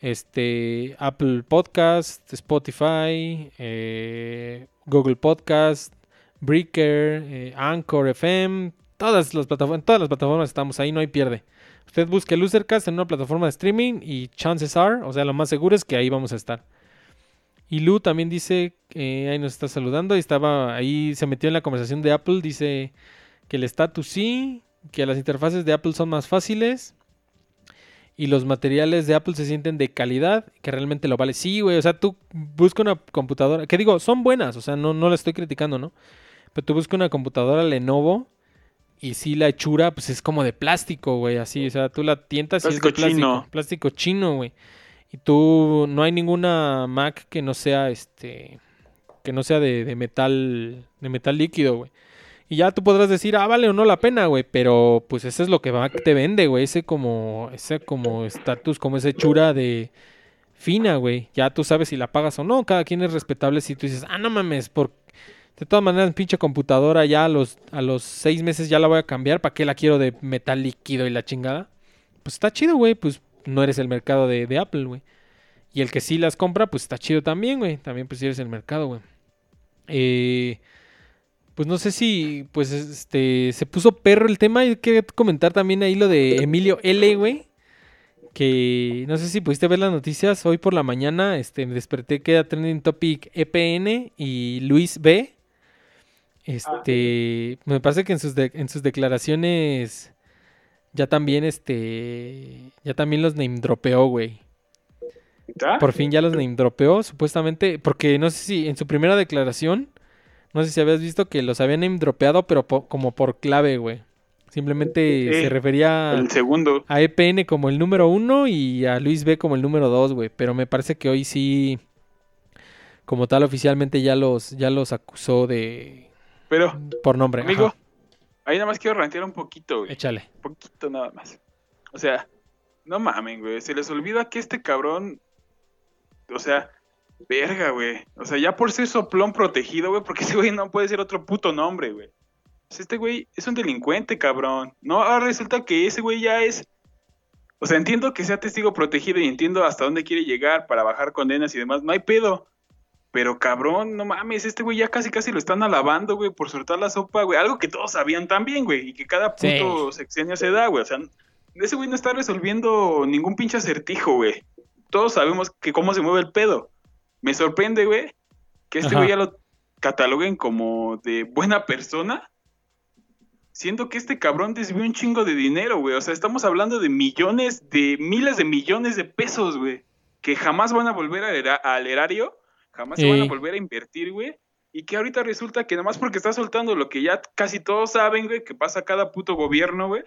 A: este, Apple Podcast, Spotify, eh, Google Podcast, Breaker, Anchor FM, todas las plataformas, todas las plataformas estamos ahí, no hay pierde. Usted busque Losercast en una plataforma de streaming y chances are, o sea, lo más seguro es que ahí vamos a estar. Y Lu también dice, eh, ahí nos está saludando, y estaba ahí, se metió en la conversación de Apple, dice que el status sí, que las interfaces de Apple son más fáciles y los materiales de Apple se sienten de calidad, que realmente lo vale. Sí, güey, o sea, tú busca una computadora, que digo, son buenas, o sea, no, no la estoy criticando, ¿no? Pero tú busca una computadora Lenovo y sí la hechura, pues es como de plástico, güey, así, o sea, tú la tientas y es de plástico. Chino. Plástico chino, güey. Y tú, no hay ninguna Mac que no sea, este, que no sea de, de metal, de metal líquido, güey. Y ya tú podrás decir, ah, vale o no la pena, güey. Pero pues eso es lo que va, te vende, güey. Ese como, ese como estatus, como esa hechura de fina, güey. Ya tú sabes si la pagas o no. Cada quien es respetable si tú dices, ah, no mames, por... De todas maneras, pinche computadora ya a los, a los seis meses ya la voy a cambiar. ¿Para qué la quiero de metal líquido y la chingada? Pues está chido, güey. Pues no eres el mercado de, de Apple, güey. Y el que sí las compra, pues está chido también, güey. También pues eres el mercado, güey. Eh, pues no sé si pues este se puso perro el tema. Y quería comentar también ahí lo de Emilio L, güey. Que no sé si pudiste ver las noticias hoy por la mañana. Este, me desperté que era trending topic EPN y Luis B. Este, me parece que en sus, de- en sus declaraciones ya también este ya también los name dropeó, güey.
B: ¿Ah?
A: Por fin ya los name dropeó, supuestamente, porque no sé si en su primera declaración, no sé si habías visto que los habían name dropeado, pero po- como por clave, güey. Simplemente
B: Sí,
A: se refería
B: El segundo.
A: a EPN como el número uno y a Luis B como el número dos, güey. Pero me parece que hoy sí, como tal, oficialmente ya los, ya los acusó de
B: Pero,
A: por nombre.
B: amigo,
A: Ajá,
B: ahí nada más quiero rantear un poquito, güey.
A: échale.
B: Un poquito nada más. O sea, no mamen, güey. Se les olvida que este cabrón. O sea, verga, güey. O sea, ya por ser soplón protegido, güey, porque ese güey no puede ser otro puto nombre, güey. Este güey es un delincuente, cabrón. No, ahora resulta que ese güey ya es. O sea, entiendo que sea testigo protegido y entiendo hasta dónde quiere llegar para bajar condenas y demás. No hay pedo. Pero cabrón, no mames, este güey ya casi casi lo están alabando, güey, por soltar la sopa, güey. Algo que todos sabían también, güey, y que cada
A: Sí.
B: puto sexenio se da, güey. O sea, ese güey no está resolviendo ningún pinche acertijo, güey. Todos sabemos que cómo se mueve el pedo. Me sorprende, güey, que este
A: Ajá.
B: güey ya lo cataloguen como de buena persona. Siendo que este cabrón desvió un chingo de dinero, güey. O sea, estamos hablando de millones, de miles de millones de pesos, güey. Que jamás van a volver era- al erario. Jamás se van a volver a invertir, güey. Y que ahorita resulta que nomás porque está soltando lo que ya casi todos saben, güey, que pasa cada puto gobierno, güey.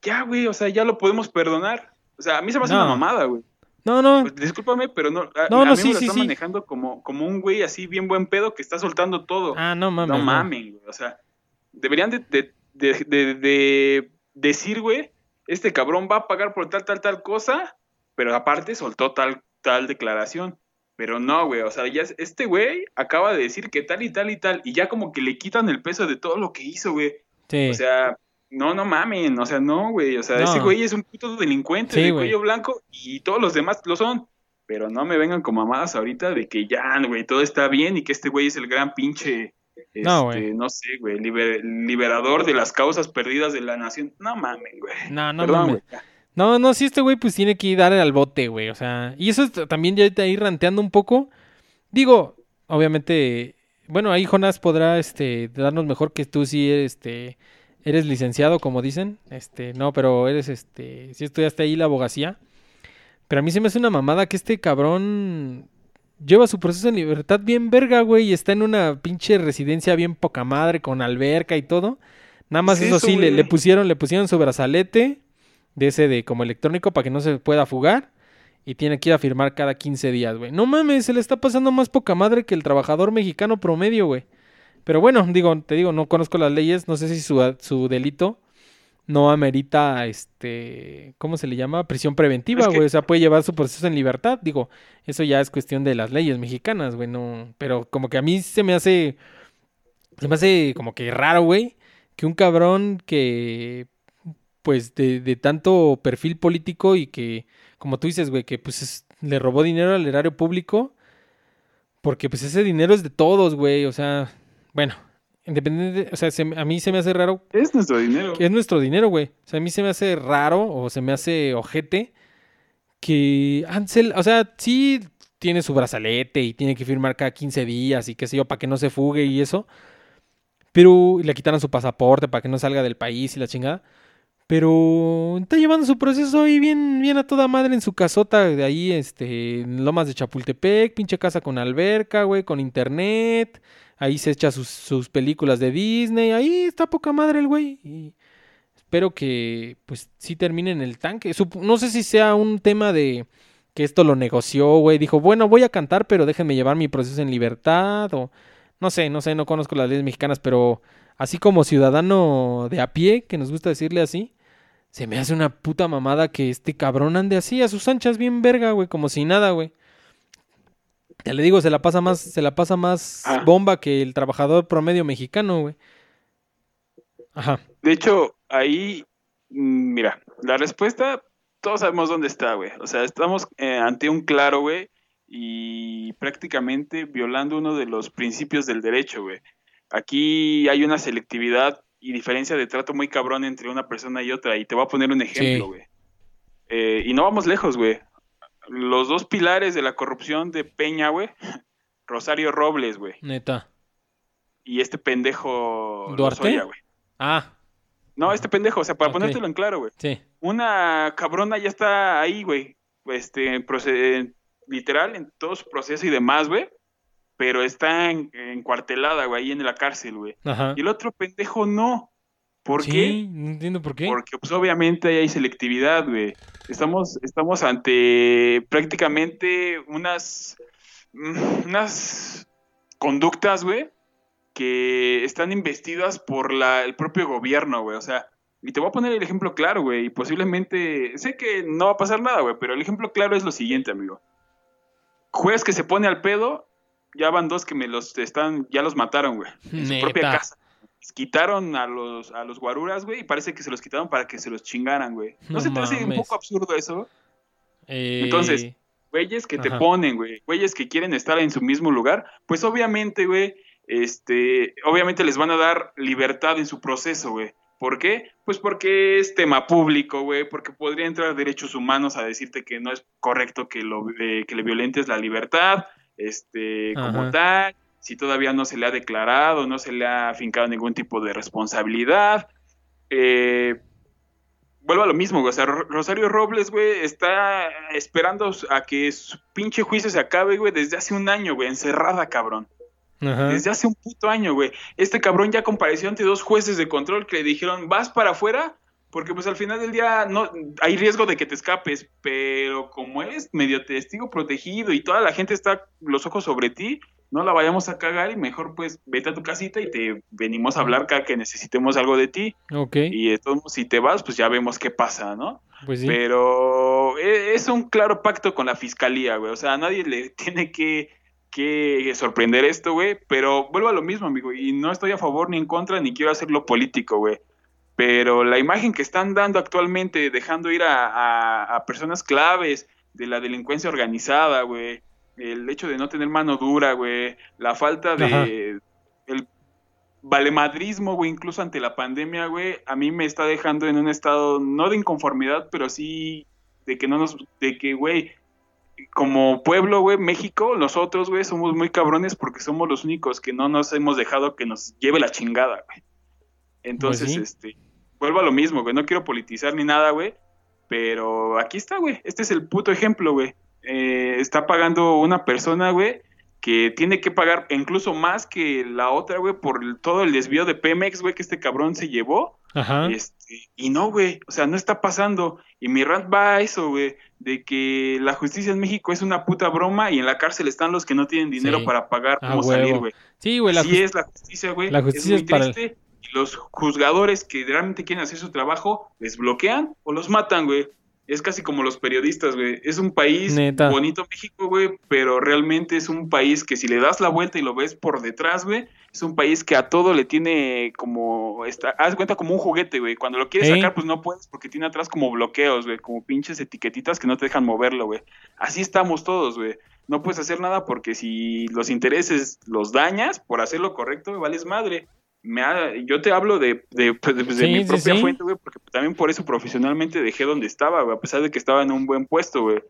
B: Ya, güey, o sea, ya lo podemos perdonar. O sea, a mí se me hace
A: No.
B: una mamada, güey.
A: No, no.
B: Pues, discúlpame, pero no, a,
A: No,
B: a
A: no,
B: mí
A: sí,
B: me lo
A: sí,
B: están
A: sí.
B: manejando como, como un güey así bien buen pedo que está soltando todo.
A: Ah, no mames.
B: no mamen, güey. O sea, deberían de, de- de- de- de decir, güey, este cabrón va a pagar por tal, tal, tal cosa, pero aparte soltó tal, tal declaración. Pero no, güey, o sea, ya es- este güey acaba de decir que tal y tal y tal, y ya como que le quitan el peso de todo lo que hizo, güey.
A: Sí.
B: O sea, no, no mamen, o sea, no, güey, o sea,
A: No.
B: ese güey es un puto delincuente
A: Sí,
B: de
A: güey.
B: cuello blanco y todos los demás lo son. Pero no me vengan con mamadas ahorita de que ya, güey, todo está bien y que este güey es el gran pinche, este,
A: No,
B: no,
A: güey.
B: sé, güey, liber- liberador de las causas perdidas de la nación. No mamen, güey.
A: No, no
B: Perdón, güey.
A: No, no, sí, este güey pues tiene que dar al bote, güey. O sea, y eso también ya te ahí ranteando un poco. Digo, obviamente, bueno, ahí Jonas podrá este darnos mejor que tú sí este eres licenciado, como dicen. Este, no, pero eres este, sí estudiaste ahí la abogacía. Pero a mí se me hace una mamada que este cabrón lleva su proceso en libertad bien verga, güey, y está en una pinche residencia bien poca madre con alberca y todo. Nada más
B: Sí,
A: eso sí, le, le pusieron, le pusieron su brazalete de ese de como electrónico para que no se pueda fugar y tiene que ir a firmar cada 15 días, güey. No mames, se le está pasando más poca madre que el trabajador mexicano promedio, güey. Pero bueno, digo, te digo, no conozco las leyes, no sé si su, su delito no amerita, este, ¿cómo se le llama? Prisión preventiva,
B: Es que-
A: güey. O sea, puede llevar su proceso en libertad. Digo, eso ya es cuestión de las leyes mexicanas, güey. No, pero como que a mí se me hace, se me hace como que raro, güey, que un cabrón que, pues, de, de tanto perfil político y que, como tú dices, güey, que pues es- le robó dinero al erario público, porque pues ese dinero es de todos, güey. O sea, bueno, independiente, o sea, se a mí se me hace raro
B: Es nuestro dinero.
A: es nuestro dinero, güey. O sea, a mí se me hace raro o se me hace ojete que Ansel, o sea, sí tiene su brazalete y tiene que firmar cada 15 días y qué sé yo, para que no se fugue y eso. Pero le quitaron su pasaporte para que no salga del país y la chingada. Pero está llevando su proceso ahí bien, bien a toda madre en su casota de ahí, este, en Lomas de Chapultepec, pinche casa con alberca, güey, con internet. Ahí se echa sus, sus películas de Disney. Ahí está poca madre el güey. Y espero que, pues, sí termine en el tanque. No sé si sea un tema de que esto lo negoció, güey. Dijo, bueno, voy a cantar, pero déjenme llevar mi proceso en libertad. O no sé, no sé, no conozco las leyes mexicanas, pero así como ciudadano de a pie, que nos gusta decirle así, se me hace una puta mamada que este cabrón ande así a sus anchas bien verga, güey, como si nada, güey. Ya le digo, se la pasa más, se la pasa más
B: Ah.
A: bomba que el trabajador promedio mexicano, güey. Ajá.
B: De hecho, ahí, mm, mira, la respuesta, todos sabemos dónde está, güey. O sea, estamos eh, ante un claro, güey. y prácticamente violando uno de los principios del derecho, güey. Aquí hay una selectividad y diferencia de trato muy cabrón entre una persona y otra. Y te voy a poner un ejemplo, güey. Eh, y no vamos lejos, güey. Los dos pilares de la corrupción de Peña, güey. Rosario Robles, güey.
A: Neta.
B: Y este pendejo
A: ¿Duarte? güey. Ah.
B: No, este pendejo, o sea, para ponértelo en claro, güey.
A: Sí.
B: Una cabrona ya está ahí, güey. Este, literal, en todo su proceso y demás, güey pero está encuartelada, güey, ahí en la cárcel, güey. Y el otro pendejo no. ¿Por
A: sí,
B: qué?
A: No entiendo por qué.
B: Porque pues obviamente hay selectividad, güey. Estamos, estamos ante prácticamente unas, mm, unas conductas, güey, que están investidas por la, el propio gobierno, güey. O sea, y te voy a poner el ejemplo claro, güey. Y posiblemente, sé que no va a pasar nada, güey, pero el ejemplo claro es lo siguiente, amigo. Juez que se pone al pedo ya van dos que me los están, ya los mataron, güey. En su propia casa. quitaron a los, a los guaruras, güey, y parece que se los quitaron para que se los chingaran, güey. ¿No, se te hace un poco absurdo eso? Eh, Entonces, güeyes que te ponen, güey, güeyes que quieren estar en su mismo lugar, pues obviamente, güey, este, obviamente les van a dar libertad en su proceso, güey. ¿Por qué? Pues porque es tema público, güey, porque podría entrar derechos humanos a decirte que no es correcto que, lo, eh, que le violentes la libertad, este, como tal, si todavía no se le ha declarado, no se le ha afincado ningún tipo de responsabilidad. Eh, vuelvo a lo mismo, güey. O sea, Rosario Robles, güey, está esperando a que su pinche juicio se acabe, güey, desde hace un año, güey, encerrada, cabrón. Desde hace un puto año, güey. Este cabrón ya compareció ante dos jueces de control que le dijeron, vas para afuera porque pues al final del día no hay riesgo de que te escapes, pero como es medio testigo protegido y toda la gente está los ojos sobre ti, no la vayamos a cagar y mejor pues vete a tu casita y te venimos a hablar cada que necesitemos algo de ti.
A: Ok.
B: Y entonces si te vas, pues ya vemos qué pasa, ¿no?
A: Pues sí.
B: Pero e, es un claro pacto con la fiscalía, güey. O sea, a nadie le tiene que, que sorprender esto, güey. Pero vuelvo a lo mismo, amigo. Y no estoy a favor ni en contra, ni quiero hacerlo político, güey pero la imagen que están dando actualmente, dejando ir a, personas claves de la delincuencia organizada, güey, el hecho de no tener mano dura, güey, la falta de el valemadrismo, güey, incluso ante la pandemia, güey, a mí me está dejando en un estado no de inconformidad, pero sí de que no nos, de que, güey, como pueblo, güey, México, nosotros, güey, somos muy cabrones porque somos los únicos que no nos hemos dejado que nos lleve la chingada, güey. Entonces, pues este, vuelvo a lo mismo, güey. No quiero politizar ni nada, güey. Pero aquí está, güey. Este es el puto ejemplo, güey. Eh, está pagando una persona, güey, que tiene que pagar incluso más que la otra, güey, por todo el desvío de Pemex, güey, que este cabrón se llevó.
A: Ajá.
B: Este, y no, güey, o sea, no está pasando. Y mi rant va a eso, güey, de que la justicia en México es una puta broma y en la cárcel están los que no tienen dinero para pagar cómo salir, güey.
A: Sí, güey,
B: la es la justicia, güey.
A: La justicia es, para
B: los juzgadores que realmente quieren hacer su trabajo les bloquean o los matan, güey. Es casi como los periodistas, güey. Es un país bonito México, güey, pero realmente es un país que si le das la vuelta y lo ves por detrás, güey, es un país que a todo le tiene como, está, haz cuenta como un juguete, güey. Cuando lo quieres sacar, pues no puedes porque tiene atrás como bloqueos, güey, como pinches etiquetitas que no te dejan moverlo, güey. Así estamos todos, güey. No puedes hacer nada porque si los intereses los dañas por hacer lo correcto, vales madre me yo te hablo de, de, pues, mi propia fuente, güey, porque también por eso profesionalmente dejé donde estaba, güey, a pesar de que estaba en un buen puesto, güey.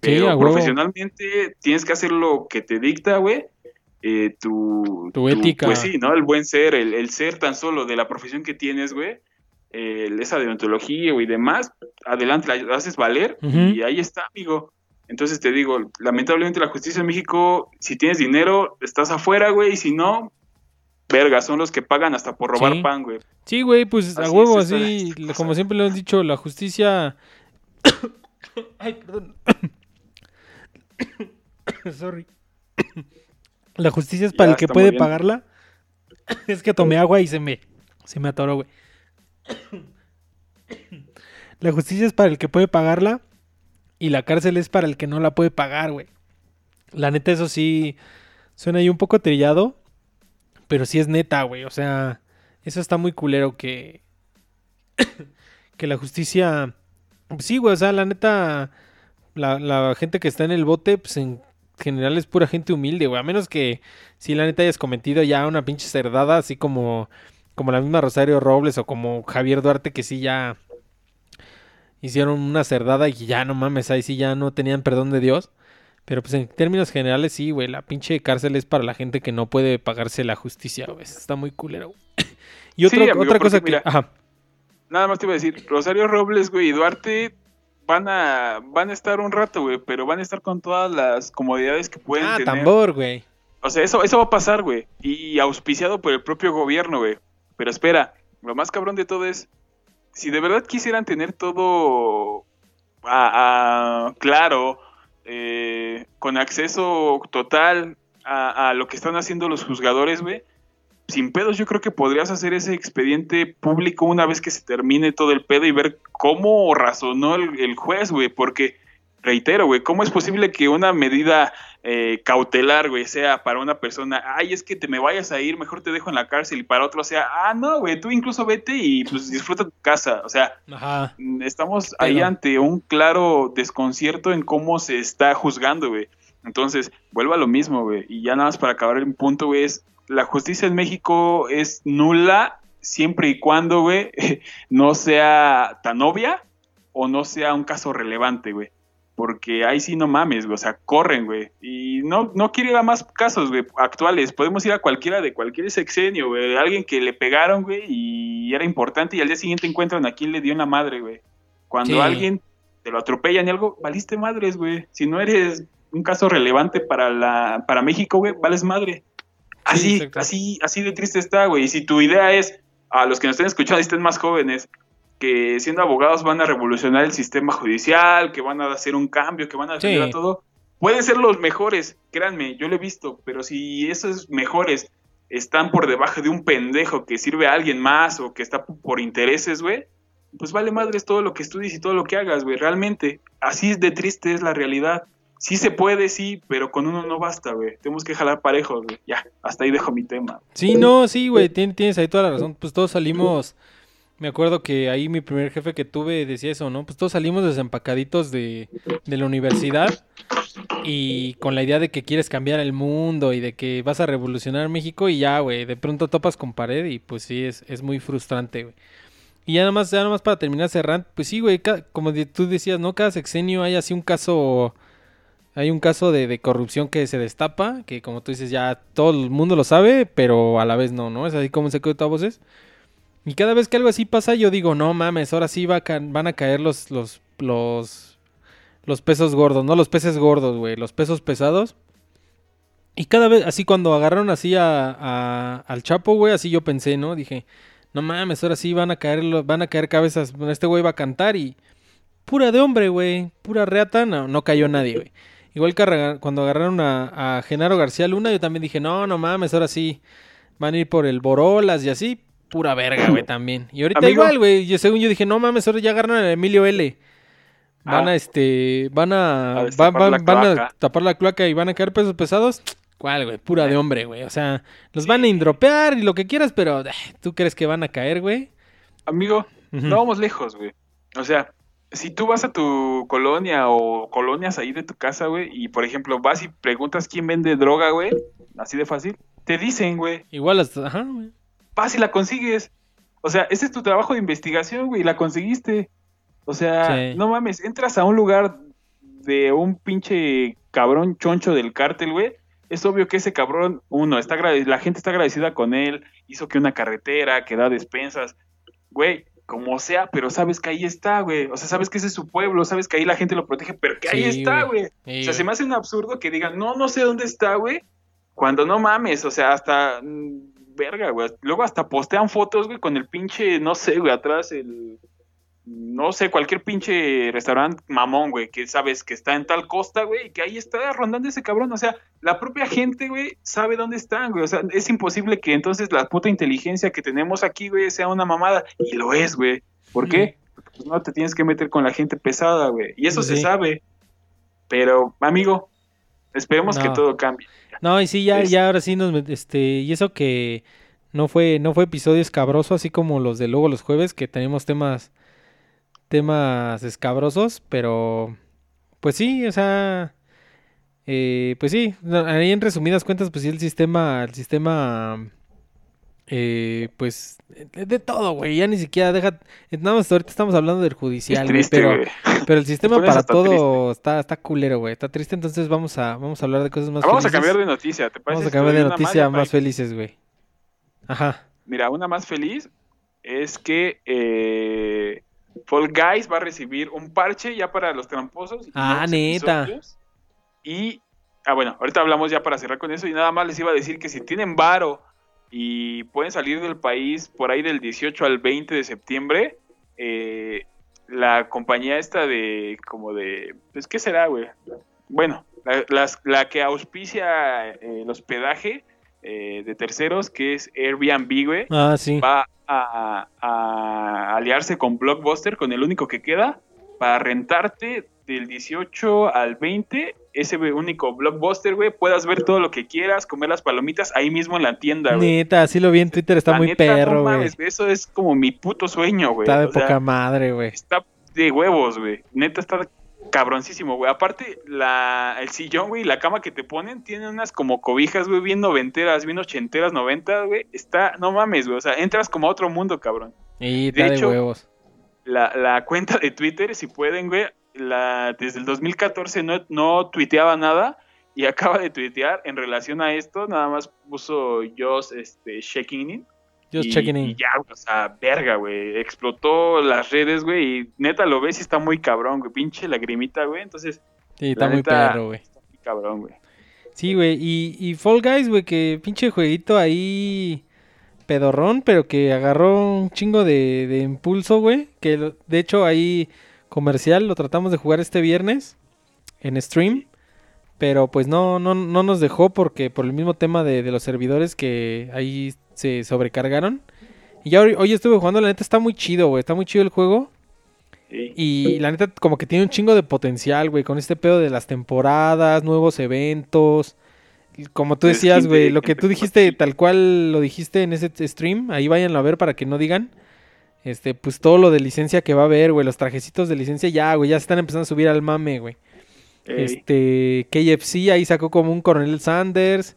B: Pero profesionalmente tienes que hacer lo que te dicta, güey, eh, tu,
A: tu, ética.
B: Pues sí, ¿no? El buen ser, el, ser tan solo de la profesión que tienes, güey, esa deontología, güey, y demás, adelante, la haces valer y ahí está, amigo. Entonces te digo, lamentablemente la justicia en México, si tienes dinero, estás afuera, güey, y si no, verga, son los que pagan hasta por robar pan, güey.
A: Sí, güey, pues a huevo, así, como siempre lo han dicho, la justicia... Ay, perdón. Sorry. La justicia es para el que puede pagarla. es que tomé agua y se me, se me atoró, güey. La justicia es para el que puede pagarla y la cárcel es para el que no la puede pagar, güey. La neta, eso sí suena ahí un poco trillado, pero sí es neta, güey. O sea, eso está muy culero que. que la justicia. sí, güey, o sea, la neta. La, gente que está en el bote, pues general es pura gente humilde, güey. A menos que si la neta hayas cometido ya una pinche cerdada, así como, como la misma Rosario Robles o como Javier Duarte, que sí ya hicieron una cerdada y ya no mames, ahí sí ya no tenían perdón de Dios. Pero pues en términos generales sí, güey, la pinche cárcel es para la gente que no puede pagarse la justicia, güey. Está muy culero. y
B: Sí, amigo,
A: otra cosa que...
B: mira,
A: Ajá.
B: Nada más te iba a decir, Rosario Robles, güey, y Duarte van a, van a estar un rato, güey, pero van a estar con todas las comodidades que pueden
A: Ah,
B: tener.
A: tambor, güey.
B: O sea, eso, eso va a pasar, güey. Y auspiciado por el propio gobierno, güey. Pero espera, lo más cabrón de todo es, si de verdad quisieran tener todo a- a- claro, eh, con acceso total a, lo que están haciendo los juzgadores, güey, sin pedos yo creo que podrías hacer ese expediente público una vez que se termine todo el pedo y ver cómo razonó el, el juez, güey, porque reitero, güey, ¿cómo es posible que una medida eh, cautelar, güey, sea para una persona, ay, es que te me vayas a ir, mejor te dejo en la cárcel, y para otro sea, ah, no, güey, tú incluso vete y pues disfruta tu casa, o sea,
A: Ajá.
B: mm, estamos ahí ante un claro desconcierto en cómo se está juzgando, güey. Entonces, vuelvo a lo mismo, güey, y ya nada más para acabar el punto, güey, es, la justicia en México es nula siempre y cuando, güey, no sea tan obvia o no sea un caso relevante, güey. Porque ahí sí no mames, güey. O sea, corren, güey. Y no, no quiero ir a más casos, güey, actuales. Podemos ir a cualquiera de cualquier sexenio, güey. Alguien que le pegaron, güey, y era importante y al día siguiente encuentran a quién le dio una madre, güey. Cuando
A: Sí.
B: alguien te lo atropellan y algo, valiste madres, güey. Si no eres un caso relevante para la para México, güey, vales madre. Así, así, así de triste está, güey. Y si tu idea es, a los que nos estén escuchando y estén más jóvenes, que siendo abogados van a revolucionar el sistema judicial, que van a hacer un cambio, que van a defender
A: Sí.
B: a todo, pueden ser los mejores, créanme, yo lo he visto, pero si esos mejores están por debajo de un pendejo que sirve a alguien más o que está por intereses, güey, pues vale madres todo lo que estudies y todo lo que hagas, güey, realmente. Así de triste es la realidad. Sí se puede, sí, pero con uno no basta, güey. Tenemos que jalar parejos, güey. Ya, hasta ahí dejo mi tema.
A: Sí, no, sí, güey, tien- tienes ahí toda la razón. Pues todos salimos, me acuerdo que ahí mi primer jefe que tuve decía eso, ¿no? Pues todos salimos desempacaditos de, de la universidad y con la idea de que quieres cambiar el mundo y de que vas a revolucionar México y ya, güey, de pronto topas con pared y pues sí, es, es muy frustrante, güey. Y ya nada más, ya nada más para terminar cerrando, pues sí, güey, como de- tú decías, ¿no? Cada sexenio hay así un caso... Hay un caso de, de corrupción que se destapa, que como tú dices, ya todo el mundo lo sabe, pero a la vez no, ¿no? Es así como un secreto a voces. Y cada vez que algo así pasa, yo digo, no mames, ahora sí van a caer los, los, los, los pesos gordos, no los peces gordos, güey, los pesos pesados. Y cada vez, así cuando agarraron así a, al Chapo, güey, así yo pensé, ¿no? Dije, no mames, ahora sí van a caer, van a caer cabezas, este güey va a cantar y pura de hombre, güey, pura reata, no, no cayó nadie, güey. Igual que cuando agarraron a Genaro García Luna, yo también dije, no, no mames, ahora sí van a ir por el Borolas y así, pura verga, güey, también. Y ahorita
B: Amigo.
A: igual, güey, yo, según yo dije, no mames, ahora ya agarraron a Emilio L. Van
B: Ah.
A: a, este, van a,
B: A
A: van, van- a tapar la cloaca y van a caer pesos pesados. ¿Cuál, güey? Pura de hombre, güey. O sea, los van a indropear y lo que quieras, pero eh, ¿tú crees que van a caer, güey?
B: Amigo, no vamos lejos, güey. O sea, si tú vas a tu colonia o colonias ahí de tu casa, güey, y por ejemplo vas y preguntas quién vende droga, güey, así de fácil, te dicen, güey,
A: Igual hasta, ajá, güey.
B: Vas y la consigues. O sea, ese es tu trabajo de investigación, güey, la conseguiste. O sea,
A: Sí.
B: no mames, entras a un lugar de un pinche cabrón choncho del cártel, güey. Es obvio que ese cabrón, uno, está la gente está agradecida con él, hizo que una carretera, que da despensas, güey, como sea, pero sabes que ahí está, güey. O sea, sabes que ese es su pueblo, sabes que ahí la gente lo protege, pero que ahí está,
A: güey. Sí,
B: O sea, se me hace un absurdo que digan, no, no sé dónde está, güey. Cuando no mames, o sea, hasta. Verga, güey. Luego hasta postean fotos, güey, con el pinche, no sé, güey, atrás el. No sé, cualquier pinche restaurante mamón, güey, que sabes que está en tal costa, güey, y que ahí está rondando ese cabrón. O sea, la propia gente, güey, sabe dónde están, güey. O sea, es imposible que entonces la puta inteligencia que tenemos aquí, güey, sea una mamada. Y lo es, güey. ¿Por qué? Porque pues, no te tienes que meter con la gente pesada, güey. Y eso se sabe. Pero, amigo, esperemos que todo cambie.
A: No, y sí, ya,
B: Es-
A: ya ahora sí nos, este, y eso que no fue, no fue episodio escabroso, así como los de luego los jueves, que tenemos temas, temas escabrosos, pero, pues sí, o sea, Eh, pues sí, ahí en resumidas cuentas, pues sí, el sistema, el sistema, eh, pues, de, todo, güey, ya ni siquiera deja, nada más ahorita estamos hablando del judicial,
B: triste,
A: pero, pero el sistema para todo está, está culero, güey, está triste, entonces vamos a, vamos a hablar de cosas más
B: Ah, Vamos a
A: felices.
B: cambiar de noticia, ¿te parece?
A: Vamos a cambiar de noticia más felices, güey. Ajá.
B: Mira, una más feliz es que eh, Fall Guys va a recibir un parche ya para los tramposos.
A: Ah, neta.
B: episodios. Y, ah, bueno, ahorita hablamos ya para cerrar con eso y nada más les iba a decir que si tienen varo y pueden salir del país por ahí del 18 al 20 de septiembre, eh, la compañía esta de, como de, pues, ¿qué será, güey? Bueno, la, las- la que auspicia eh, el hospedaje eh, de terceros, que es Airbnb, güey,
A: Ah, sí.
B: va a, a aliarse con Blockbuster, con el único que queda, para rentarte del 18 al 20, ese único Blockbuster, güey, puedas ver todo lo que quieras, comer las palomitas ahí mismo en la tienda, güey.
A: Neta, sí lo vi en Twitter, está
B: La
A: muy
B: neta, no
A: perro, güey.
B: mames, Eso es como mi puto sueño, güey.
A: Está de
B: O sea,
A: poca madre, güey.
B: está de huevos, güey. Neta está cabroncísimo, güey. Aparte, la, el sillón, güey, la cama que te ponen, tienen unas como cobijas, güey, bien noventeras, bien ochenteras, noventas, güey. Está, no mames, güey. O sea, entras como a otro mundo, cabrón.
A: Y
B: de hecho,
A: huevos.
B: La, la cuenta de Twitter, si pueden, güey, la, desde el 2014 no, no tuiteaba nada y acaba de tuitear en relación a esto, nada más puso Joss este, checking in.
A: Just
B: y,
A: checking
B: y
A: in.
B: ya, o sea, verga, güey. Explotó las redes, güey. Y neta lo ves y está muy cabrón, güey. Pinche lagrimita, güey. Entonces,
A: Sí, está muy
B: neta-
A: perro, güey.
B: está muy cabrón, güey.
A: Sí, güey. Y, y Fall Guys, güey, que pinche jueguito ahí pedorrón, pero que agarró un chingo de, de impulso, güey. Que de hecho ahí comercial lo tratamos de jugar este viernes en stream. Pero pues no, no, no nos dejó porque por el mismo tema de, de los servidores que ahí se sobrecargaron. Y ya hoy, hoy estuve jugando, la neta está muy chido, güey. Está muy chido el juego.
B: Sí.
A: Y la neta, como que tiene un chingo de potencial, güey, con este pedo de las temporadas, nuevos eventos. Como tú decías, güey, lo que tú dijiste, tal cual lo dijiste en ese stream, ahí váyanlo a ver para que no digan. Este, pues todo lo de licencia que va a haber, güey, los trajecitos de licencia ya, güey, ya se están empezando a subir al mame, güey.
B: Ey.
A: Este, KFC ahí sacó como un Coronel Sanders.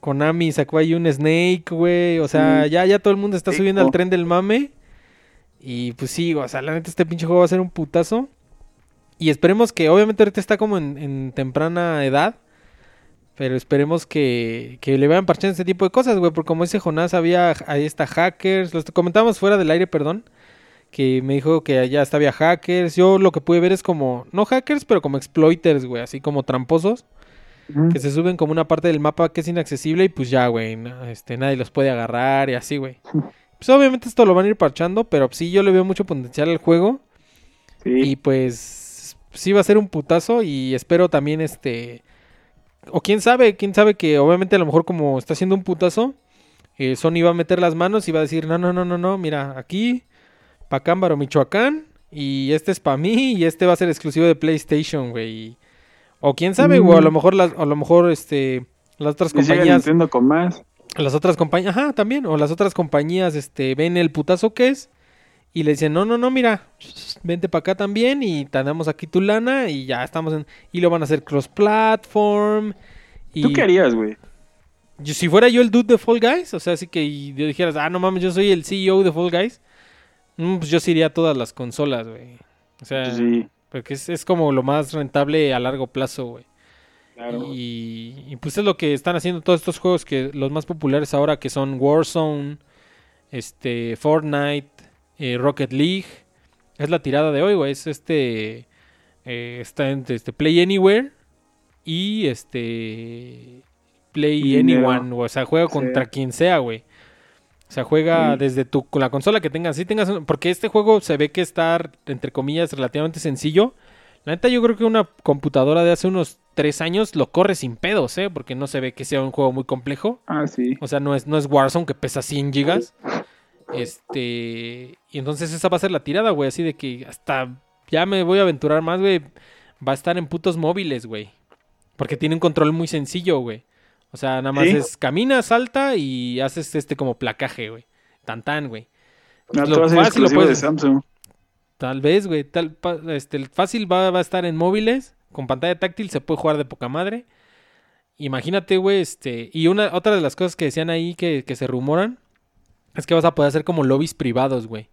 A: Konami sacó ahí un Snake, güey. O sea,
B: Sí.
A: ya, ya todo el mundo está subiendo al tren del mame. Y pues sí, o sea, la neta este pinche juego va a ser un putazo. Y esperemos que, obviamente ahorita está como en, en temprana edad. Pero esperemos que, que le vayan parchando este tipo de cosas, güey. Porque como dice Jonás, había ahí está hackers. Los comentamos fuera del aire, perdón. Que me dijo que allá hasta había hackers. Yo lo que pude ver es como, no hackers, pero como exploiters, güey. Así como tramposos. Que se suben como una parte del mapa que es inaccesible y pues ya, güey. este, nadie los puede agarrar y así, güey. Pues obviamente esto lo van a ir parchando, pero sí yo le veo mucho potencial al juego.
B: Sí.
A: Y pues sí va a ser un putazo y espero también este... O quién sabe, quién sabe que obviamente a lo mejor como está haciendo un putazo, eh, Sony va a meter las manos y va a decir, no, no, no, no, no, mira, aquí, pa' Cámbaro, Michoacán, y este es para mí y este va a ser exclusivo de PlayStation, güey. O quién sabe, güey, a lo
B: Mm.
A: mejor las, a lo mejor este, las otras compañías...
B: Nintendo con más.
A: Las otras compañías, ajá, también, o las otras compañías, este, ven el putazo que es y le dicen, no, no, no, mira, vente para acá también y te damos aquí tu lana y ya estamos en, y lo van a hacer cross-platform. Y
B: ¿Tú qué harías, güey?
A: yo- si fuera yo el dude de Fall Guys, o sea, así que yo dijeras, ah, no mames, yo soy el CEO de Fall Guys, mm, pues yo sí iría a todas las consolas, güey. O sea,
B: Sí,
A: porque es, es como lo más rentable a largo plazo, güey.
B: claro.
A: Y, y, pues es lo que están haciendo todos estos juegos que los más populares ahora que son Warzone, este Fortnite, eh, Rocket League. Es la tirada de hoy, güey. Es este eh, está entre este Play Anywhere y este Play. Anyone, o sea, juega
B: Sí.
A: contra quien sea, güey. O sea, juega
B: Sí.
A: desde tu con la consola que tengas, si tengas porque este juego se ve que está entre comillas relativamente sencillo. La neta yo creo que una computadora de hace unos tres años lo corre sin pedos, ¿eh? Porque no se ve que sea un juego muy complejo.
B: Ah, sí.
A: O sea, no es, no es Warzone que pesa 100 gigas. Este. Y entonces esa va a ser la tirada, güey. Así de que hasta ya me voy a aventurar más, güey. Va a estar en putos móviles, güey. Porque tiene un control muy sencillo, güey. O sea, nada más
B: Sí.
A: es camina, salta y haces este como placaje, güey. Tan tan, güey.
B: No,
A: Lo
B: todo va a ser
A: fácil lo
B: de Samsung.
A: Tal vez, güey. Tal, este, el fácil va, va a estar en móviles. Con pantalla táctil se puede jugar de poca madre. imagínate, güey, este, y una, otra de las cosas que decían ahí que, que se rumoran es que vas a poder hacer como lobbies privados, güey.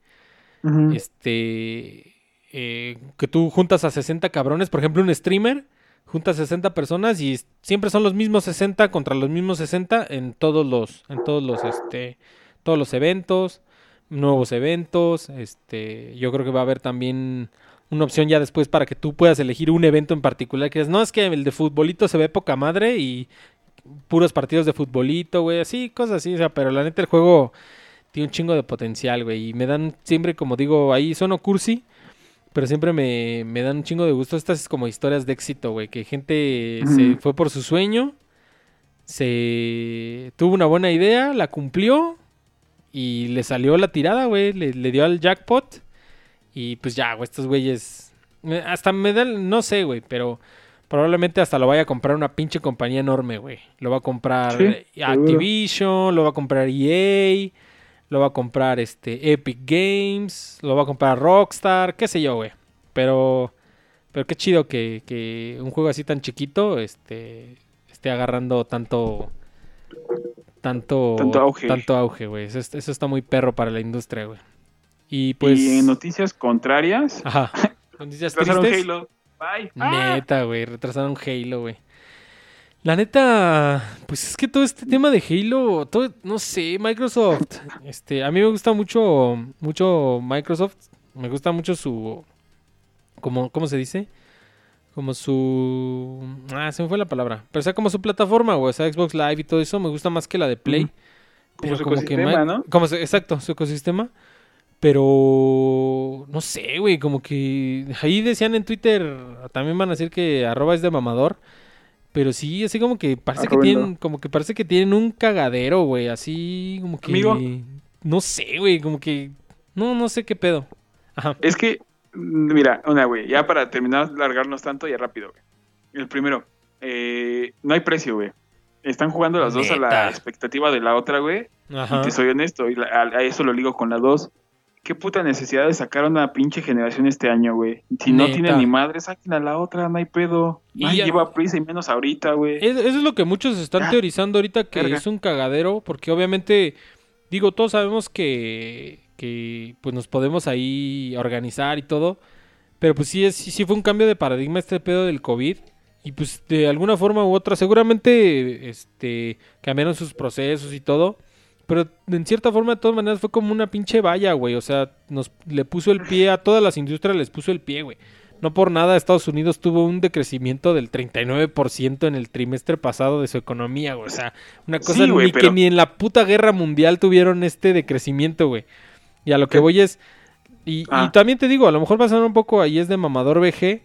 A: Este, eh, que tú juntas a 60 cabrones, por ejemplo, un streamer, juntas 60 personas y siempre son los mismos 60 contra los mismos 60 en todos los, en todos los, este, todos los eventos, nuevos eventos, este, yo creo que va a haber también una opción ya después para que tú puedas elegir un evento en particular que es, no, es que el de futbolito se ve poca madre y puros partidos de futbolito, güey, así, cosas así, o sea, pero la neta el juego tiene un chingo de potencial, güey, y me dan siempre, como digo, ahí sono cursi, pero siempre me, me dan un chingo de gusto estas como historias de éxito, güey, que gente se fue por su sueño, se tuvo una buena idea, la cumplió y le salió la tirada, güey, le, le dio al jackpot y pues ya, güey, estos güeyes, hasta me dan, no sé, güey, pero probablemente hasta lo vaya a comprar una pinche compañía enorme, güey. Lo va a comprar
B: Sí, seguro.
A: Activision, lo va a comprar EA, lo va a comprar este Epic Games, lo va a comprar Rockstar, qué sé yo, güey. Pero, pero qué chido que, que un juego así tan chiquito, este, esté agarrando tanto, tanto,
B: Tanto auge.
A: tanto auge, güey. Eso, es- eso está muy perro para la industria, güey. Y pues,
B: y en noticias contrarias,
A: ajá, noticias
B: retrasaron
A: tristes.
B: Halo. Bye.
A: Neta, güey, retrasaron Halo, güey. La neta, pues es que todo este tema de Halo, todo, no sé, Microsoft, este, a mí me gusta mucho, mucho Microsoft, me gusta mucho su, como, ¿cómo se dice? Como su, ah, se me fue la palabra, pero o sea, como su plataforma, güey, o sea, Xbox Live y todo eso, me gusta más que la de Play.
B: Como
A: Pero
B: su
A: como
B: ecosistema, ¿no?
A: como exacto, su ecosistema. Pero no sé, güey, como que ahí decían en Twitter, también van a decir que arroba es de mamador. Pero sí, así como que parece que tienen, como que parece que tienen un cagadero, güey, así como que
B: Amigo.
A: no sé, güey, como que no, no sé qué pedo. Ajá.
B: Es que, mm, mira, una, güey, ya para terminar, largarnos tanto, ya rápido, güey. El primero, eh, no hay precio, güey. Están jugando las dos a la expectativa de la otra, güey.
A: Ajá.
B: Y te soy honesto, y la- a, a eso lo ligo con la dos. ¿Qué puta necesidad de sacar una pinche generación este año, güey? Si no
A: Neta.
B: tiene ni madre, saquen a la otra, no hay pedo.
A: Y ya-
B: lleva prisa y menos ahorita, güey.
A: Es- eso es lo que muchos están teorizando ahorita que es un cagadero, porque obviamente, digo, todos sabemos que, que pues nos podemos ahí organizar y todo, pero pues sí, es, sí, sí fue un cambio de paradigma este pedo del COVID, y pues de alguna forma u otra, seguramente este, cambiaron sus procesos y todo, pero en cierta forma de todas maneras fue como una pinche valla, güey, o sea, nos le puso el pie a todas las industrias, les puso el pie, güey. No por nada Estados Unidos tuvo un decrecimiento del 39% en el trimestre pasado de su economía, güey. O sea, una cosa
B: Sí, güey,
A: ni
B: pero-
A: que ni en la puta guerra mundial tuvieron este decrecimiento, güey. Y a lo que
B: ¿Qué?
A: voy es... Y, y
B: Ah.
A: también te digo, a lo mejor sonar un poco ahí es de mamador VG,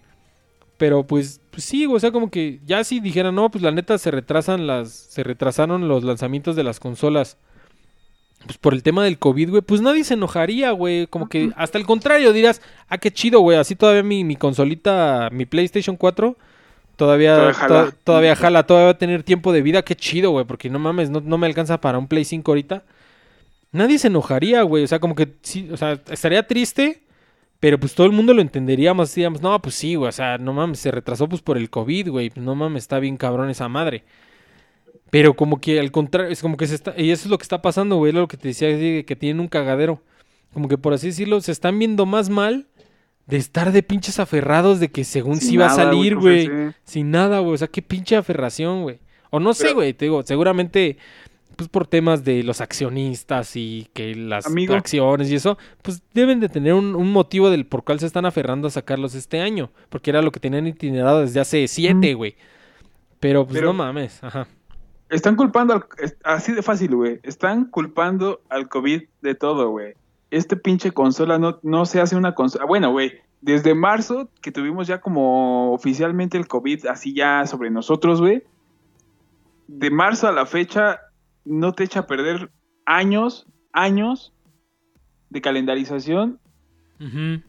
A: pero pues, pues sí, güey, o sea, como que ya si dijeran, no, pues la neta se retrasan las... Se retrasaron los lanzamientos de las consolas pues por el tema del COVID, güey, pues nadie se enojaría, güey. Como que hasta el contrario dirás, ah, qué chido, güey. Así todavía mi, mi consolita, mi PlayStation 4, todavía,
B: Todavía
A: to-
B: jala.
A: todavía jala, todavía va a tener tiempo de vida. Qué chido, güey, porque no mames, no, no me alcanza para un Play 5 ahorita. Nadie se enojaría, güey. O sea, como que sí, o sea, estaría triste, pero pues todo el mundo lo entenderíamos. Decíamos, no, pues sí, güey, o sea, no mames, se retrasó pues por el COVID, güey. No mames, está bien cabrón esa madre. Pero como que al contrario, es como que se está, y eso es lo que está pasando, güey, lo que te decía, de que tienen un cagadero. Como que por así decirlo, se están viendo más mal de estar de pinches aferrados de que según sí va a salir, güey. Sin nada, güey. O sea, qué pinche aferración, güey. O no sé, güey, te digo, seguramente, pues por temas de los accionistas y que las
B: Amigo.
A: acciones y eso, pues deben de tener un, un motivo del por cual se están aferrando a sacarlos este año. Porque era lo que tenían itinerado desde hace siete, güey. Pero pues
B: Pero-
A: no mames, ajá.
B: Están culpando, al- así de fácil, güey. Están culpando al COVID de todo, güey. Este pinche consola no, no se hace una consola. Bueno, güey, desde marzo que tuvimos ya como oficialmente el COVID así ya sobre nosotros, güey. De marzo a la fecha no te echa a perder años, años de calendarización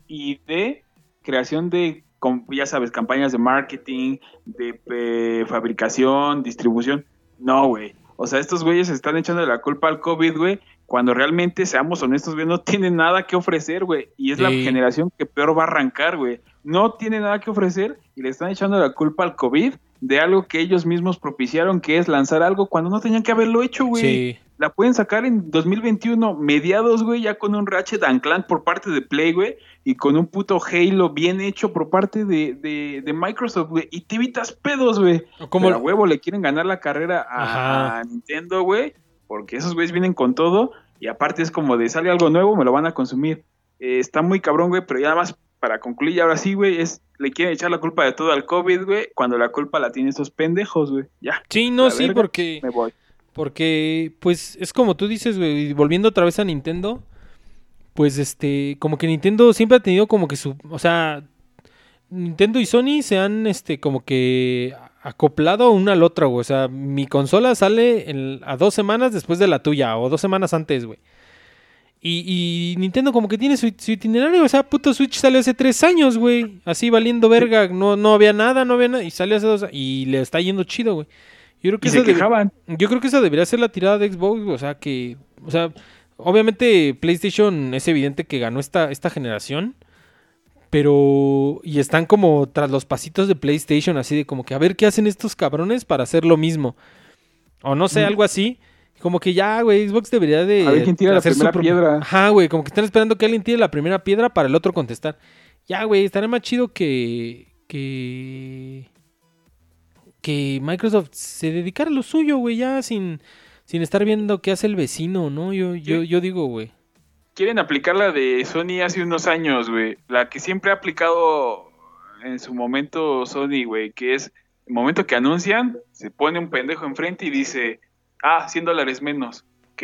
B: y de creación de, ya sabes, campañas de marketing, de eh, fabricación, distribución. No, güey. O sea, estos güeyes están echando la culpa al COVID, güey, cuando realmente, seamos honestos, güey, no tienen nada que ofrecer, güey. Y es la generación que peor va a arrancar, güey. No tiene nada que ofrecer y le están echando la culpa al COVID de algo que ellos mismos propiciaron, que es lanzar algo cuando no tenían que haberlo hecho, güey.
A: Sí.
B: La pueden sacar en 2021, mediados, güey, ya con un Ratchet and Clank por parte de Play, güey, y con un puto Halo bien hecho por parte de, de, de Microsoft, güey, y te evitas pedos, güey.
A: Como-
B: a huevo le quieren ganar la carrera a, Nintendo, güey, porque esos güeyes vienen con todo, y aparte es como de sale algo nuevo, me lo van a consumir. Eh, está muy cabrón, güey, pero ya nada más para concluir, ahora sí, güey, es le quieren echar la culpa de todo al COVID, güey, cuando la culpa la tienen estos pendejos, güey. Ya,
A: Sí, no, sí,
B: verga.
A: porque...
B: me voy.
A: Porque, pues, es como tú dices, güey, y volviendo otra vez a Nintendo, pues, este, como que Nintendo siempre ha tenido como que su, o sea, Nintendo y Sony se han, este, como que acoplado una al otro, güey, o sea, mi consola sale en- a dos semanas después de la tuya, o dos semanas antes, güey. Y, y Nintendo como que tiene su, su itinerario, o sea, puto Switch salió hace tres años, güey, así valiendo verga, no, no había nada, no había nada, y salió hace dos, y le está yendo chido, güey. Yo creo que
B: Y se
A: eso
B: quejaban.
A: yo creo que esa debería ser la tirada de Xbox, o sea que, o sea, obviamente PlayStation es evidente que ganó esta, esta generación, pero y están como tras los pasitos de PlayStation, así de como que a ver qué hacen estos cabrones para hacer lo mismo, o no sé,
B: Mm.
A: algo así, como que ya, güey, Xbox debería de
B: A ver quién tira la primera piedra.
A: Ajá, güey, como que están esperando que alguien tire la primera piedra para el otro contestar. Ya, güey, estaría más chido que que que Microsoft se dedicara a lo suyo, güey, ya sin, sin estar viendo qué hace el vecino, ¿no? Yo, yo, yo digo, güey.
B: Quieren aplicar la de Sony hace unos años, güey. La que siempre ha aplicado en su momento Sony, güey. Que es, el momento que anuncian, se pone un pendejo enfrente y dice, ah, 100 dólares menos. Ok.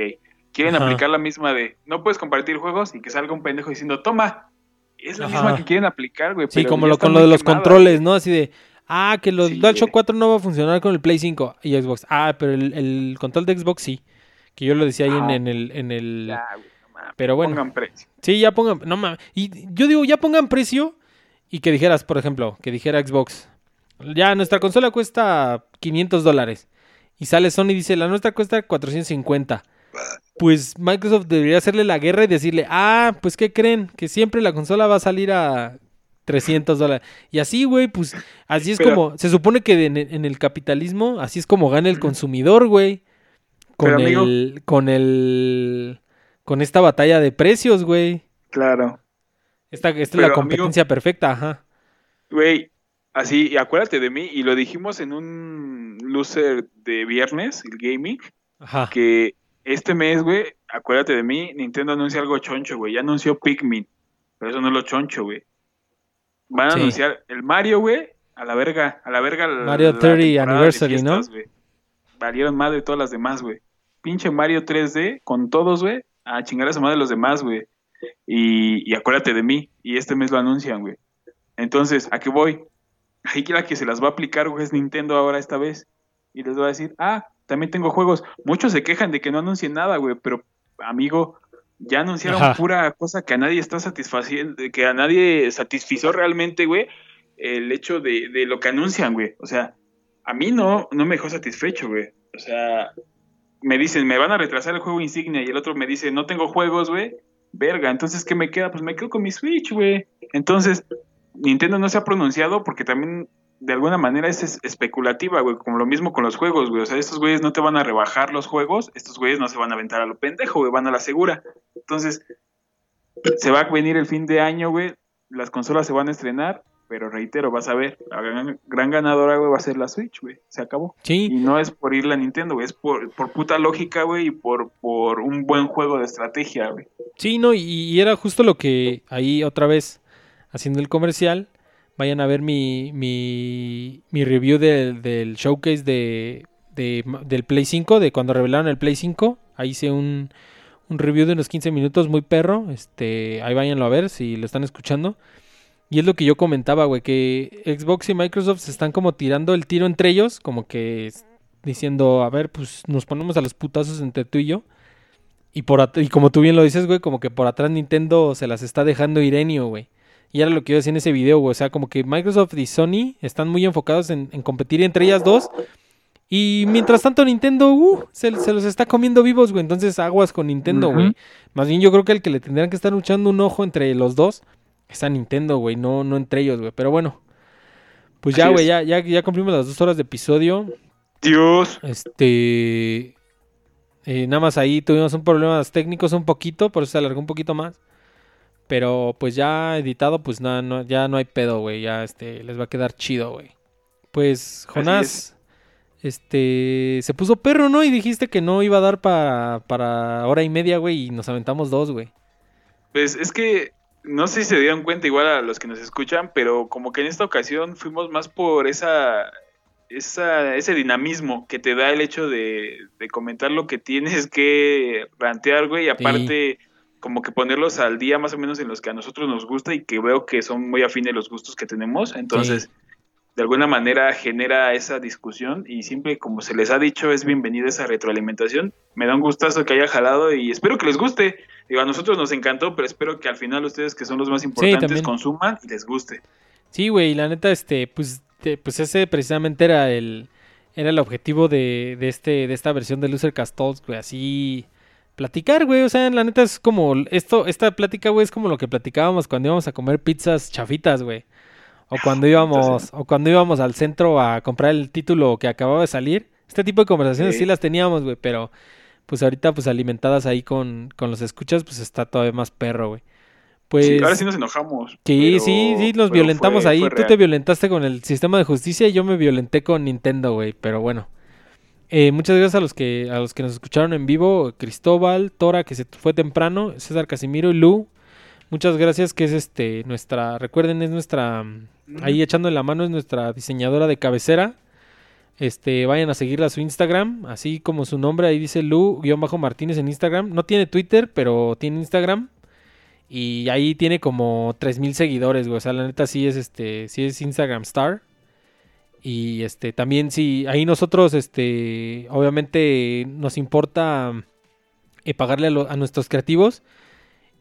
B: Quieren
A: Ajá.
B: aplicar la misma de, no puedes compartir juegos y que salga un pendejo diciendo, toma. Es la
A: Ajá.
B: misma que quieren aplicar, güey.
A: Sí, como lo, con lo de los controles, ¿no? Así de, ah, que los
B: Sí,
A: DualShock
B: güey.
A: 4 no va a funcionar con el Play 5 y Xbox. Ah, pero el, el control de Xbox sí. Que yo lo decía ahí en,
B: Ajá.
A: en el... En el...
B: Ya, no
A: Pero bueno.
B: Pongan precio.
A: Sí, ya pongan, no mames. Y yo digo, ya pongan precio y que dijeras, por ejemplo, que dijera Xbox, ya nuestra consola cuesta 500 dólares. Y sale Sony y dice, la nuestra cuesta 450. Pues Microsoft debería hacerle la guerra y decirle, ah, pues ¿qué creen? Que siempre la consola va a salir a 300 dólares. Y así, güey, pues así es
B: Pero-
A: como, se supone que en, en el capitalismo, así es como gana el consumidor, güey. Con
B: amigo-
A: el, con el, con esta batalla de precios, güey.
B: Claro.
A: Esta, esta es la
B: amigo-
A: competencia perfecta, ajá.
B: Güey, así, y acuérdate de mí, y lo dijimos en un loser de viernes, el gaming,
A: Ajá.
B: que este mes, güey, acuérdate de mí, Nintendo anuncia algo choncho, güey. Ya anunció Pikmin, pero eso no es lo choncho, güey. Van a
A: Sí.
B: anunciar el Mario, güey, a la verga, a la verga.
A: Mario
B: la
A: 30
B: temporada de
A: Anniversary, ¿no?
B: Valieron madre todas las demás, güey. Pinche Mario 3D con todos, güey, a chingar a su madre los demás, güey. Y, y acuérdate de mí, y este mes lo anuncian, güey. Entonces, ¿a qué voy? Ahí que la que se las va a aplicar, güey, es Nintendo ahora esta vez. Y les va a decir, ah, también tengo juegos. Muchos se quejan de que no anuncien nada, güey, pero, amigo, ya anunciaron
A: Ajá.
B: pura cosa que a nadie está satisfaciendo, que a nadie satisfizo realmente, güey, el hecho de, de lo que anuncian, güey. O sea, a mí no, no me dejó satisfecho, güey. O sea, me dicen, me van a retrasar el juego insignia y el otro me dice, no tengo juegos, güey. Verga, entonces, ¿qué me queda? Pues me quedo con mi Switch, güey. Entonces, Nintendo no se ha pronunciado porque también de alguna manera es, es- especulativa, güey, como lo mismo con los juegos, güey. O sea, estos güeyes no te van a rebajar los juegos, estos güeyes no se van a aventar a lo pendejo, güey, van a la segura. Entonces, se va a venir el fin de año, güey, las consolas se van a estrenar, pero reitero, vas a ver, la gran, gran ganadora, güey, va a ser la Switch, güey, se acabó. Y
A: Sí,
B: no es por ir a Nintendo, güey, es por, por puta lógica, güey, y por, por un buen juego de estrategia, güey.
A: sí, no, y, y era justo lo que ahí otra vez, haciendo el comercial, vayan a ver mi, mi, review del, del showcase de, de- del Play 5, de cuando revelaron el Play 5. Ahí hice un, un review de unos 15 minutos muy perro. Este, ahí váyanlo a ver si lo están escuchando. Y es lo que yo comentaba, güey, que Xbox y Microsoft se están como tirando el tiro entre ellos, como que diciendo, a ver, pues nos ponemos a los putazos entre tú y yo. Y, por y como tú bien lo dices, güey, como que por atrás Nintendo se las está dejando Irenio, güey. Y era lo que yo decía en ese video, güey. O sea, como que Microsoft y Sony están muy enfocados en, en competir entre ellas dos. Y mientras tanto Nintendo, uh, se, se los está comiendo vivos, güey. Entonces aguas con Nintendo, güey. Más bien yo creo que el que le tendrían que estar luchando un ojo entre los dos es a Nintendo, güey. No, no entre ellos, güey. Pero bueno. Pues ya, güey, ya, ya cumplimos las dos horas de episodio.
B: Dios.
A: Este. eh, nada más ahí tuvimos un problemas técnicos un poquito, por eso se alargó un poquito más. Pero pues ya editado, pues nada, no, ya no hay pedo, güey. Ya este, les va a quedar chido, güey. Pues, Jonás, este, se puso perro, ¿no? Y dijiste que no iba a dar para, para hora y media, güey, y nos aventamos dos, güey.
B: Pues es que no sé si se dieron cuenta igual a los que nos escuchan, pero como que en esta ocasión fuimos más por esa, esa ese dinamismo que te da el hecho de, de comentar lo que tienes que rantear, güey, y aparte como que ponerlos al día más o menos en los que a nosotros nos gusta y que veo que son muy afines los gustos que tenemos, entonces de alguna manera genera esa discusión y siempre como se les ha dicho es bienvenida esa retroalimentación. Me da un gustazo que haya jalado y espero que les guste. Digo, a nosotros nos encantó, pero espero que al final ustedes que son los más importantes consuman y les guste.
A: Sí, güey, la neta, este, pues, te- pues ese precisamente era el, era el objetivo de, de este, de esta versión de Loser Cast Talks, güey, así platicar, güey, o sea, la neta es como, esto, esta plática, güey, es como lo que platicábamos cuando íbamos a comer pizzas chafitas, güey, o cuando íbamos, o cuando íbamos al centro a comprar el título que acababa de salir, este tipo de conversaciones
B: Sí.
A: sí las teníamos, güey, pero, pues ahorita, pues alimentadas ahí con, con los escuchas, pues está todavía más perro, güey. Pues,
B: Sí, ahora sí nos enojamos.
A: Sí,
B: pero-
A: sí, sí, nos violentamos
B: fue-
A: ahí.
B: fue
A: Tú te violentaste con el sistema de justicia y yo me violenté con Nintendo, güey. Pero bueno. Eh, muchas gracias a los que a los que nos escucharon en vivo. Cristóbal, Tora, que se fue temprano, César Casimiro y Lu. Muchas gracias, que es este nuestra, recuerden, es nuestra, ahí echándole la mano, es nuestra diseñadora de cabecera. Este, vayan a seguirla a su Instagram, así como su nombre, ahí dice Lu-Martínez en Instagram. No tiene Twitter, pero tiene Instagram. Y ahí tiene como 3000 seguidores, güey. O sea, la neta sí es este, sí es Instagram Star. Y este, también sí, ahí nosotros, este, obviamente nos importa eh, pagarle a, nuestros creativos.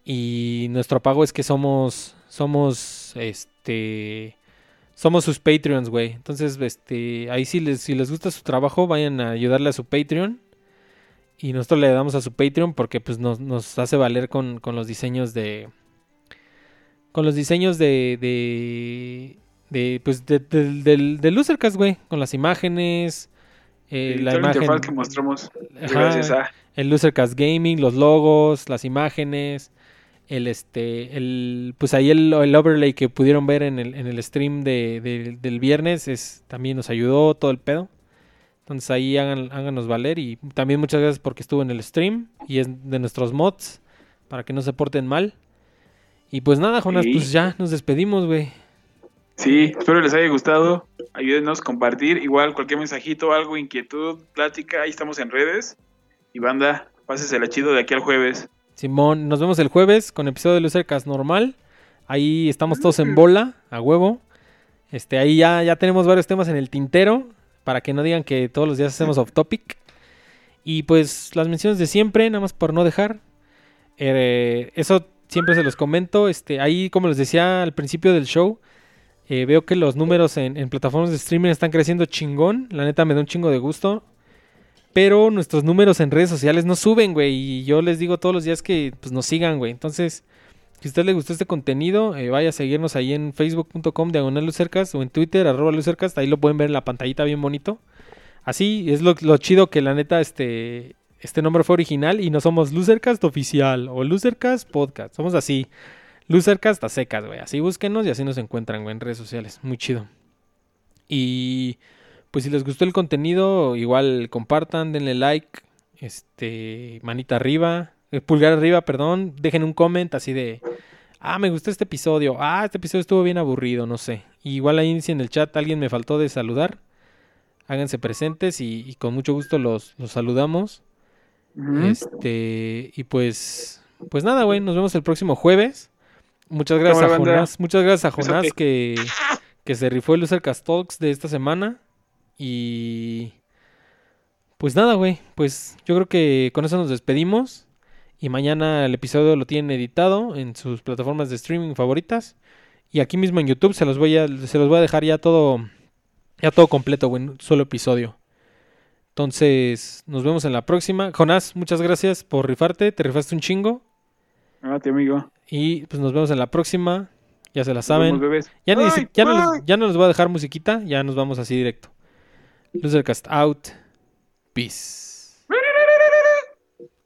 A: Y nuestro pago es que somos, somos, este, somos sus Patreons, güey. Entonces, este, ahí si les, si les gusta su trabajo, vayan a ayudarle a su Patreon. Y nosotros le damos a su Patreon porque pues nos, nos hace valer con, con los diseños de. Con los diseños de. De, pues de, del- del, del Losercast, güey. Con las imágenes. eh,
B: Sí,
A: la imagen.
B: que mostramos
A: Ajá,
B: gracias a
A: el Losercast Gaming, los logos, las imágenes, el este, el, pues ahí el, el overlay que pudieron ver en el, en el stream de, de- del viernes es, también nos ayudó todo el pedo. Entonces ahí hagan, háganos valer y también muchas gracias porque estuvo en el stream y es de nuestros mods para que no se porten mal. Y pues nada, Jonas,
B: Sí.
A: pues ya nos despedimos, güey.
B: Sí, espero les haya gustado. Ayúdenos a compartir. Igual cualquier mensajito, algo, inquietud, plática, ahí estamos en redes. Y banda, pásesela chido de aquí al jueves.
A: Simón, nos vemos el jueves con episodio de Lucercas normal. Ahí estamos todos en bola, a huevo. Este, ahí ya, ya tenemos varios temas en el tintero. Para que no digan que todos los días hacemos off topic. Y pues las menciones de siempre, nada más por no dejar. Eh, eso siempre se los comento. Este, ahí, como les decía al principio del show, eh, veo que los números en, en plataformas de streaming están creciendo chingón. La neta me da un chingo de gusto. Pero nuestros números en redes sociales no suben, güey. Y yo les digo todos los días que pues, nos sigan, güey. Entonces, si a usted le gustó este contenido, eh, vaya a seguirnos ahí en facebook.com diagonal lucercas o en twitter arroba lucercas. Ahí lo pueden ver en la pantallita bien bonito. Así es lo, lo chido que la neta este, este nombre fue original y no somos Lucercast oficial o Lucercast podcast. Somos así. Lucercast a secas, güey. Así búsquenos y así nos encuentran, güey, en redes sociales. Muy chido. Y pues si les gustó el contenido, igual compartan, denle like, este, manita arriba, eh, pulgar arriba, perdón, dejen un comment así de, ah, me gustó este episodio, ah, este episodio estuvo bien aburrido, no sé. igual ahí si en el chat alguien me faltó de saludar, háganse presentes y, y con mucho gusto los, los saludamos. Este, y pues, pues nada, güey, nos vemos el próximo jueves. Muchas gracias a. Jonás, muchas gracias a
B: Besote.
A: Jonás que, que se rifó el Losercast Talks de esta semana. Y pues nada, güey, pues yo creo que con eso nos despedimos. Y mañana el episodio lo tienen editado en sus plataformas de streaming favoritas. Y aquí mismo en YouTube se los voy a, se los voy a dejar ya todo, ya todo completo, güey, un solo episodio. Entonces, nos vemos en la próxima. Jonás, muchas gracias por rifarte, te rifaste un chingo.
B: Ah, te amigo.
A: Y pues nos vemos en la próxima. Ya se la saben.
B: vemos.
A: Ya, ni no les, ya no les voy a dejar musiquita, ya nos vamos así directo. Losercast out. Peace.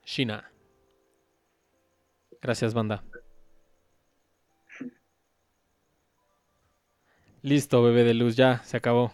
A: Shina. Gracias, banda. Listo, bebé de luz, ya se acabó.